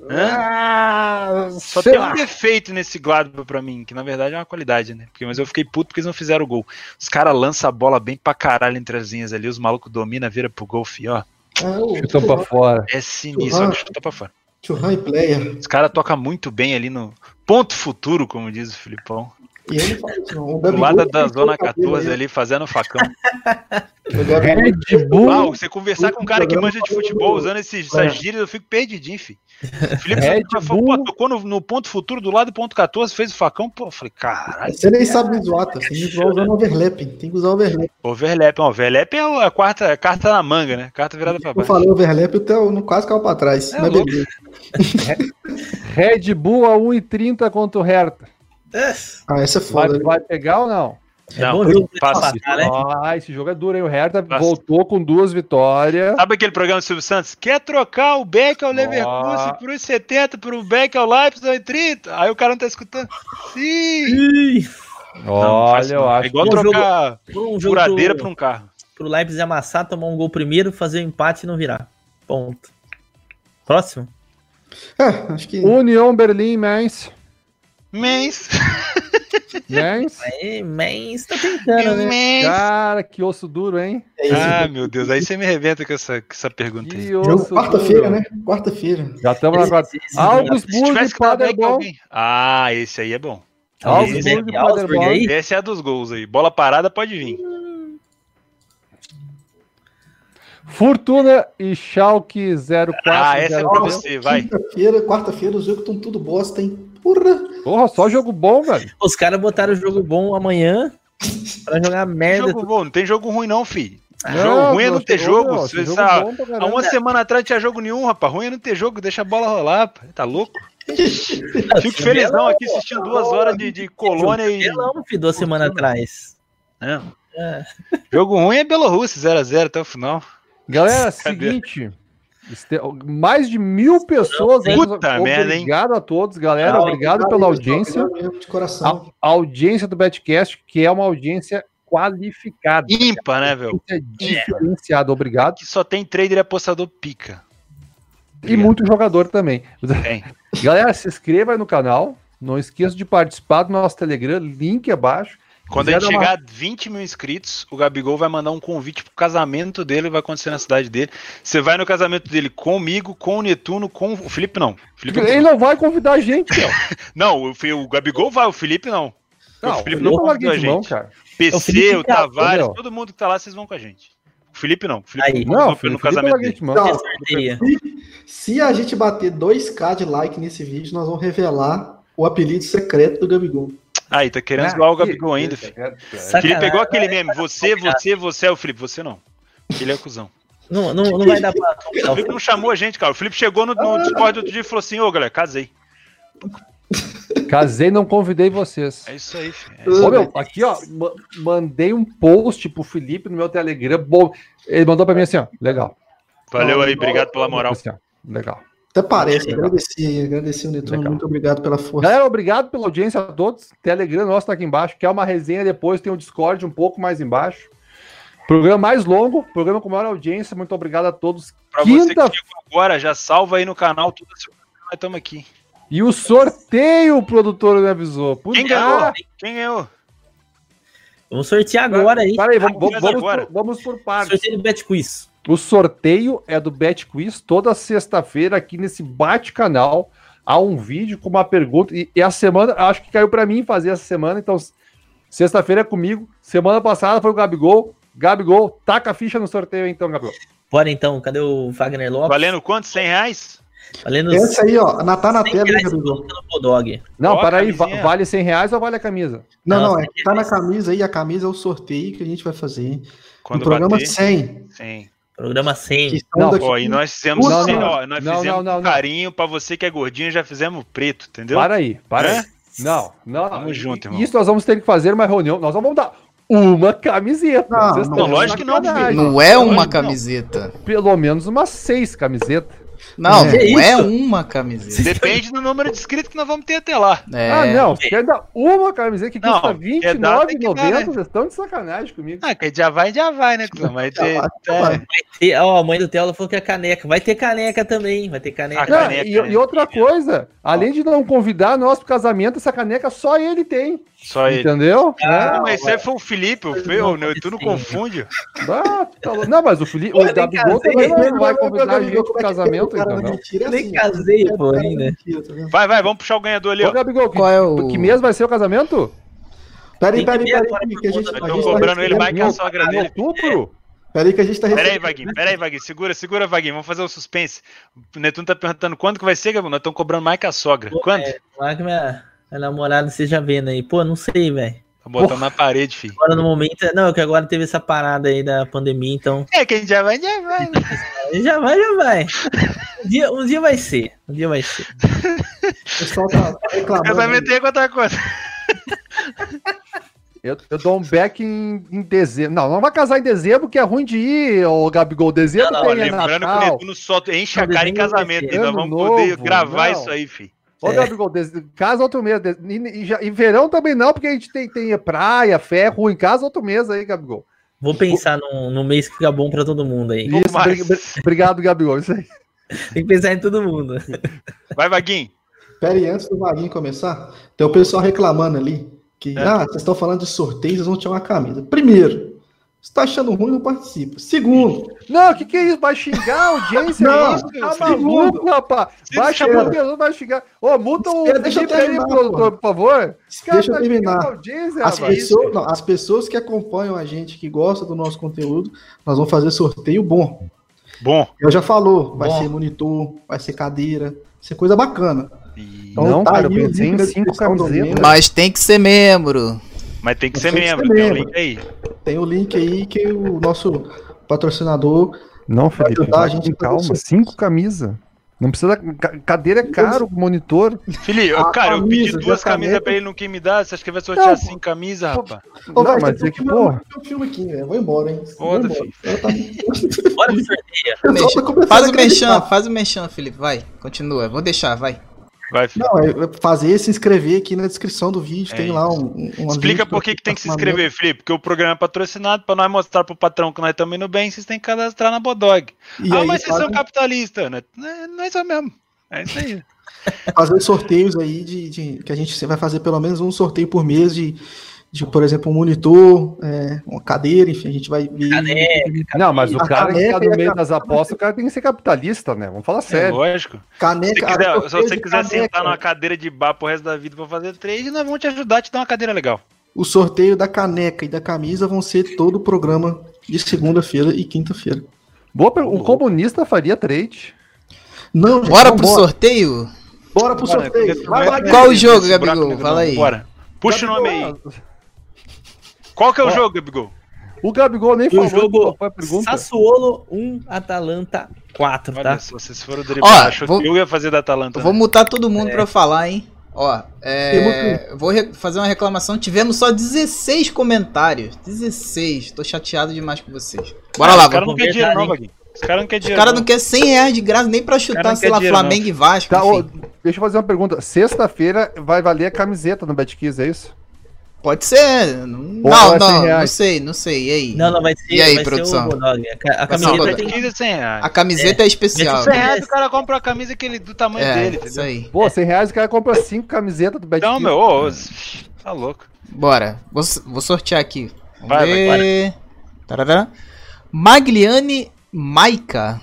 Ah, Só tem lá. um defeito nesse Gladbach pra mim, que na verdade é uma qualidade, né? Porque, mas eu fiquei puto porque eles não fizeram o gol. Os caras lançam a bola bem pra caralho entre as linhas ali, os malucos dominam, vira pro gol, fi, ó. É, o Chutou pra fora. É sinistro, Uhum. chuta pra fora. E player. Os caras tocam muito bem ali no ponto futuro, como diz o Filipão. E ele fala isso, não. O Do lado da zona o cabelo 14 aí. ali, fazendo facão. Red Bull. Ah, você conversar com um cara que manja de futebol usando esses, essas gírias, eu fico perdidinho, fi. O Felipe Red Bull. pô, tocou no, no ponto futuro do lado do ponto 14, fez o facão, pô, eu falei, caralho, Você nem sabe me zoar, tá? Você me zoar usando overlap. Tem que usar overlap. overlap, ó, overlap é a quarta a carta na manga, né? Carta virada pra Eu baixo. falei overlap, o não quase caiu pra trás. É mas louco. beleza. Red Bull a 1,30 contra o Hertha. Ah, essa é Vai, foda. né? vai pegar ou não? É Não, bom jogo passa. né? Ah, esse jogo é duro, hein? O Hertha Passa. voltou com duas vitórias. Sabe aquele programa do Silvio Santos? Quer trocar o Beck ao Leverkusen por 1,70 pro Beck ao Leipzig ao 30? Aí o cara não tá escutando. Sim! Não, Olha, eu acho É igual que- trocar Por um jogo furadeira pro, pra um carro. pro Leipzig amassar, tomar um gol primeiro, fazer o empate e não virar. Ponto. Próximo? É, acho que. União Berlim, Mainz. Mainz. Aí, mas tá tentando, né? mas- Cara, que osso duro, hein? É isso. Ah, meu Deus, aí você me arrebenta com essa, com essa pergunta aí. Quarta-feira, né? Quarta-feira. Já estamos na quarta. Esse- esse- Augsburg Se tivesse e que dar Beck Paderborn. Ah, esse aí é bom. Augsburg, Augsburg e Augsburg Paderborn. aí? Esse é a dos gols aí. Bola parada pode vir. Fortuna e Schalke 04. Ah, essa é pra 03. você, vai. Quinta-feira, quarta-feira, os jogos estão tudo bosta, hein? Porra! Porra, só jogo bom, velho. Os caras botaram o jogo bom amanhã pra jogar merda. jogo bom, não tem jogo ruim não, filho. Não, jogo ruim é não ter jogo. esse jogo essa- Há uma semana atrás não tinha jogo nenhum, rapaz. Ruim é não ter jogo, deixa a bola rolar, pá. Tá louco? Fico felizão aqui assistindo duas horas de, de colônia e. Pelão, filho, duas semanas atrás. Não. É. Jogo ruim é Bielorrússia, 0x0 até o final. Galera, Cadê? seguinte. Este- Mais de mil pessoas. Puta merda, hein? obrigado a todos, galera. Não, obrigado pela audiência. De coração. A, audiência do Betcast, que é uma audiência qualificada. Ímpar, né, velho? É diferenciada. Obrigado. Que só tem trader e apostador pica. E muito jogador também. Tem. Galera, se inscreva aí no canal. Não esqueça de participar do nosso Telegram, link abaixo. Quando a gente uma- chegar a 20 mil inscritos, o Gabigol vai mandar um convite pro casamento dele, vai acontecer na cidade dele. Você vai no casamento dele comigo, com o Netuno, com o Felipe não. Felipe Ele não vai convidar a gente. Não, o, o Gabigol vai, o Felipe não. Não, o Felipe não convidou a de mão, gente. cara. PC, O Felipe o tá- Tavares, Meu. todo mundo que tá lá, vocês vão com a gente. O Felipe não. O Felipe Aí. não, Felipe, no casamento dele. Não, Sorteia. se a gente bater 2k de like nesse vídeo, nós vamos revelar o apelido secreto do Gabigol. Aí, tá querendo Ah, zoar o Gabigol ainda, filho. Sacanagem. Felipe pegou aquele meme, você, você, você é o Felipe, você não. Ele é cuzão. Não, não, não vai dar pra O. Felipe não chamou a gente, cara. O Felipe chegou no, no Discord outro dia e falou assim, ô galera, casei. Casei, não convidei vocês. É isso aí, filho. É isso Ô, meu, aqui, ó, ma- mandei um post pro Felipe no meu Telegram. Bom, ele mandou pra mim assim, ó, legal. Valeu aí, obrigado pela moral. Assim, ó, legal. Até parece, agradeci, agradeci o Netuno, muito obrigado pela força. Galera, obrigado pela audiência a todos. Telegram nosso tá aqui embaixo. Quer uma resenha depois, tem o Discord um pouco mais embaixo. Programa mais longo, programa com maior audiência. Muito obrigado a todos. Pra você Quinta que chegou agora, já salva aí no canal toda semana nós estamos aqui. e o sorteio, o produtor me avisou. Puta- Quem ganhou? Quem ganhou? Vamos sortear agora aí. Peraí, vamos, vamos, vamos agora? por, vamos por partes. Sorteio do Bet Quiz. O sorteio é do Bet Quiz toda sexta-feira aqui nesse bate-canal. Há um vídeo com uma pergunta. E, e a semana, acho que caiu para mim fazer essa semana. Então, sexta-feira é comigo. Semana passada foi o Gabigol. Gabigol, taca a ficha no sorteio então, Gabigol. Bora então, cadê o Wagner Lopes? Valendo quanto? 100 reais? Valendo Essa aí, ó, na, tá na 100 tela, reais Gabigol? Não, Ó, para aí, vale 100 reais ou vale a camisa? Não, Não, não, é, tá na camisa aí, a camisa é o sorteio que a gente vai fazer. Quando no programa bater? 100. 100. Programa 100. Que Não, são daqui- Ó, e nós fizemos, Não, assim, não. ó, nós Não, fizemos não, um carinho pra você que é gordinho, já fizemos preto, entendeu? Para aí, para Hã? aí. Não, não. Tamo junto, irmão. Isso nós vamos ter que fazer uma reunião. Nós vamos dar uma camiseta. Não, não, de lógico que não. Não é uma camiseta. Pelo menos umas seis camisetas. Não, É. não é uma camiseta. Depende do número de inscritos que nós vamos ter até lá. É. Ah, não. Você quer dar uma camiseta que Não, custa que dar, R$29,90? né? Vocês estão de sacanagem comigo. Ah, que já vai, já vai, né, ter, vai, já é, vai. E, ó, a mãe do Theo falou que é caneca. Vai ter caneca também. Vai ter caneca. Ah, Não, caneca, e, né? e outra coisa, além de não convidar nós pro casamento, essa caneca só ele tem. Só ele. Entendeu? Ah, Não, mas esse aí foi o Felipe, o Não, tu não sim. confunde. Ah, tá louco. não, mas o Felipe, o Gabigol também não Ele vai vai convidar a gente pro casamento, o cara da entendeu? mentira é Nem casei, pô, ainda. Vai, vai, vamos puxar o ganhador ali, Ô, ó. Gabigol, que, Qual é o- que mês vai ser o casamento? Peraí, peraí, peraí, que a gente, tô tá cobrando ele mais que a sogra dele. outubro? Peraí que a gente tá aí, recebendo. Vaguinho, pera aí, Vaguinho. Segura, segura, Vaguinho. Vamos fazer o suspense. O Netuno tá perguntando quando que vai ser, Gabriel. Nós estamos cobrando mais que a sogra. Pô, Quando? é, Que minha namorada esteja vendo aí. Pô, não sei, velho. Tá botando na parede, filho. Agora no momento. Não, é que agora teve essa parada aí da pandemia, então. É, quem já vai, já vai. Já vai, já vai. Um dia, um dia vai ser. Um dia vai ser. O pessoal tá, reclamando. Casamento aí é outra coisa. Eu, eu dou um back em, em dezembro. Não, não vai casar em dezembro, que é ruim de ir, ô Gabigol. Dezembro Não, Ó, tem é lembrando que o Natal. Netuno solta, enche a Não, cara em desenho casamento. nós vamos Ano poder novo, gravar não. isso aí, filho. Ô, É. Gabigol, des- casa outro mês. des- E, e já- e verão também não, porque a gente tem, tem praia, ferro em casa outro mês aí, Gabigol. Vou pensar num, num mês que fica bom pra todo mundo aí. Isso, obrigado, Gabigol. Isso aí. Tem que pensar em todo mundo. Vai, Vaguinho. Peraí, antes do Vaguinho começar, tem o pessoal reclamando ali que, É. ah, vocês estão falando de sorteio, vocês vão tirar uma camisa. Primeiro, se tá achando ruim, não participa. Segundo, Não, o que, que é isso? Vai xingar a audiência? Não, isso? Tá maluco, rapaz. Vai chamar o pessoa, vai xingar. Ô, multa o deixa eu Felipe aí, terminar, produtor, por favor. Deixa eu tá terminar. audiência, As pessoas, não, as pessoas que acompanham a gente, que gostam do nosso conteúdo, nós vamos fazer sorteio bom. Bom. Eu já falou, vai Bom. ser monitor, vai ser cadeira, vai ser coisa bacana. E- Então Não, tá cara, eu pensei em cinco camisetas. Mas tem que ser membro. Mas tem que ser Tem que ser membro, tem um membro. link aí. Tem o link aí que o nosso patrocinador. Não, Felipe, a vai gente a fazer calma. Cinco camisas. Não precisa. ca- Cadeira é caro, monitor. Filho, A cara, eu pedi camisa, duas camisas pra ele não quer me dar. Você acha que vai sortear Não, cinco camisas, rapaz? Ô, não, vai, mas tem é que, um pô. filme- tem filme aqui, velho. Vou embora, hein? Foda, filho. Eu Bora. Eu começando Faz o mexão, faz o mexão, Felipe. Vai, continua. Vou deixar, vai. Vai, filho. Não, é fazer, se inscrever aqui na descrição do vídeo. É tem lá um. um Explica por que, que tem que se inscrever, Felipe. Porque o programa é patrocinado, pra nós mostrar pro patrão que nós estamos indo bem, vocês têm que cadastrar na Bodog. E ah, aí mas vocês são fazem- capitalistas, né? É, Nós somos mesmo. É isso aí. fazer sorteios aí de, de- que a gente vai fazer pelo menos um sorteio por mês de, de por exemplo, um monitor, é, uma cadeira, enfim, a gente vai ver. Caneca, Não, mas o A cara que caneca tá e no a meio das apostas, o cara tem que ser capitalista, né? Vamos falar É sério. lógico. Se, Caneca, quiser, se você quiser caneca. sentar numa cadeira de bar pro resto da vida pra fazer trade, nós vamos te ajudar a te dar uma cadeira legal. O sorteio da caneca e da camisa vão ser todo o programa de segunda-feira e quinta-feira. Boa, o comunista faria trade. Não, gente, Bora não, pro sorteio? Bora pro Bora, sorteio. porque- Vai, vai, Qual o jogo, Gabigol? Fala aí. Bora. Puxa o nome aí. Qual que é o Ó. jogo, Gabigol? O Gabigol nem O falou jogo qual foi a pergunta. Sassuolo 1, Atalanta 4, Olha tá? só, vocês foram driblar. Ó, Achou vou- que eu ia fazer da Atalanta. Vou né? mutar todo mundo pra eu falar, hein? Ó, é, vou fazer uma reclamação. Tivemos só 16 comentários. 16. Tô chateado demais com vocês. Bora Ah, lá, Os caras vamos. não querem dinheiro, não, Vaguinho. Os caras não querem Os dinheiro. caras não querem 100 reais de graça nem pra chutar, não sei lá, dinheiro, Flamengo e Vasco. Tá, enfim. deixa eu fazer uma pergunta. Sexta-feira vai valer a camiseta no BetKiss, é isso? Pode ser. Não, não, é 100 não, não sei, não sei. E aí? Não, não, vai ser, E aí, vai produção? ser o Bodog. A, a Vai camiseta tem 15 a 100 reais. A camiseta é, especial. 100 reais o cara compra a camisa que ele, do tamanho É, dele, isso aí. Pô, 100 reais o cara compra cinco camisetas do BetKiss. Então, meu, ô, ô, tá louco. Bora. Vou, vou sortear aqui. Vamos Vai, vai, ver. Tarará. Magliane Maica.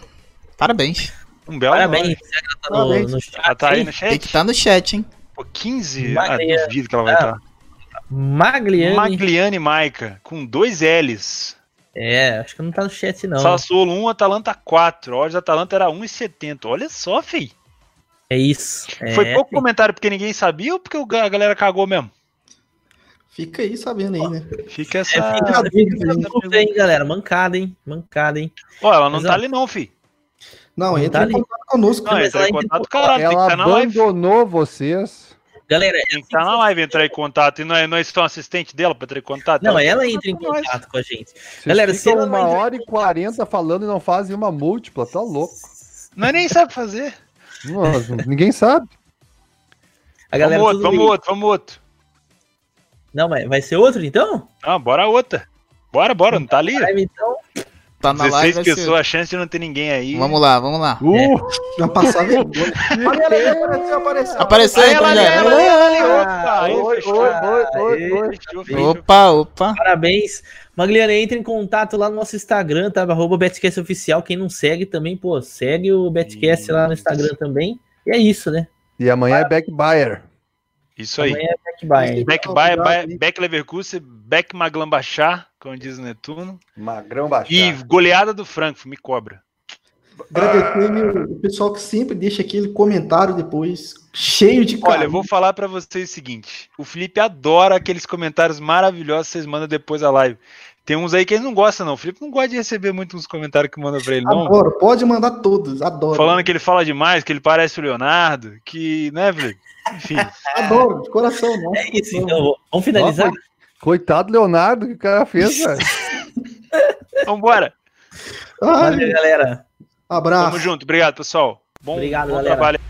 Parabéns. Um belo Parabéns. nome. Será que ela tá no, Parabéns. no chat? Ela tá aí no Tem chat? que estar no chat, hein? Pô, 15? Magliane. Ah, duvido que ela vai Ah, estar. Magliani. Magliane Maica, com dois L's. É, acho que não tá no chat, não. Sassuolo 1, Atalanta 4. A odds Atalanta era 1,70. Olha só, fi. É isso. É, Foi pouco comentário porque ninguém sabia ou porque a galera cagou mesmo? Fica aí sabendo aí, né? Fica É, essa. fica, fica essa dúvida, hein, galera. Mancada, hein? Mancada, hein? Ó, ela não Mas, tá ó, ali, não, fi. Não, Não entra tá em contato conosco. Não, entra ela em contato, caralho. Ela live. abandonou vocês. Galera, Tem que estar na live, entrar em contato. E nós, nós somos assistente dela pra entrar em contato. não, Ela- ela entra em contato com a gente. Vocês Galera, se ela não uma hora e quarenta falando e não fazem uma múltipla, tá louco. Nós nem sabe fazer. Nossa, ninguém sabe. A galera vamos outro, vamos outro, vamos outro. Não, mas vai ser outro então? Não, bora outra. Bora, bora, não tá ali? Live, então. Tá na live. 16 vai ser- pessoas, a chance de não ter ninguém aí. Vamos lá, vamos lá. Uh, passar vergonha. Olha ela aí, apareceu, apareceu. Apareceu aí, ela ela ela. Opa. Opa, opa. Parabéns. Magliana, entre em contato lá no nosso Instagram, tá? Arroba Betcast Oficial. Quem não segue também, pô, segue o Betcast lá no Instagram também. E é isso, né? E amanhã é back buyer. Isso aí. Amanhã é Back Buy. Back Bayer, Bayer- Back Leverkusen, Back Maglambachar, como diz o Netuno. Magrão baixar. E goleada do Frankfurt, me cobra. Agradecer o pessoal que sempre deixa aquele comentário depois, cheio de Olha, eu carinho. vou falar pra vocês o seguinte: o Felipe adora aqueles comentários maravilhosos que vocês mandam depois da live. Tem uns aí que ele não gosta, não. O Felipe não gosta de receber muito uns comentários que mandam pra ele, não. Adoro, pode mandar todos, adoro. Falando que ele fala demais, que ele parece o Leonardo, que, né, Felipe? Enfim. Adoro, de coração, não. É isso, então. Vamos finalizar? Coitado do Leonardo que o cara fez, velho. Vambora. Ai, Valeu, galera. abraço. Tamo junto. Obrigado, pessoal. Bom, Obrigado, bom galera. trabalho.